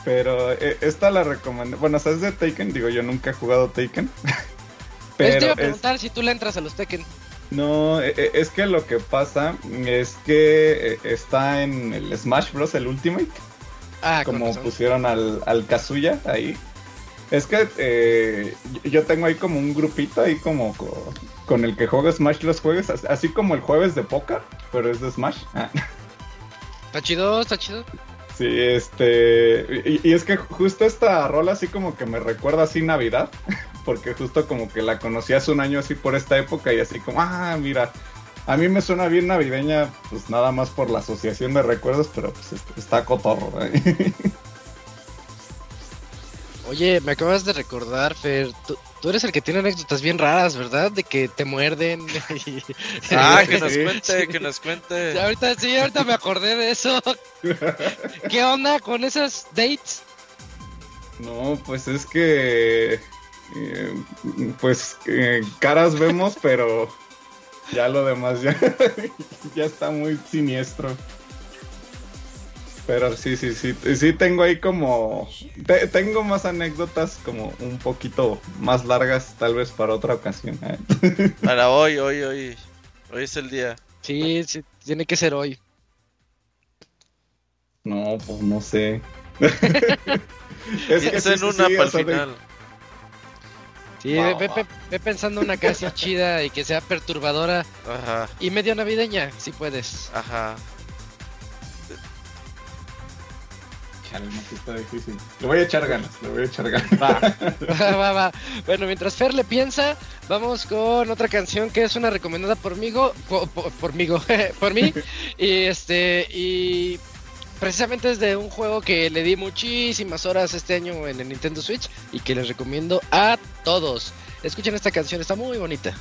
Pero eh, esta la recomendé, bueno, o sea, es de Taken, digo, yo nunca he jugado Taken. *laughs* Pero te iba a es- preguntar si tú le entras a los Tekken. no, eh, eh, es que lo que pasa es que eh, está en el Smash Bros. el Ultimate, Ah, con como pusieron al, al Kazuya ahí. Es que eh, yo- tengo ahí como un grupito ahí como co- con, el que juego Smash los jueves, as- así como el jueves de póker, pero es de Smash. Ah. *laughs* Está chido, está chido. Sí, este. Y, es que justo esta rola así como que me recuerda así Navidad. *laughs* Porque justo como que la conocí hace un año así por esta época y así como, ah, mira. A mí me suena bien navideña, pues nada más por la asociación de recuerdos, pero pues est- está cotorro. ¿eh? *laughs* Oye, me acabas de recordar, Fer. Tú eres el que tiene anécdotas bien raras, ¿verdad? De que te muerden. *laughs* y- Ah, *laughs* que nos cuente, que nos cuente. Sí, ahorita sí, ahorita me acordé de eso. *laughs* ¿Qué onda con esas dates? No, pues es que. eh, pues eh, caras vemos, pero ya lo demás ya, ya está muy siniestro. Pero sí, sí, sí, sí tengo ahí como... te- tengo más anécdotas como un poquito más largas tal vez para otra ocasión. ¿eh? *laughs* Para hoy, hoy, hoy. Hoy es el día. Sí, sí, tiene que ser hoy. No, pues no sé. *laughs* es Piensa en sí, sí, una sí, para el de- final. Sí, Va, ve, ve- ve- ve pensando una casi chida y que sea perturbadora Ajá, y medio navideña, si puedes. ajá. Chale, no, sí está difícil. Le voy a echar ganas, le voy a echar ganas. Va, va, *laughs* *laughs* va, va. Bueno, mientras Fer le piensa, vamos con otra canción que es una recomendada por mí, por, por, por migo, *laughs* por mí. Y este, y precisamente es de un juego que le di muchísimas horas este año en el Nintendo Switch y que les recomiendo a todos. Escuchen esta canción, está muy bonita.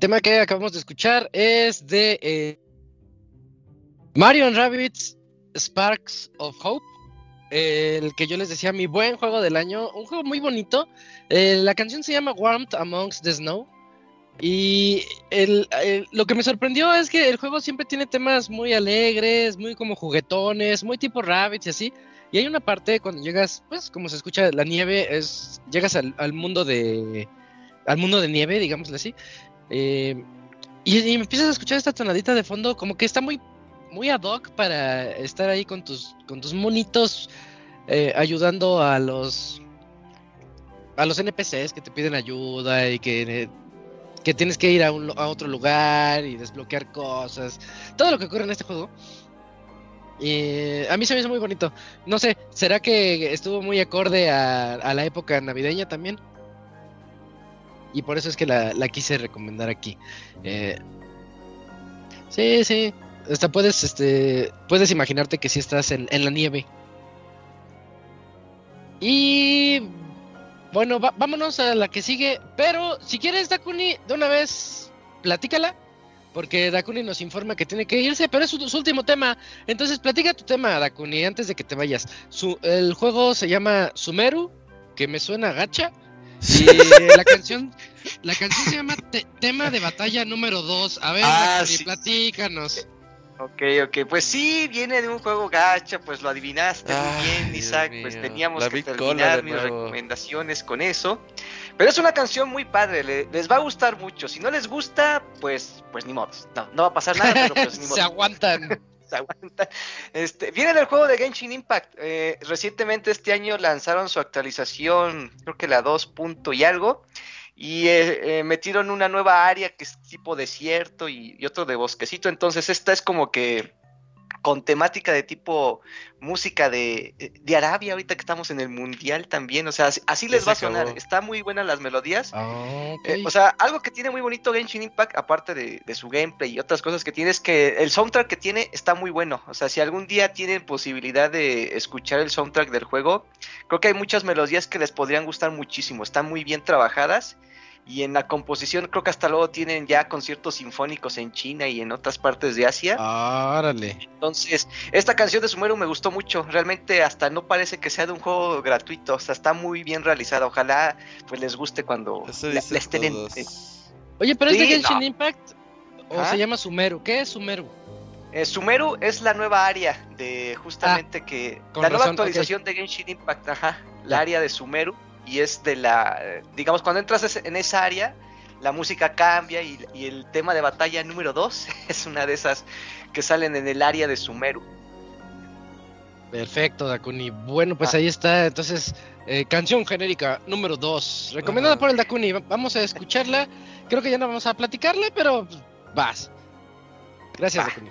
Tema que acabamos de escuchar es de eh, Mario and Rabbids Sparks of Hope. El que yo les decía, mi buen juego del año. Un juego muy bonito. Eh, la canción se llama Warmth Amongst the Snow. Y lo que me sorprendió es que el juego siempre tiene temas muy alegres, muy como juguetones, muy tipo Rabbids y así. Y hay una parte cuando llegas, pues como se escucha la nieve, es llegas al, al mundo de al mundo de nieve, digámosle así. Eh, y, y empiezas a escuchar esta tonadita de fondo, como que está muy muy ad hoc para estar ahí con tus con tus monitos eh, ayudando a los a los NPCs que te piden ayuda y que eh, que tienes que ir a, un, a otro lugar y desbloquear cosas. Todo lo que ocurre en este juego. Y a mí se me hizo muy bonito. No sé, ¿será que estuvo muy acorde a la época navideña también? Y por eso es que la, la quise recomendar aquí. Eh, sí, sí. Hasta puedes, este, puedes imaginarte que si estás en, en la nieve. Y bueno, vámonos a la que sigue. Pero si quieres, Dakuni, de una vez, platícala. Porque Dakuni nos informa que tiene que irse, pero es su, su último tema. Entonces, platica tu tema, Dakuni, antes de que te vayas. Su, el juego se llama Sumeru, que me suena gacha. Y la canción, la canción se llama Te- Tema de Batalla número 2. A ver, Ah, sí. platícanos. Ok, ok, pues sí, viene de un juego gacha, pues lo adivinaste muy bien, Dios Isaac, pues teníamos la que terminar mis nuevo. recomendaciones con eso. Pero es una canción muy padre, le- les va a gustar mucho. Si no les gusta, pues, pues ni modo. No, no va a pasar nada, pero pues ni *laughs* modo. Se aguantan. *laughs* aguanta. Este, viene del juego de Genshin Impact. Eh, recientemente este año lanzaron su actualización, creo que la 2 punto y algo. Y eh, eh, metieron una nueva área que es tipo desierto y otro de bosquecito. Entonces esta es como que con temática de tipo música de, de Arabia, ahorita que estamos en el mundial también. O sea, así, les va a sonar. acabó. Está muy buenas las melodías. Ah. Eh, o sea, algo que tiene muy bonito Genshin Impact, aparte de, de su gameplay y otras cosas que tiene, es que el soundtrack que tiene está muy bueno. O sea, si algún día tienen posibilidad de escuchar el soundtrack del juego, creo que hay muchas melodías que les podrían gustar muchísimo. Están muy bien trabajadas. Y en la composición creo que hasta luego tienen ya conciertos sinfónicos en China y en otras partes de Asia. Órale. Entonces, esta canción de Sumeru me gustó mucho. Realmente hasta no parece que sea de un juego gratuito. O sea, está muy bien realizada. Ojalá pues les guste cuando la, la estén en- todos. en, Oye, pero es de Genshin no. Impact o se llama Sumeru. ¿Qué es Sumeru? Eh, Sumeru es la nueva área de justamente que con la nueva razón, actualización de Genshin Impact, ajá, la área de Sumeru y es de la, digamos, cuando entras en esa área, la música cambia y, y el tema de batalla número 2 *laughs* es una de esas que salen en el área de Sumeru. Perfecto, Dakuni. Bueno, pues Ah. ahí está. Entonces, eh, canción genérica número 2. Recomendada Ajá. por el Dakuni. Va- Vamos a escucharla. Creo que ya no vamos a platicarla, pero pues, vas. Gracias. Dakuni.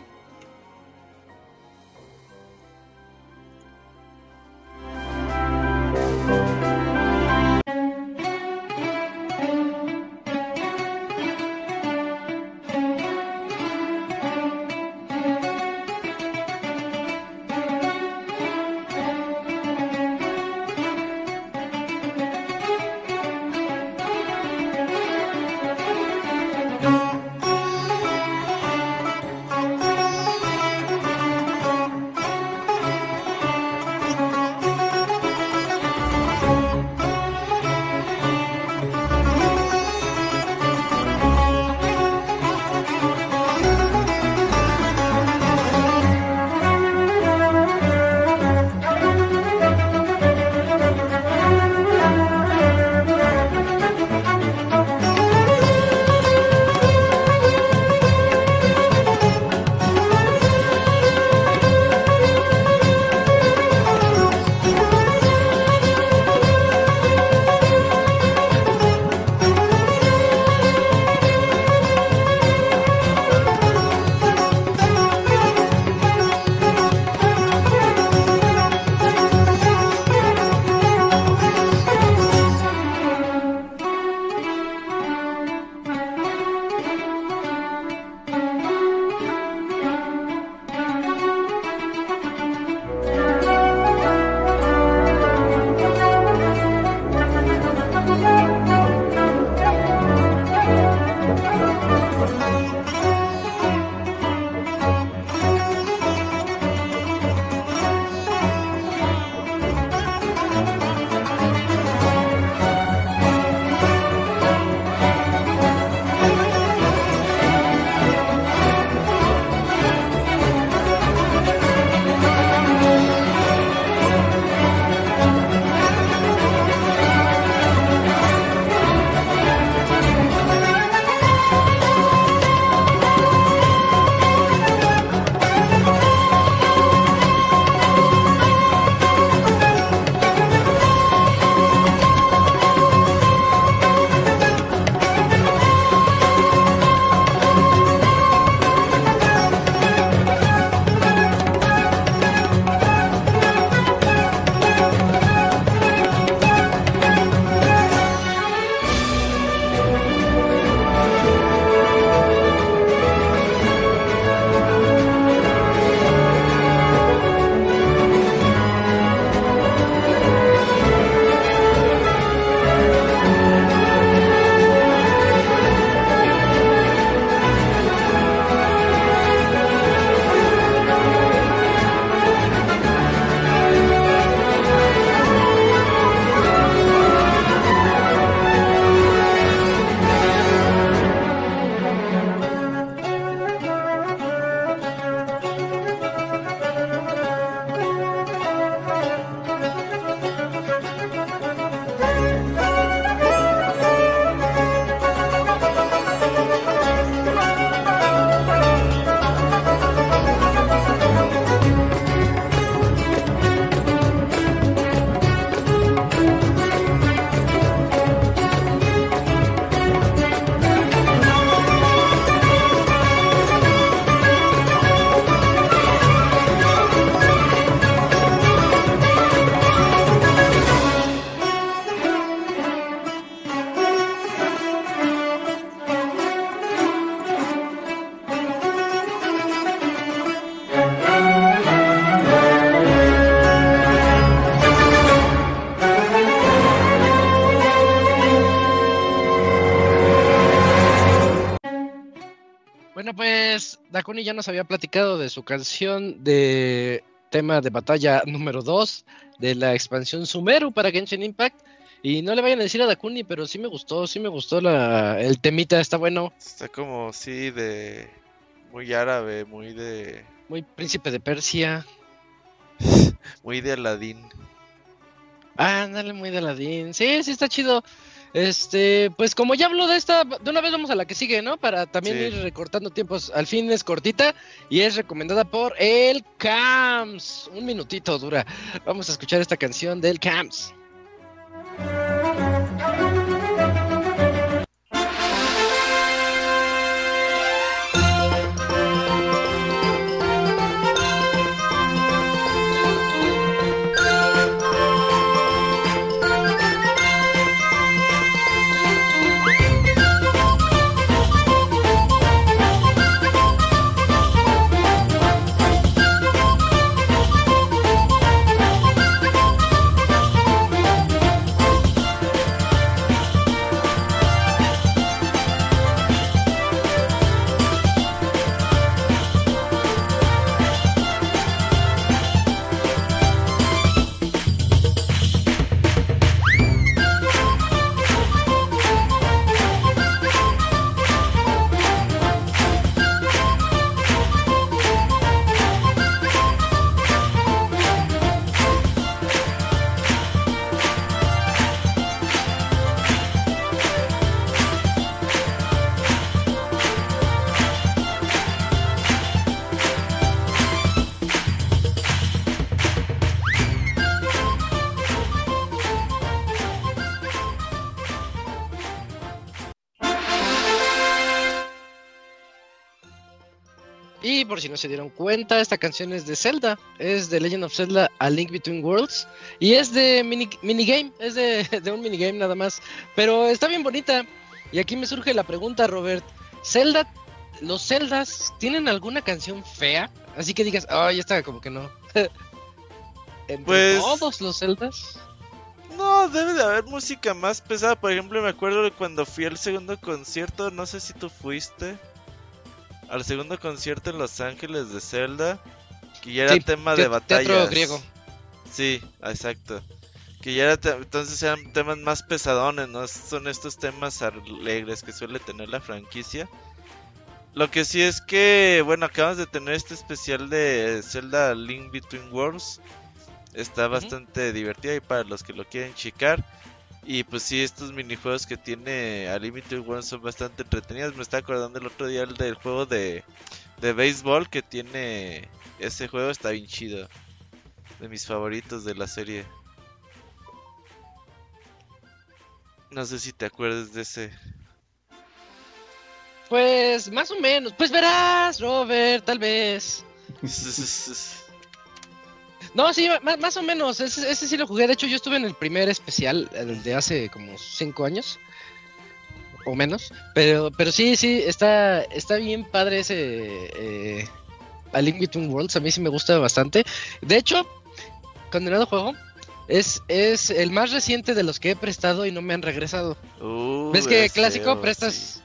Ya nos había platicado de su canción de tema de batalla número 2 de la expansión Sumeru para Genshin Impact. Y no le vayan a decir a Dakuni, pero sí me gustó, sí me gustó la, el temita, está bueno. Está como, sí, de. Muy árabe, muy de. Muy príncipe de Persia. *laughs* Muy de Aladdin. Ah, ándale, muy de Aladdin. Sí, sí, está chido. Este, pues como ya hablo de esta, de una vez vamos a la que sigue, ¿no? Para también Sí. ir recortando tiempos. Al fin es cortita y es recomendada por el Cams. Un minutito dura. Vamos a escuchar esta canción del Cams. Se dieron cuenta, esta canción es de Zelda, es de Legend of Zelda A Link Between Worlds y es de mini, minigame, es de, *laughs* de un minigame nada más, pero está bien bonita. Y aquí me surge la pregunta, Robert, ¿Zelda, los Zeldas tienen alguna canción fea? Así que digas, ay, esta como que no. *laughs* ¿Entre Pues- todos los Zeldas? No, debe de haber música más pesada. Por ejemplo, me acuerdo de cuando fui al segundo concierto. No sé si tú fuiste. Al segundo concierto en Los Ángeles de Zelda. Que ya era Sí, tema te- de batallas. teatro griego. Sí, exacto. Que ya era te- entonces eran temas más pesadones, ¿no? Son estos temas alegres que suele tener la franquicia. Lo que sí es que, bueno, acabamos de tener este especial de Zelda Link Between Worlds. Está bastante divertido y para los que lo quieren checar. Y pues sí, estos minijuegos que tiene A Link Between Worlds son bastante entretenidos. Me estaba acordando el otro día el del juego de, de béisbol que tiene ese juego. Está bien chido. De mis favoritos de la serie. No sé si te acuerdas de ese. Pues más o menos, pues verás, Robert, tal vez. *laughs* *laughs* No, sí, más, o menos. Ese, ese sí lo jugué. De hecho, yo estuve en el primer especial, el de hace como cinco años. O menos. Pero, pero sí, sí, está, está bien padre ese eh, A Link Between Worlds. A mí sí me gusta bastante. De hecho, condenado juego. Es, es el más reciente de los que he prestado y no me han regresado. Uh, ¿Ves que clásico? feo, prestas, sí.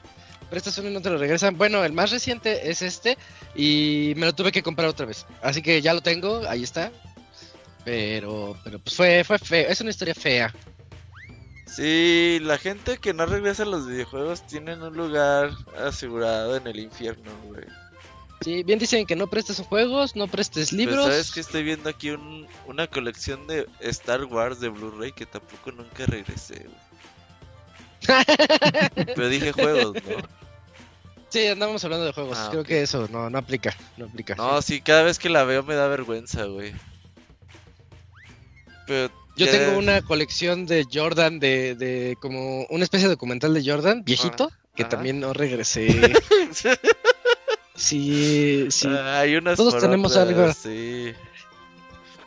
prestas uno y no te lo regresan. Bueno, el más reciente es este y me lo tuve que comprar otra vez. Así que ya lo tengo, ahí está. Pero, pero pues fue, fue feo. Es una historia fea. Sí, la gente que no regresa a los videojuegos tienen un lugar asegurado en el infierno, güey. Sí, bien dicen que no prestes juegos, no prestes Pues, libros. sabes que estoy viendo aquí un- una colección de Star Wars de Blu-ray que tampoco nunca regresé, güey. *laughs* Pero dije juegos, ¿no? sí, andamos hablando de juegos. Ah, Creo que eso no, no aplica. No aplica. No, sí, cada vez que la veo me da vergüenza, güey. Pero Yo ya- tengo una colección de Jordan, de, de como una especie de documental de Jordan, viejito, que ajá. también no regresé. *laughs* sí, sí. Ah, Hay unas Todos tenemos otras, algo. Sí.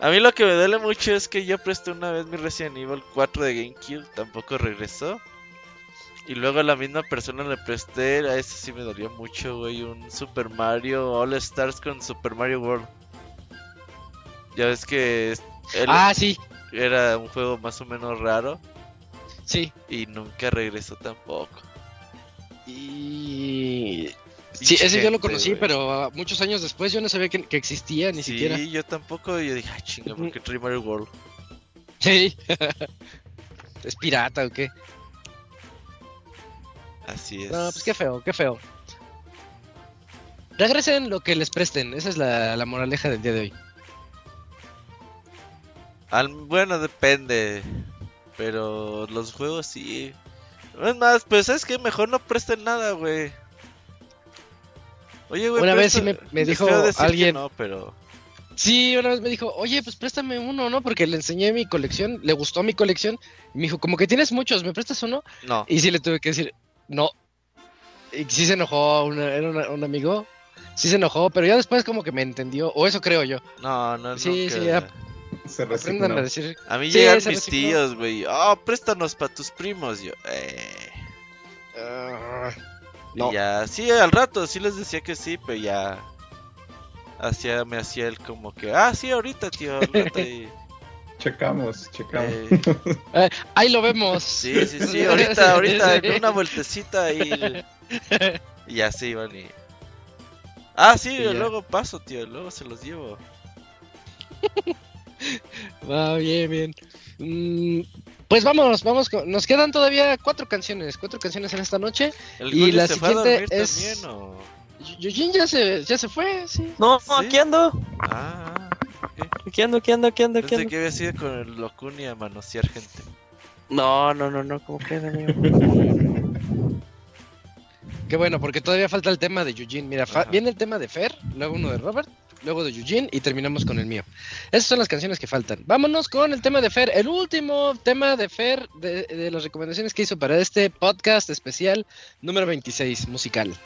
A mí lo que me duele mucho es que yo presté una vez mi Resident Evil 4 de GameCube, tampoco regresó. Y luego a la misma persona le presté, a ese sí me dolió mucho, güey, un Super Mario All Stars con Super Mario World. Ya ves que él Ah, sí, era un juego más o menos raro sí. y nunca regresó tampoco. Y Sí, ese yo lo conocí, pero muchos años después yo no sabía que, que existía ni sí, siquiera. yo tampoco. Yo dije, ay, chinga, ¿por qué trae Mario World? Sí. *laughs* ¿Es pirata o qué? Así es. No, pues qué feo, qué feo. Regresen lo que les presten, esa es la, la moraleja del día de hoy. Al- bueno, depende. Pero los juegos sí. Es más, pues es que mejor no presten nada, güey. Oye, güey, Una vez sí me- dijo alguien- No, pero. Sí, una vez me dijo, oye, pues préstame uno, ¿no? Porque le enseñé mi colección, le gustó mi colección. Y me dijo, como que tienes muchos, ¿me prestas uno? No. Y sí le tuve que decir, no. Y sí se enojó, una- era una- un amigo. Sí se enojó, pero ya después como que me entendió, o eso creo yo. No, no, Sí, nunca. sí, ya. Se resignó. a decir, A mí Sí, llegan mis tíos, güey. Oh, préstanos para tus primos. Yo, eh. "Ah, Y No. ya, sí, al rato sí les decía que sí, pero ya. Hacía, me hacía él como que, ah, sí, ahorita, tío. al rato", y, *laughs* Checamos, checamos. *laughs* eh, ahí lo vemos. sí, sí, sí, ahorita, *laughs* ahorita, en una vueltecita y. Y ya se iban y. Ah, sí, Y ya. luego paso, tío, luego se los llevo. *laughs* Va bien, bien. Mm, pues vámonos, vamos. con- Nos quedan todavía cuatro canciones, cuatro canciones en esta noche. ¿El Y la se fue a siguiente es- también o.? Y- Eugene ya se, ya se fue, sí. No, ¿Sí? aquí ando. Ah, Aquí ando, aquí ando, aquí ando, aquí ando. que había sido con el Locuni a manosear gente. No, no, no, no, ¿cómo crees, amigo? Qué bueno, porque todavía falta el tema de Eugene. Mira, fa- viene el tema de Fer, luego uno de Robert, luego de Eugene y terminamos con el mío. Esas son las canciones que faltan. Vámonos con el tema de Fer, el último tema de Fer de, de las recomendaciones que hizo para este podcast especial número 26, musical.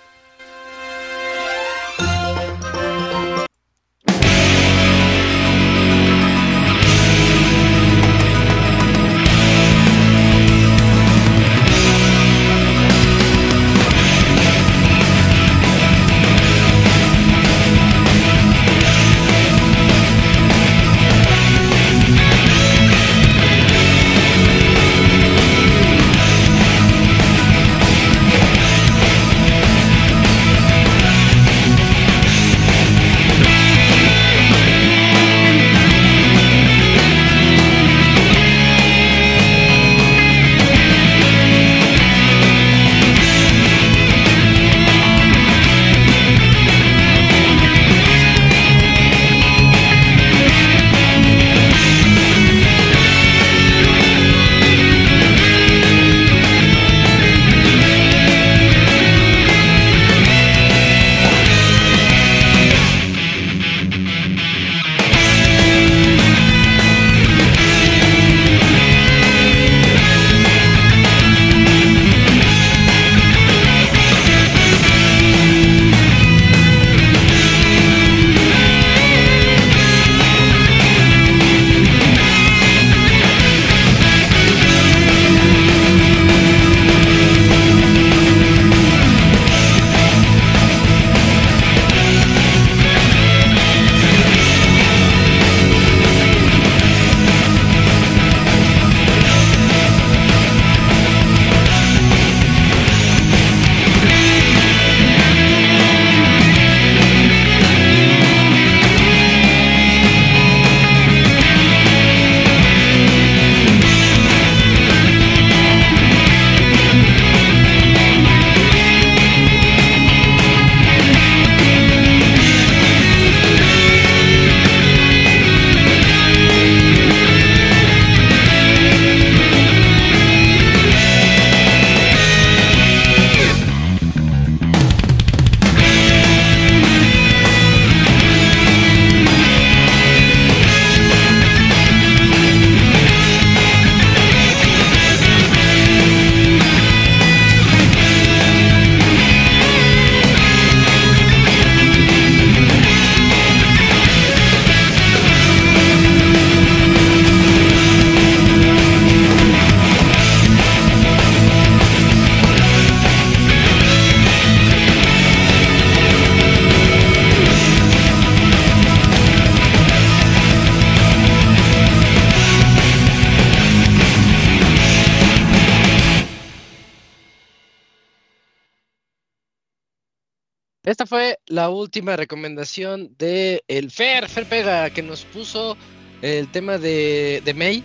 Esta fue la última recomendación de el Fer, Fer Pega, que nos puso el tema de, de May,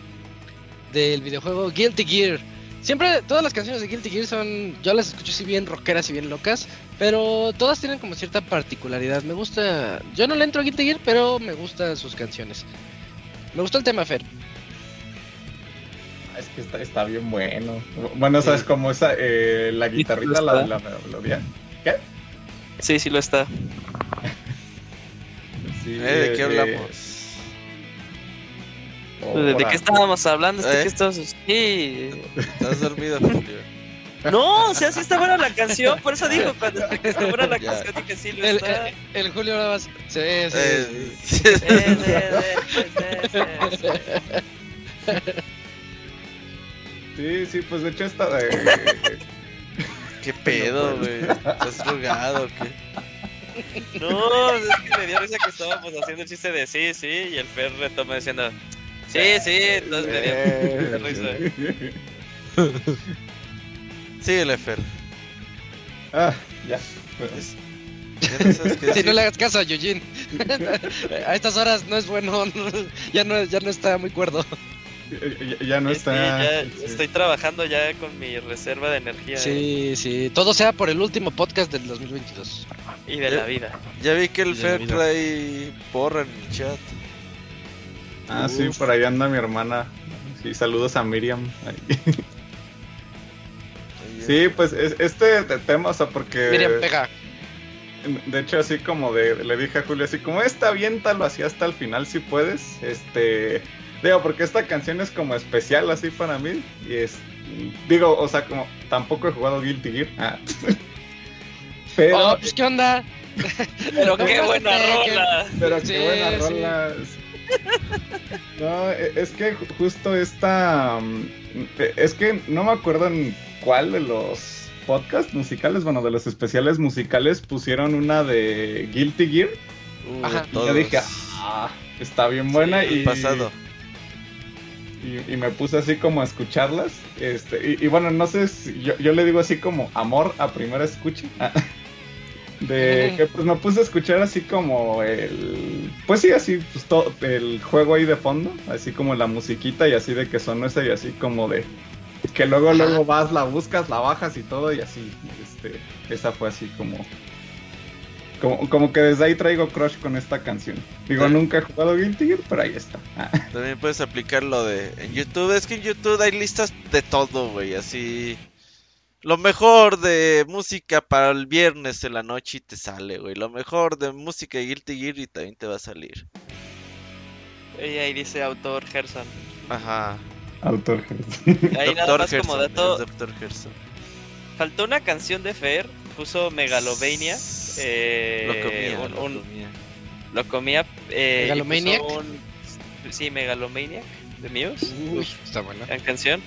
del videojuego Guilty Gear. Siempre, todas las canciones de Guilty Gear son, yo las escucho así bien rockeras y bien locas, pero todas tienen como cierta particularidad. Me gusta, yo no le entro a Guilty Gear, pero me gustan sus canciones. Me gustó el tema, Fer. Es que está, está bien bueno. Bueno, ¿sabes cómo esa, eh, la guitarrita, la de la melodía? ¿Qué? Sí, sí lo está. Sí, Eh, ¿De qué eh, hablamos? oh, ¿De ahora- qué estábamos hablando? ¿De ¿Eh? qué estábamos? Sí. ¿Estás dormido, Julio? No, o sea, sí está buena la canción, por eso digo, *laughs* cuando está buena la Ya. canción dije sí lo El, está. el- el Julio nada más. Sí, sí, sí. Eh, *laughs* Eh, eh, eh, pues, eh, eh. Sí, sí, pues de hecho esta *laughs* de... ¿Qué pedo, güey? ¿Estás drogado o qué? *laughs* No, es que me dio risa que estábamos haciendo el chiste de sí, sí, y el Fer retoma diciendo sí, sí, entonces me dio *laughs* risa. *laughs* Síguele, Fer. ah, ya. Es- Si no le hagas caso a Eugene. a estas horas no es bueno, ya no, ya no está muy cuerdo. Ya, no Sí, está. ya sí. estoy trabajando ya con mi reserva de energía eh, Sí, sí, todo sea por el último podcast del 2022. y de la vida. Ya vi que el Fer trae porra en el chat. Ah, sí, por ahí anda mi hermana. Sí, saludos a Miriam. Sí, pues es- este te- tema, o sea, porque. Miriam, pega. De hecho, así como de, le dije a Julio, así como esta aviéntalo así hasta el final si puedes. Este. Digo, porque esta canción es como especial así para mí. Y es. Digo, o sea, como tampoco he jugado Guilty Gear. Ah. *laughs* Pero. Oh, pues qué onda. *laughs* Pero qué no, buena rola. Pero Sí, qué buena sí. rola. *laughs* No, e- es que ju- justo esta. mm, Es que no me acuerdo en cuál de los podcasts musicales, bueno, de los especiales musicales, pusieron una de Guilty Gear. Uh, Ajá. Y todos. yo dije, ah, está bien buena. El y, pasado. Y, y me puse así como a escucharlas. Este, y, y bueno, no sé si yo, yo le digo así como amor a primera escucha. *laughs* Ah, De que pues me puse a escuchar así como el. Pues sí, así, pues todo el juego ahí de fondo. Así como la musiquita y así de que sonó ese y así como de. Que luego, luego vas, la buscas, la bajas y todo y así. Este, esa fue así como. Como, como que desde ahí traigo crush con esta canción. Digo, Sí. nunca he jugado Guilty Gear, pero ahí está. Ah. También puedes aplicar lo de en YouTube. Es que en YouTube hay listas de todo, güey. Así. Lo mejor de música para el viernes en la noche y te sale, güey. Lo mejor de música de Guilty Gear y también te va a salir. Y ahí dice autor Gerson. Ajá. Autor. Ahí nada Doctor más como Gerson. dato, Doctor Gerson. faltó una canción de Fer, puso Megalovania. Eh, Lo comía, un- lo comía. lo comía. Eh, ¿Megalomaniac? un- sí, Megalomaniac de Muse. Uy, está buena. gran canción.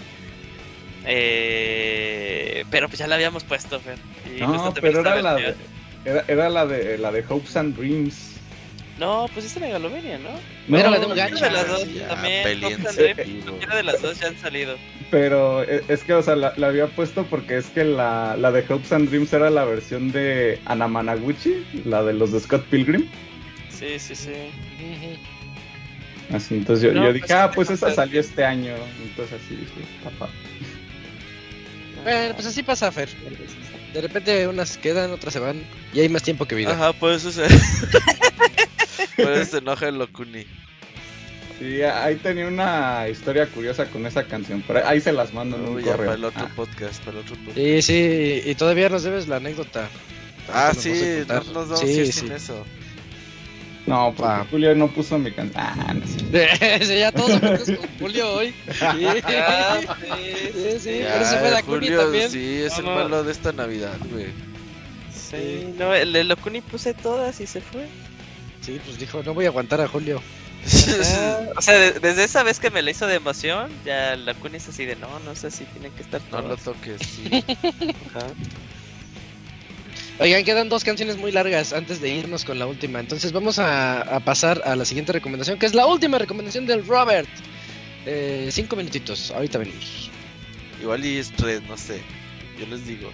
Eh, pero pues ya la habíamos puesto, Fer. Y No, pero era la, de, versión. era, era la de la de Hopes and Dreams. No, pues esta Megalomania, ¿no? Era No, la de las dos Ya, también. Cualquiera de las dos ya han salido. Pero e- es que, o sea, la, la había puesto porque es que la, la de Hopes and Dreams era la versión de Anamanaguchi, la de los de Scott Pilgrim. Sí, sí, sí. Así, entonces yo, No, yo pues dije, ah, sí, pues esa salió este año. Entonces así dije, papá. Bueno, pues así pasa, Fer. De repente unas quedan, otras se van. Y hay más tiempo que vida. Ajá, por eso se. *laughs* por eso se enoja el Locuni. Sí, ahí tenía una historia curiosa con esa canción. Pero ahí se las mando en un Uy, ya correo. para el otro Ah, podcast, para el otro podcast. Sí, sí, y todavía nos debes la anécdota. Ah, Ahorita nos vas a sí, no contar. nos vamos Sí, a ir sí. sin eso. no, porque Ah. Julio no puso mi canción. Ah, no sé. *laughs* Sí, ya todos somos con Julio hoy. Sí, *laughs* sí, sí, sí, Ya, pero se fue la Cuni Julio, también. sí, es el No. malo de esta Navidad, güey. Sí, no, el de Locuni puse todas y se fue. Sí, pues dijo, no voy a aguantar a Julio. *laughs* O sea, de- desde esa vez que me la hizo de emoción, ya Locuni es así de no, no sé si tienen que estar No lo toques, sí. *laughs* Ajá. Oigan, quedan dos canciones muy largas antes de irnos con la última. Entonces vamos a, a pasar a la siguiente recomendación, que es la última recomendación del Robert. Eh, cinco minutitos, ahorita venimos. Igual y es red, no sé. Yo les digo.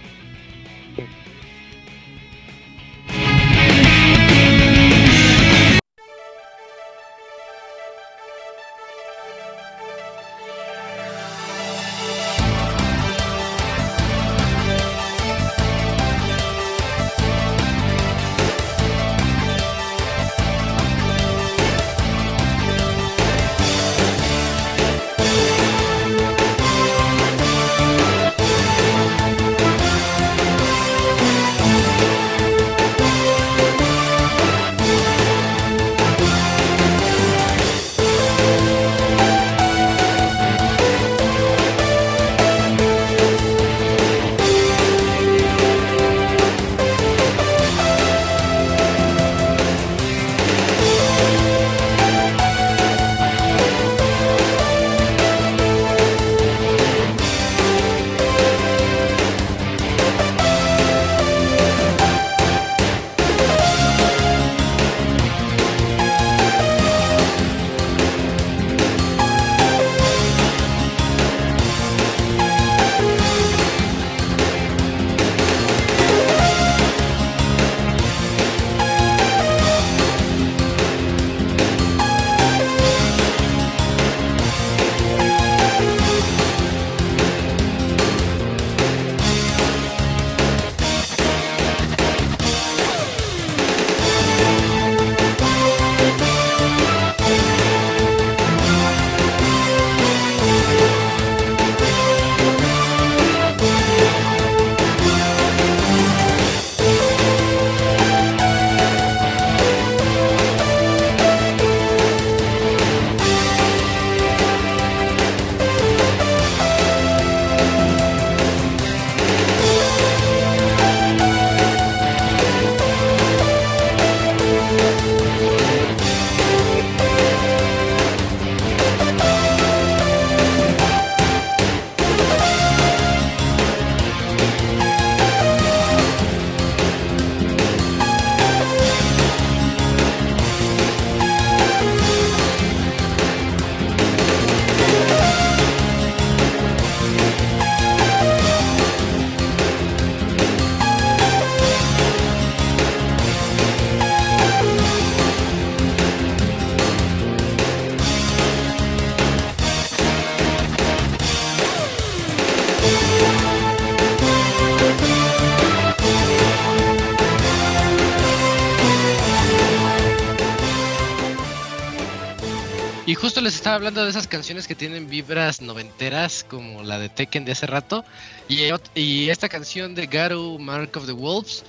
Les estaba hablando de esas canciones que tienen vibras noventeras, como la de Tekken de hace rato. Y, esta canción de Garu, Mark of the Wolves,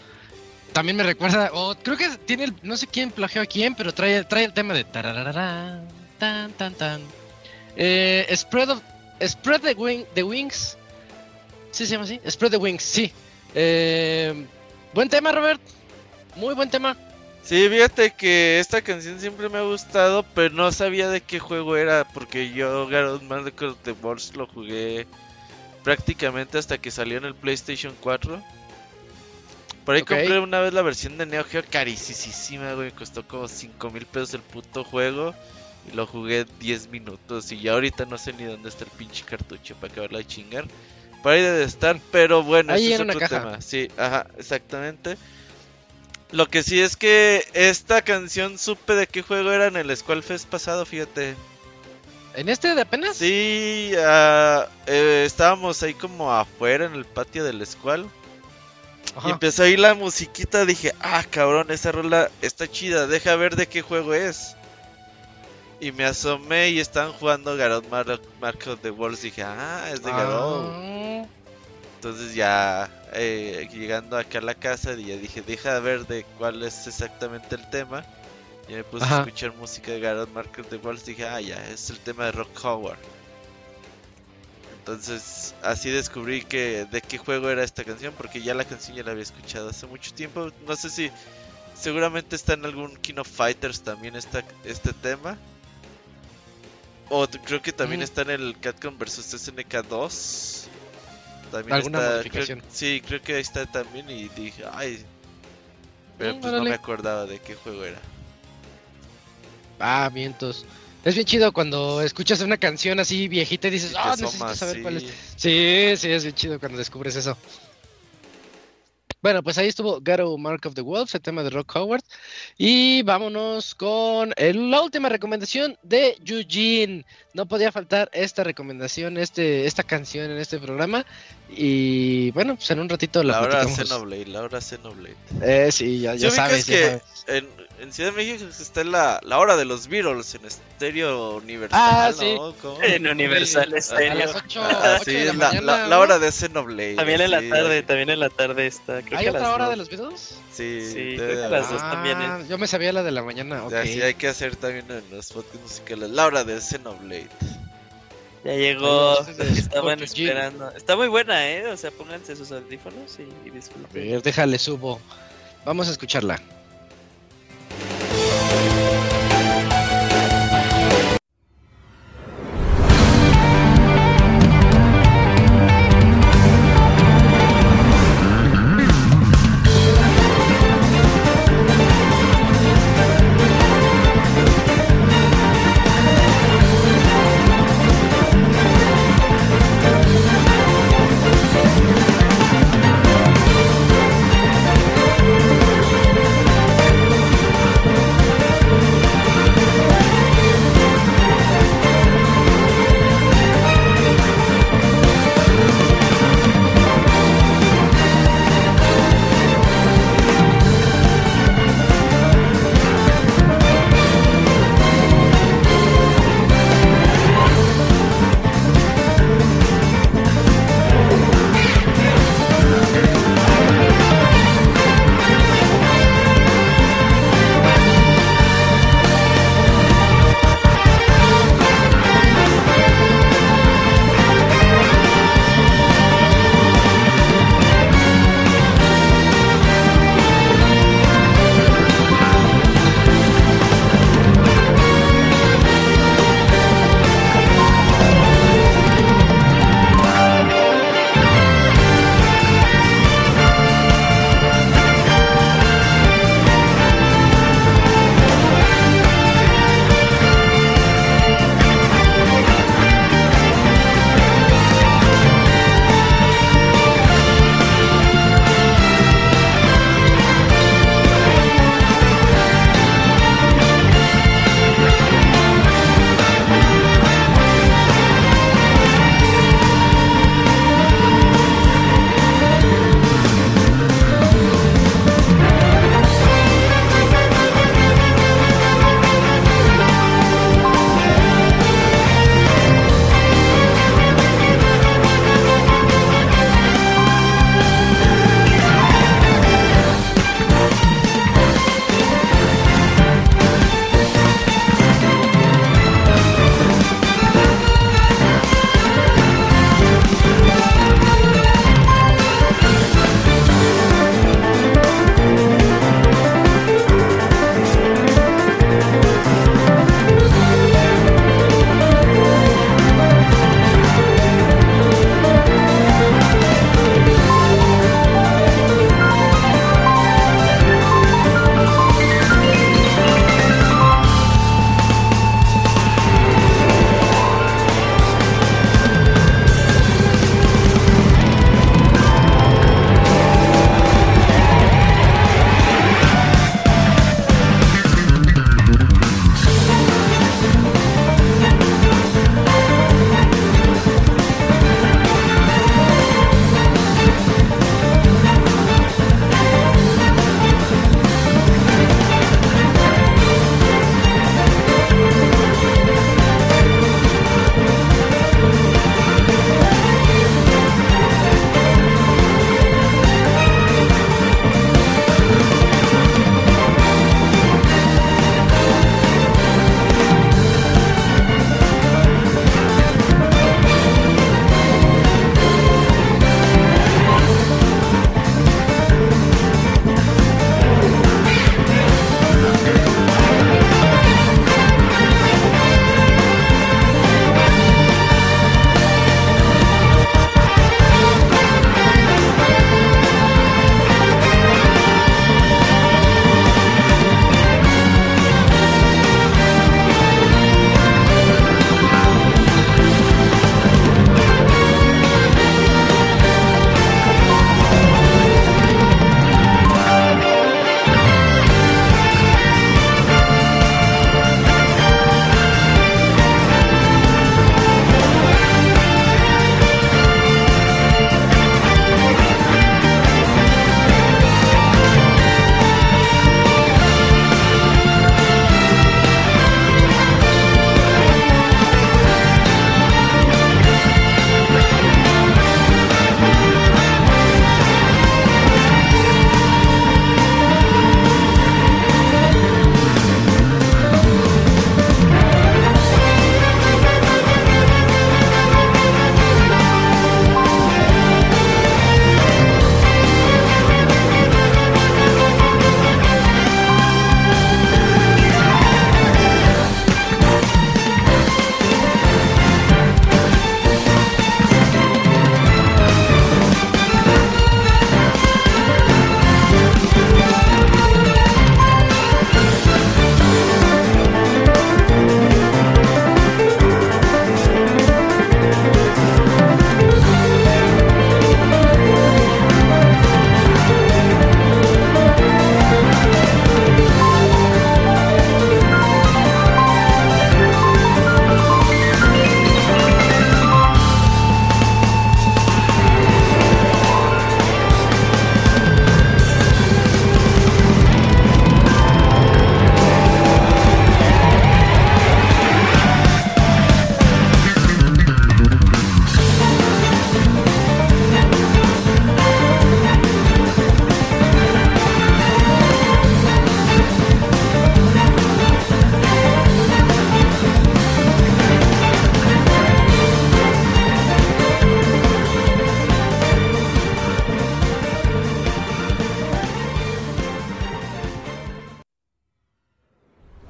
también me recuerda, o creo que tiene, el- no sé quién plagió a quién, pero trae, trae el tema de tan, tan, tan. Eh, spread, of, spread the, wing, the Wings. ¿Sí se llama así? Spread the Wings, sí. Eh, buen tema, Robert. Muy buen tema. Sí, fíjate que esta canción siempre me ha gustado, pero no sabía de qué juego era, porque yo Garou Mark of the Wolves lo jugué prácticamente hasta que salió en el PlayStation 4. Por ahí compré una vez la versión de Neo Geo carísima, güey, costó como 5 mil pesos el puto juego. Y lo jugué 10 minutos y ya ahorita no sé ni dónde está el pinche cartucho para acabarlo de chingar. Por ahí debe de estar, pero bueno, Ahí ese es otro caja. tema. Sí, ajá, exactamente. Lo que sí es que esta canción supe de qué juego era en el Squall Fest pasado, fíjate. ¿En este de apenas? Sí, ah, eh, estábamos ahí como afuera en el patio del Squall. Y Ajá. empezó ahí la musiquita, dije, ah, cabrón, esa rola está chida, deja ver de qué juego es. Y me asomé y estaban jugando Garou Mar Mark of the Wolves, dije, ah, es de. Ah, Entonces ya eh, llegando acá a la casa ya dije, deja ver de cuál es exactamente el tema. Y me puse Ajá. a escuchar música de Garou Mark of the Wolves, dije, ah, ya, es el tema de Rock Howard. Entonces así descubrí que de qué juego era esta canción, porque ya la canción ya la había escuchado hace mucho tiempo. No sé si seguramente está en algún King of Fighters también esta, este tema. O creo que también Mm. está en el Catcom vs SNK 2. También Alguna está, modificación. creo- sí, creo que ahí está también y dije, ay. Pero Mm, pues no me acordaba de qué juego era. Ah, vientos. Es bien chido cuando escuchas una canción así viejita y dices, ah, necesito asomas, saber sí. cuál es. Sí, sí, es bien chido cuando descubres eso. Bueno, pues ahí estuvo Garo Mark of the Wolves, el tema de Rock Howard. Y vámonos con la última recomendación de Eugene. No podía faltar esta recomendación, este, esta canción en este programa. Y bueno, pues en un ratito la La hora platicamos. Xenoblade, la hora Xenoblade. Eh, sí, ya, ¿Sí ya sabes, ya que sabes. en, en Ciudad de México está la, la hora de los Beatles en estéreo universal, Ah, sí. ¿no? En Universal A Estéreo. las 8, Ah, sí, de la es la, mañana. la- la ¿no? hora de Xenoblade. También en la tarde, también en la tarde está. Creo ¿Hay que otra las hora de los videos? Sí, Sí, creo que las dos también. Ah, Yo me sabía la de la mañana, ok. Ya, sí, hay que hacer también en los podcasts musicales la hora de Xenoblade. Ya llegó. Ustedes, *laughs* Estaban esperando. Está muy buena, ¿eh? O sea, pónganse sus audífonos y, y A disfruten. ver, déjale, subo. Vamos a escucharla.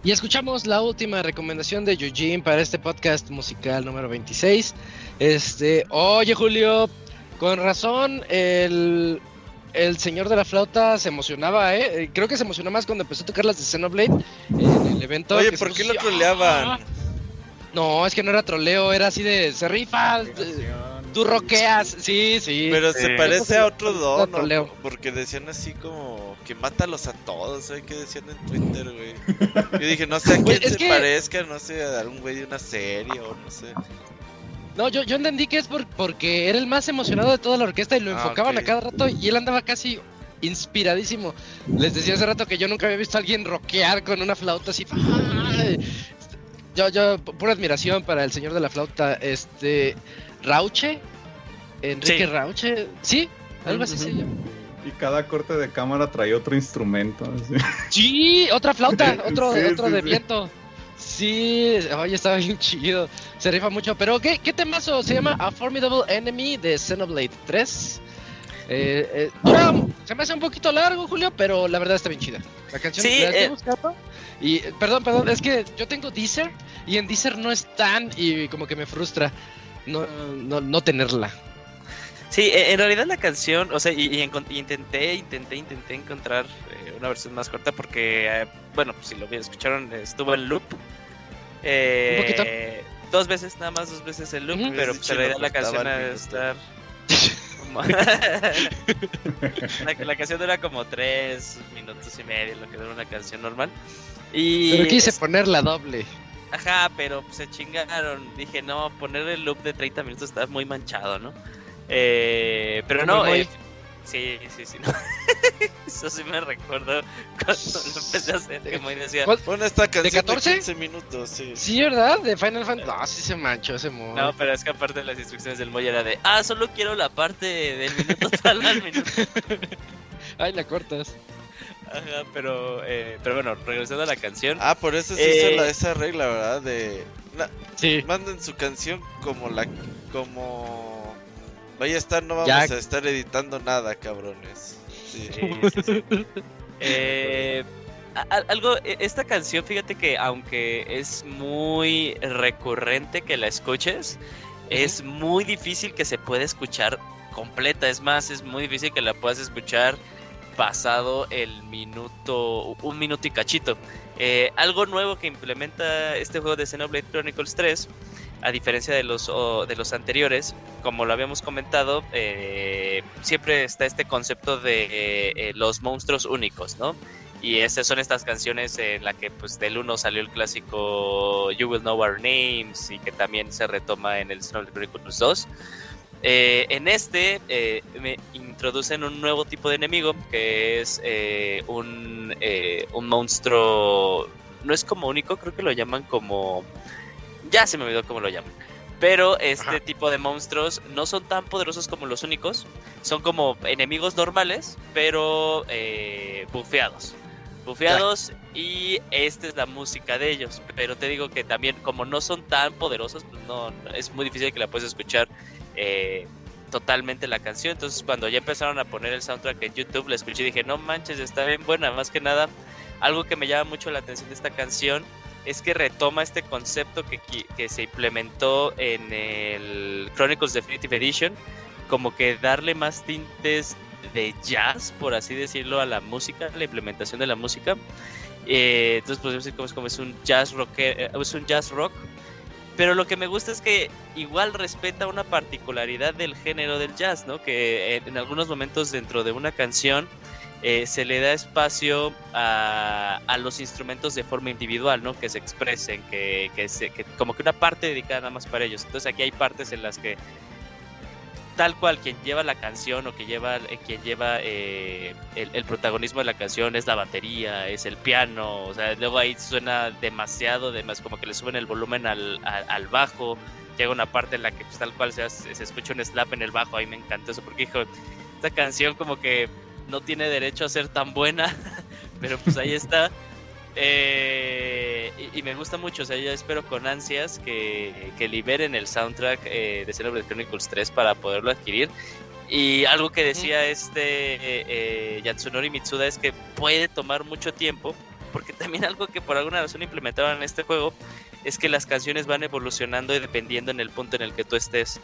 Y escuchamos la última recomendación de Eugene para este podcast musical número 26. Este, oye Julio, con razón el, el señor de la flauta se emocionaba, ¿eh? Eh, Creo que se emocionó más cuando empezó a tocar las de Xenoblade en el evento. Oye, ¿por qué lo troleaban? No, es que no era troleo, era así de se rifa, tú roqueas, sí, sí. Pero Sí. se parece a otro don, ¿no? Porque decían así como que mátalos a todos, ¿sabes qué decían en Twitter, güey? Yo dije, no sé a quién se que- parezca, no sé, a algún güey de una serie o no sé. No, yo, yo entendí que es por- porque era el más emocionado de toda la orquesta y lo Ah, enfocaban a cada rato y él andaba casi inspiradísimo. Les decía hace rato que yo nunca había visto a alguien rockear con una flauta así. Yo, yo, pu- pura admiración para el señor de la flauta, este, Rauche, Enrique Sí. Rauche, sí, algo así se llama. Y cada corte de cámara traía otro instrumento. así. Sí, otra flauta, *laughs* otro, Sí, otro sí, de sí. viento. Sí, oye, estaba bien chido. Se rifa mucho. Pero, ¿qué, qué temazo? Se llama A Formidable Enemy de Xenoblade 3. Eh, eh, dura- se me hace un poquito largo, Julio, pero la verdad está bien chida. La canción Sí, la estoy eh. buscando. Y, eh, perdón, perdón, es que yo tengo Deezer y en Deezer no están y como que me frustra no, no, no tenerla. Sí, e- en realidad la canción, o sea, y, y encon- y intenté, intenté, intenté encontrar eh, una versión más corta porque, eh, bueno, si lo escucharon, estuvo en loop. Eh, ¿Un poquito? Dos veces, nada más dos veces el loop, pero pues, en realidad la canción de minuto. estar... *laughs* *laughs* la, la canción dura como tres minutos y medio, lo que dura una canción normal. Y Pero quise es- ponerla doble. Ajá, pero pues, se chingaron. Dije, no, poner el loop de 30 minutos está muy manchado, ¿no? Eh, pero no, eh, sí, sí, sí. no. *laughs* Eso sí me recuerdo cuando lo empecé a hacer. Que decía, ¿Cuál? Bueno, esta canción de, 14? 15 minutos, sí. Sí, ¿verdad? De Final Fantasy. No, sí se manchó ese modo. no, pero es que aparte de las instrucciones del Moy era de, ah, solo quiero la parte del minuto *laughs* tal al minuto. *laughs* Ay, la cortas. Ajá, pero, eh, pero bueno, regresando a la canción. Ah, por eso se Eh. hizo la, esa regla, ¿verdad? De... na- Sí. manden su canción como la... como... Vaya a estar, no vamos Ya. a estar editando nada, cabrones. Sí. Sí, sí, sí. *laughs* Eh, algo, e- esta canción, fíjate que aunque es muy recurrente que la escuches, es muy difícil que se pueda escuchar completa. Es más, es muy difícil que la puedas escuchar pasado el minuto, un minuto y cachito. Eh, algo nuevo que implementa este juego de Xenoblade Chronicles 3, a diferencia de los, de los anteriores, como lo habíamos comentado, eh, siempre está este concepto de eh, los monstruos únicos, ¿no? Y esas son estas canciones en la que pues del 1 salió el clásico You Will Know Our Names y que también se retoma en el Xenoblade Chronicles 2. Eh, en este eh, me introducen un nuevo tipo de enemigo que es eh, un, eh, un monstruo, no es como único, creo que lo llaman como... Ya se me olvidó cómo lo llaman. Pero este Ajá. tipo de monstruos no son tan poderosos como los únicos. Son como enemigos normales, pero eh, bufeados. Bufeados y esta es la música de ellos. Pero te digo que también como no son tan poderosos, pues no, no- es muy difícil que la puedas escuchar eh, totalmente la canción. Entonces cuando ya empezaron a poner el soundtrack en YouTube, la escuché y dije, no manches, está bien buena. Más que nada, algo que me llama mucho la atención de esta canción es que retoma este concepto que, que se implementó en el Chronicles Definitive Edition, como que darle más tintes de jazz, por así decirlo, a la música, la implementación de la música. Eh, entonces podemos decir es, como es un jazz rock, es un jazz rock. Pero lo que me gusta es que igual respeta una particularidad del género del jazz, ¿no? Que en, en algunos momentos dentro de una canción eh, se le da espacio a, a los instrumentos de forma individual, ¿no? Que se expresen, que, que, se, que como que una parte dedicada nada más para ellos. Entonces aquí hay partes en las que tal cual quien lleva la canción o que lleva eh, quien lleva eh, el, protagonismo de la canción es la batería, es el piano, o sea, luego ahí suena demasiado, demás como que le suben el volumen al, al, bajo, llega una parte en la que pues, tal cual se, se escucha un slap en el bajo, ahí me encantó eso porque hijo, esta canción como que no tiene derecho a ser tan buena, *laughs* pero pues ahí está. Eh, y, y me gusta mucho, o sea, yo espero con ansias que, que liberen el soundtrack eh, de Xenoblade Chronicles 3 para poderlo adquirir. Y algo que decía este eh, eh, Yatsunori Mitsuda es que puede tomar mucho tiempo porque también algo que por alguna razón implementaron en este juego es que las canciones van evolucionando y dependiendo en el punto en el que tú estés.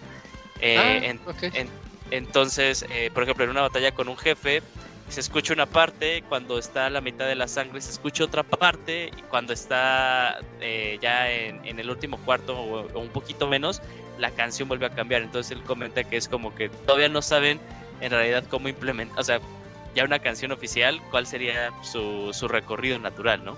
Eh, Ah, en- ok. en- entonces, eh, por ejemplo, en una batalla con un jefe, se escucha una parte, cuando está a la mitad de la sangre se escucha otra parte, y cuando está eh, ya en, en el último cuarto o, o un poquito menos, la canción vuelve a cambiar. Entonces él comenta que es como que todavía no saben en realidad cómo implementar, o sea, ya una canción oficial, cuál sería su, su recorrido natural, ¿no?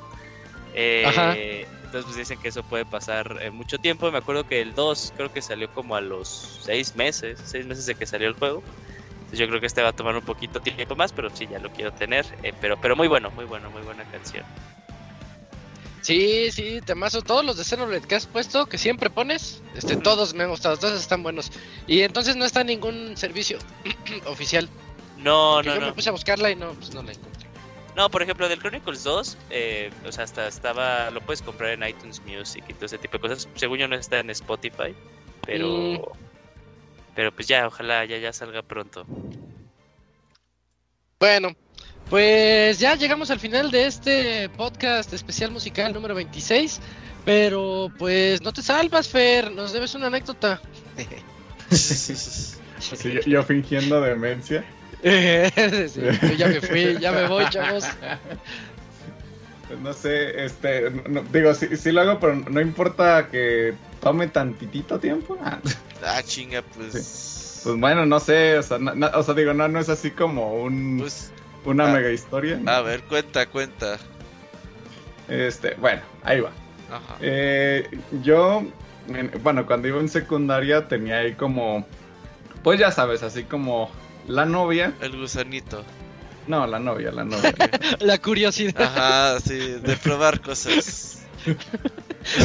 Eh. Entonces pues dicen que eso puede pasar eh, mucho tiempo. Me acuerdo que el 2 creo que salió como a los 6 meses, 6 meses de que salió el juego. Entonces yo creo que este va a tomar un poquito tiempo más, pero sí, ya lo quiero tener. eh, pero, pero muy bueno, muy bueno, muy buena canción. Sí, sí, temazo. Todos los de Xenoblade que has puesto, que siempre pones, este, todos me han gustado, todos están buenos. Y entonces no está en ningún servicio *clears throat* oficial. No, no, yo no. me puse a buscarla y no, pues no la encontré. No, por ejemplo, del Chronicles 2, eh, o sea, hasta estaba, lo puedes comprar en iTunes Music y todo ese tipo de cosas. Según yo no está en Spotify, pero, Mm. Pero pues ya, ojalá ya ya salga pronto. Bueno, pues ya llegamos al final de este podcast especial musical número 26. Pero pues no te salvas, Fer, nos debes una anécdota. *laughs* Así yo, yo fingiendo demencia. *laughs* Sí, yo ya me fui, ya me voy, chavos. *laughs* No sé, este, no- no- digo, sí, sí lo hago, pero no importa que tome tantitito tiempo. *laughs* Ah, Ah, chinga, pues. Pues bueno, no sé, o sea, na- o sea, digo, no, no es así como un, Pues, una ah. mega historia. ¿no? a ver, cuenta, cuenta. Este, bueno, ahí va. Ajá. Eh, yo, en- bueno, cuando iba en secundaria tenía ahí como, pues ya sabes, así como la novia. El gusanito. No, la novia, la novia. *laughs* La curiosidad. Ajá, sí, de probar cosas. *laughs*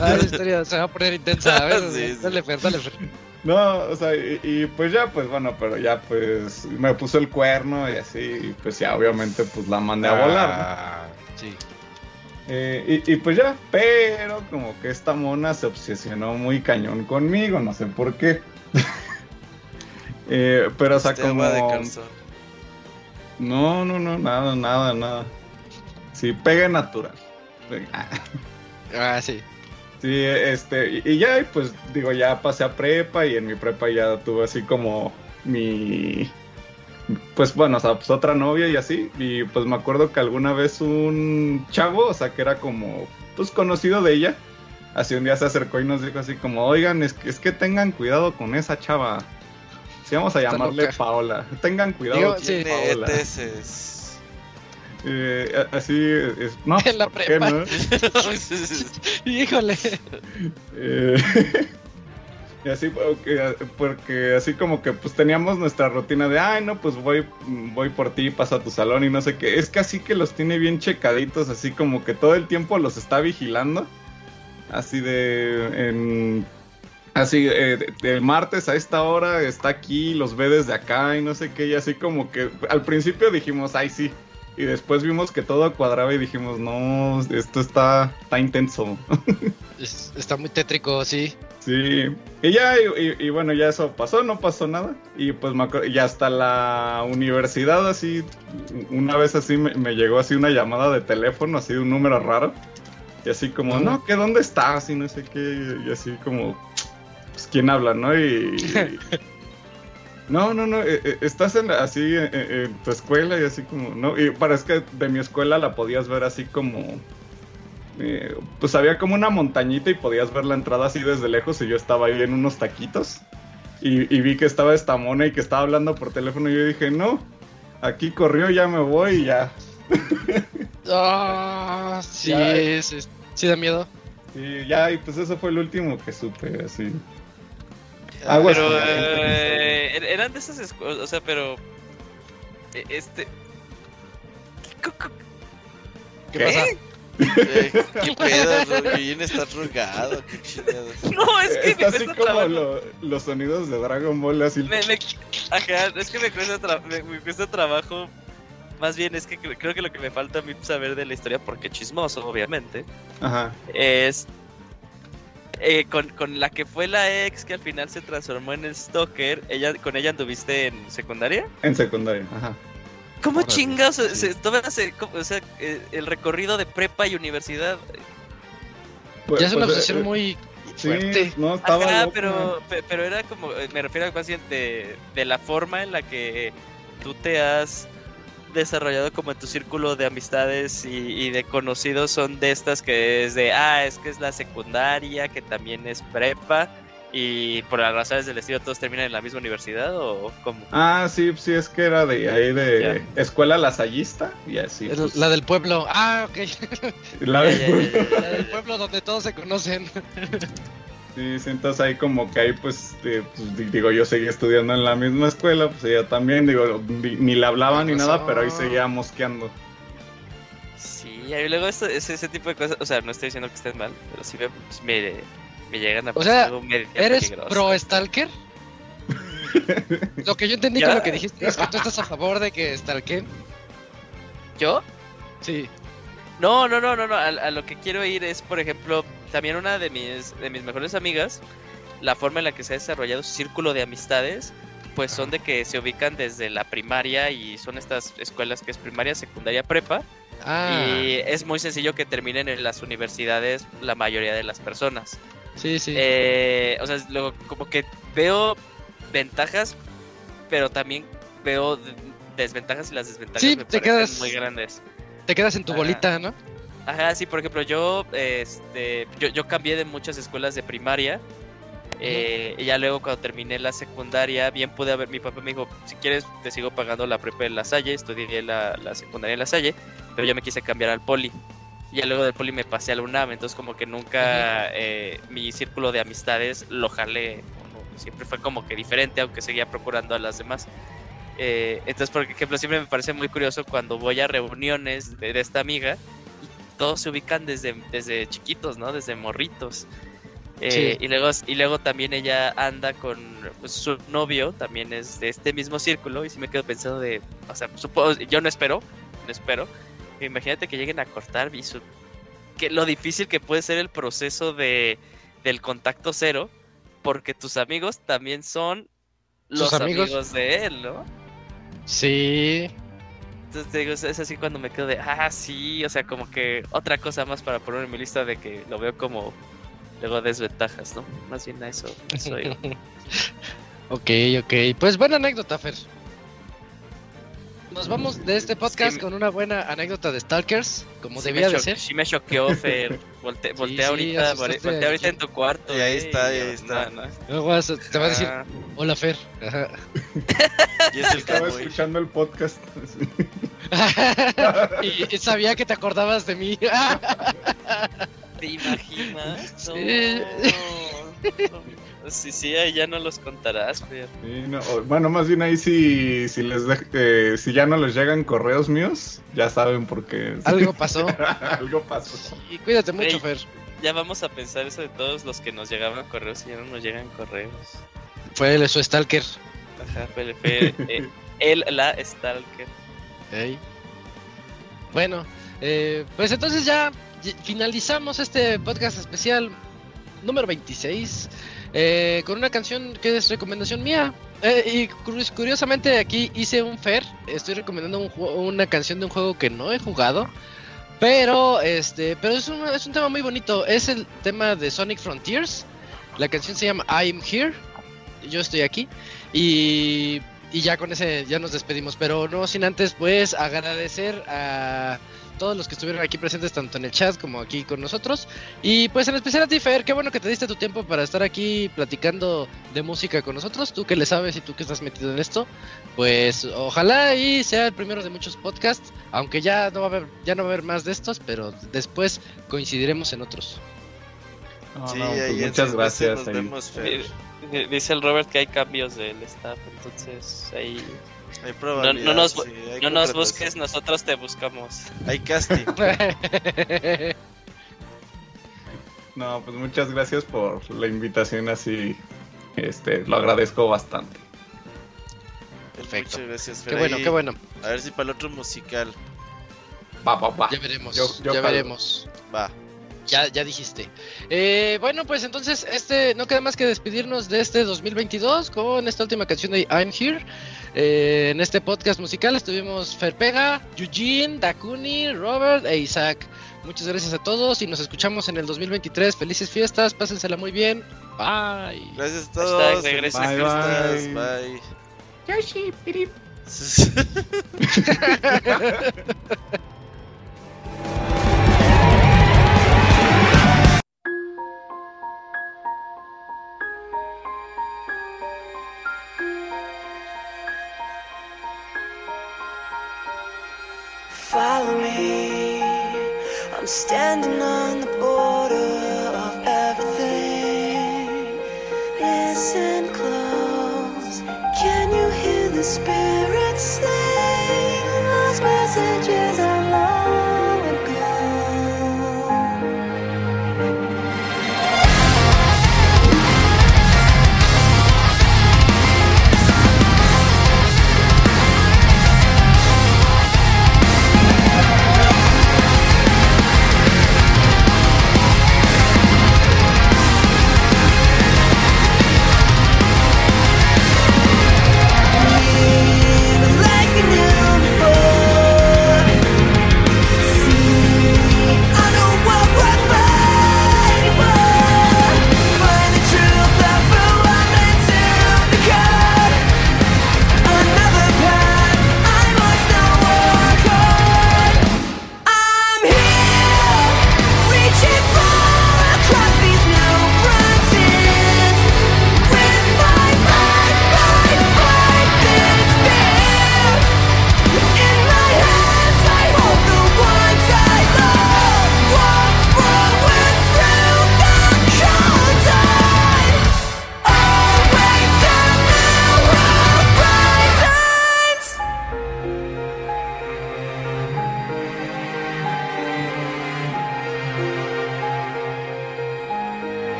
Ah, la historia se va a poner intensa. A ver, Sí, sí. dale, Fer, dale, Fer. No, o sea, y, y pues ya, pues bueno, pero ya pues me puso el cuerno y así, y pues ya obviamente pues la mandé a volar. ¿no? Ah, sí. Eh, y, y pues ya, pero como que esta mona se obsesionó muy cañón conmigo, no sé por qué. *laughs* Eh, pero o sea, Este como... agua de calzón. No, no, no, nada, nada, nada. Sí, pegue natural. Ah. Ah, sí. Sí, este, y, ya, pues digo, ya pasé a prepa y en mi prepa ya tuve así como mi, pues bueno, o sea, pues otra novia y así, y pues me acuerdo que alguna vez un chavo, o sea, que era como, pues conocido de ella, así un día se acercó y nos dijo así como, oigan, es que, es que tengan cuidado con esa chava. Sí, vamos a llamarle. Paola. Tengan cuidado Digo, sí. Paola. ETS. Eh, así, es, no, *laughs* En la ¿por qué prepa. no? *laughs* Híjole. Eh, *laughs* y así porque, porque así como que pues teníamos nuestra rutina de ay no pues voy voy por ti paso a tu salón y no sé qué es que así que los tiene bien checaditos así como que todo el tiempo los está vigilando así de en así eh, del martes a esta hora está aquí los ve desde acá y no sé qué y así como que al principio dijimos ay sí y después vimos que todo cuadraba y dijimos no esto está está intenso *laughs* Es- está muy tétrico, sí. Sí, y ya, y, y- bueno, ya eso pasó, no pasó nada. Y pues me acuerdo, y hasta la universidad, así, una vez así me, me llegó así una llamada de teléfono, así de un número raro. Y así como, no, que dónde estás, y no sé qué, y así como, pues quién habla, ¿no? Y. y- *laughs* no, no, no, eh, eh, estás en, así en, en tu escuela y así como, no, y parece que de mi escuela la podías ver así como, eh, pues había como una montañita y podías ver la entrada así desde lejos y yo estaba ahí en unos taquitos y, y vi que estaba esta mona y que estaba hablando por teléfono y yo dije, no, aquí corrió, ya me voy y ya. *laughs* Ah, sí, es- sí da miedo. Y ya, y pues eso fue el último que supe, así. Aguas Pero eh, er- eran de esas escuelas, o sea, pero eh, este ¿Qué- qué- ¿Qué, ¿Qué? pasa? Eh, ¿Qué pedo, Rugin? Estás rugado, qué chingado. No, es que Está me así cuesta como trabajo. lo- los sonidos de Dragon Ball, así. Me, me- ajá, es que me cuesta, tra- me, me cuesta trabajo. Más bien es que cre- creo que lo que me falta a mí saber de la historia, porque chismoso, obviamente, Ajá. es eh, con, con la que fue la ex que al final se transformó en el stalker. Ella, ¿Con ella anduviste en secundaria? En secundaria, ajá. ¿Cómo se- sí. se o sea, eh, el recorrido de prepa y universidad. Pues- Ya es una obsesión eh, muy sí, fuerte. no, estaba Ajá, loco. pero, pe- pero era como, eh, me refiero más bien de, de la forma en la que tú te has desarrollado como en tu círculo de amistades y, y de conocidos son de estas que es de, ah, es que es la secundaria, que también es prepa y por las razones del estilo todos terminan en la misma universidad o como... Ah, sí, sí, es que era de ahí de escuela lasallista y así. Pues, La del pueblo. Ah, ok. La del pueblo donde todos se conocen. Sí, sí, entonces ahí como que ahí pues, eh, pues, di- digo, yo seguía estudiando en la misma escuela, pues ella también, digo, ni, ni le hablaba ni nada, pero ahí seguía mosqueando. Sí, y luego esto, ese, ese tipo de cosas, o sea, no estoy diciendo que estén mal, pero sí me, me, me llegan a O sea, algo medio ¿Eres peligroso. pro Stalker? *laughs* Lo que yo entendí Ya. con lo que dijiste es que tú estás a favor de que stalken. ¿Yo? Sí. No, no, no, no, no. A, a lo que quiero ir es, por ejemplo, también una de mis, de mis mejores amigas, la forma en la que se ha desarrollado su círculo de amistades, pues son de que se ubican desde la primaria y son estas escuelas que es primaria, secundaria, prepa. Ah, Y es muy sencillo que terminen en las universidades la mayoría de las personas. sí, sí. Eh, o sea, luego como que veo ventajas, pero también veo desventajas y las desventajas Sí, me te parecen quedas- muy grandes. Te quedas en tu ah. bolita, ¿no? Ajá, sí, por ejemplo, yo, este, yo, yo cambié de muchas escuelas de primaria. eh, y ya luego cuando terminé la secundaria, bien pude haber, mi papá me dijo, si quieres te sigo pagando la prepa en La Salle, estudié la, la secundaria en La Salle, pero yo me quise cambiar al poli. Y ya luego del poli me pasé a la UNAM, entonces como que nunca eh, mi círculo de amistades lo jalé, como siempre fue como que diferente, aunque seguía procurando a las demás. Eh, entonces, por ejemplo, siempre me parece muy curioso cuando voy a reuniones de, de esta amiga todos se ubican desde, desde chiquitos, ¿no? Desde morritos. Eh, Sí. y, luego, y luego también ella anda con pues, su novio, también es de este mismo círculo, y sí me quedo pensando de, o sea, supongo, yo no espero, no espero, imagínate que lleguen a cortar y su- que lo difícil que puede ser el proceso de, del contacto cero, porque tus amigos también son los amigos. amigos de él, ¿no? Sí. Entonces te digo, es, así cuando me quedo de, ah, sí, o sea, como que otra cosa más para poner en mi lista de que lo veo como luego desventajas, ¿no? Más bien a eso, eso. *laughs* Ok, ok. Pues buena anécdota, Fer. Nos vamos de este podcast Sí. con una buena anécdota de Stalkers, como Sí debía de ser. Sí me choqueó, Fer. Volte, sí, ahorita, volteé ahorita en tu cuarto. Y ahí eh, está, y ahí está. no, no. Luego te va a decir, Ah, hola Fer. Ajá. Y es el Estaba escuchando el podcast. y, y sabía que te acordabas de mí. ¿Te imaginas? Sí. No. Sí, sí, ahí ya no los contarás, Fer. Sí, no, o- bueno, más bien ahí si, si les dej- eh, si ya no les llegan correos míos, ya saben por qué. Algo *laughs* pasó. Algo pasó. Y cuídate mucho. Fer. Ya vamos a pensar eso de todos los que nos llegaban correos y ya no nos llegan correos. Fue el su Stalker. Ajá, fue, fue eh, él, la Stalker. Bueno, eh, pues entonces ya finalizamos este podcast especial número 26 eh, con una canción que es recomendación mía. Eh, y curi- curiosamente aquí hice un fair, estoy recomendando un una canción de un juego que no he jugado. Pero este, pero es un, es un tema muy bonito. Es el tema de Sonic Frontiers. La canción se llama I'm Here. Yo estoy aquí. Y, y ya con ese ya nos despedimos. Pero no sin antes pues agradecer a todos los que estuvieron aquí presentes tanto en el chat como aquí con nosotros. Y pues en especial a ti, Fer, qué bueno que te diste tu tiempo para estar aquí platicando de música con nosotros. Tú que le sabes y tú que estás metido en esto. Pues ojalá y sea el primero de muchos podcasts. Aunque ya no va a haber, ya no va a haber más de estos, pero después coincidiremos en otros. Sí, no, pues muchas gracias. Nos ahí. vemos, Fer. Dice el Robert que hay cambios del staff, entonces ahí Hay no, probabilidad, no nos, sí, hay no nos contratación. busques, nosotros te buscamos. Hay casting. *laughs* No, pues muchas gracias por la invitación así. Este, lo agradezco bastante. Perfecto. Muchas gracias, Fer. qué bueno, qué bueno. A ver si para el otro musical Va, va, va. Ya veremos, Yo- yo ya veremos. va. Ya, ya dijiste. Eh, bueno, pues entonces, este, no queda más que despedirnos de este 2022 con esta última canción de I'm Here. Eh, en este podcast musical estuvimos Ferpega, Eugene, Dakuni, Robert e Isaac. Muchas gracias a todos y nos escuchamos en el 2023. Felices fiestas, pásensela muy bien. Bye. Gracias a todos. fiestas, casa. Bye. Yoshi, *laughs* pirip. follow me. I'm standing on the border of everything. Listen close. Can you hear the spirits sing? Lost messages.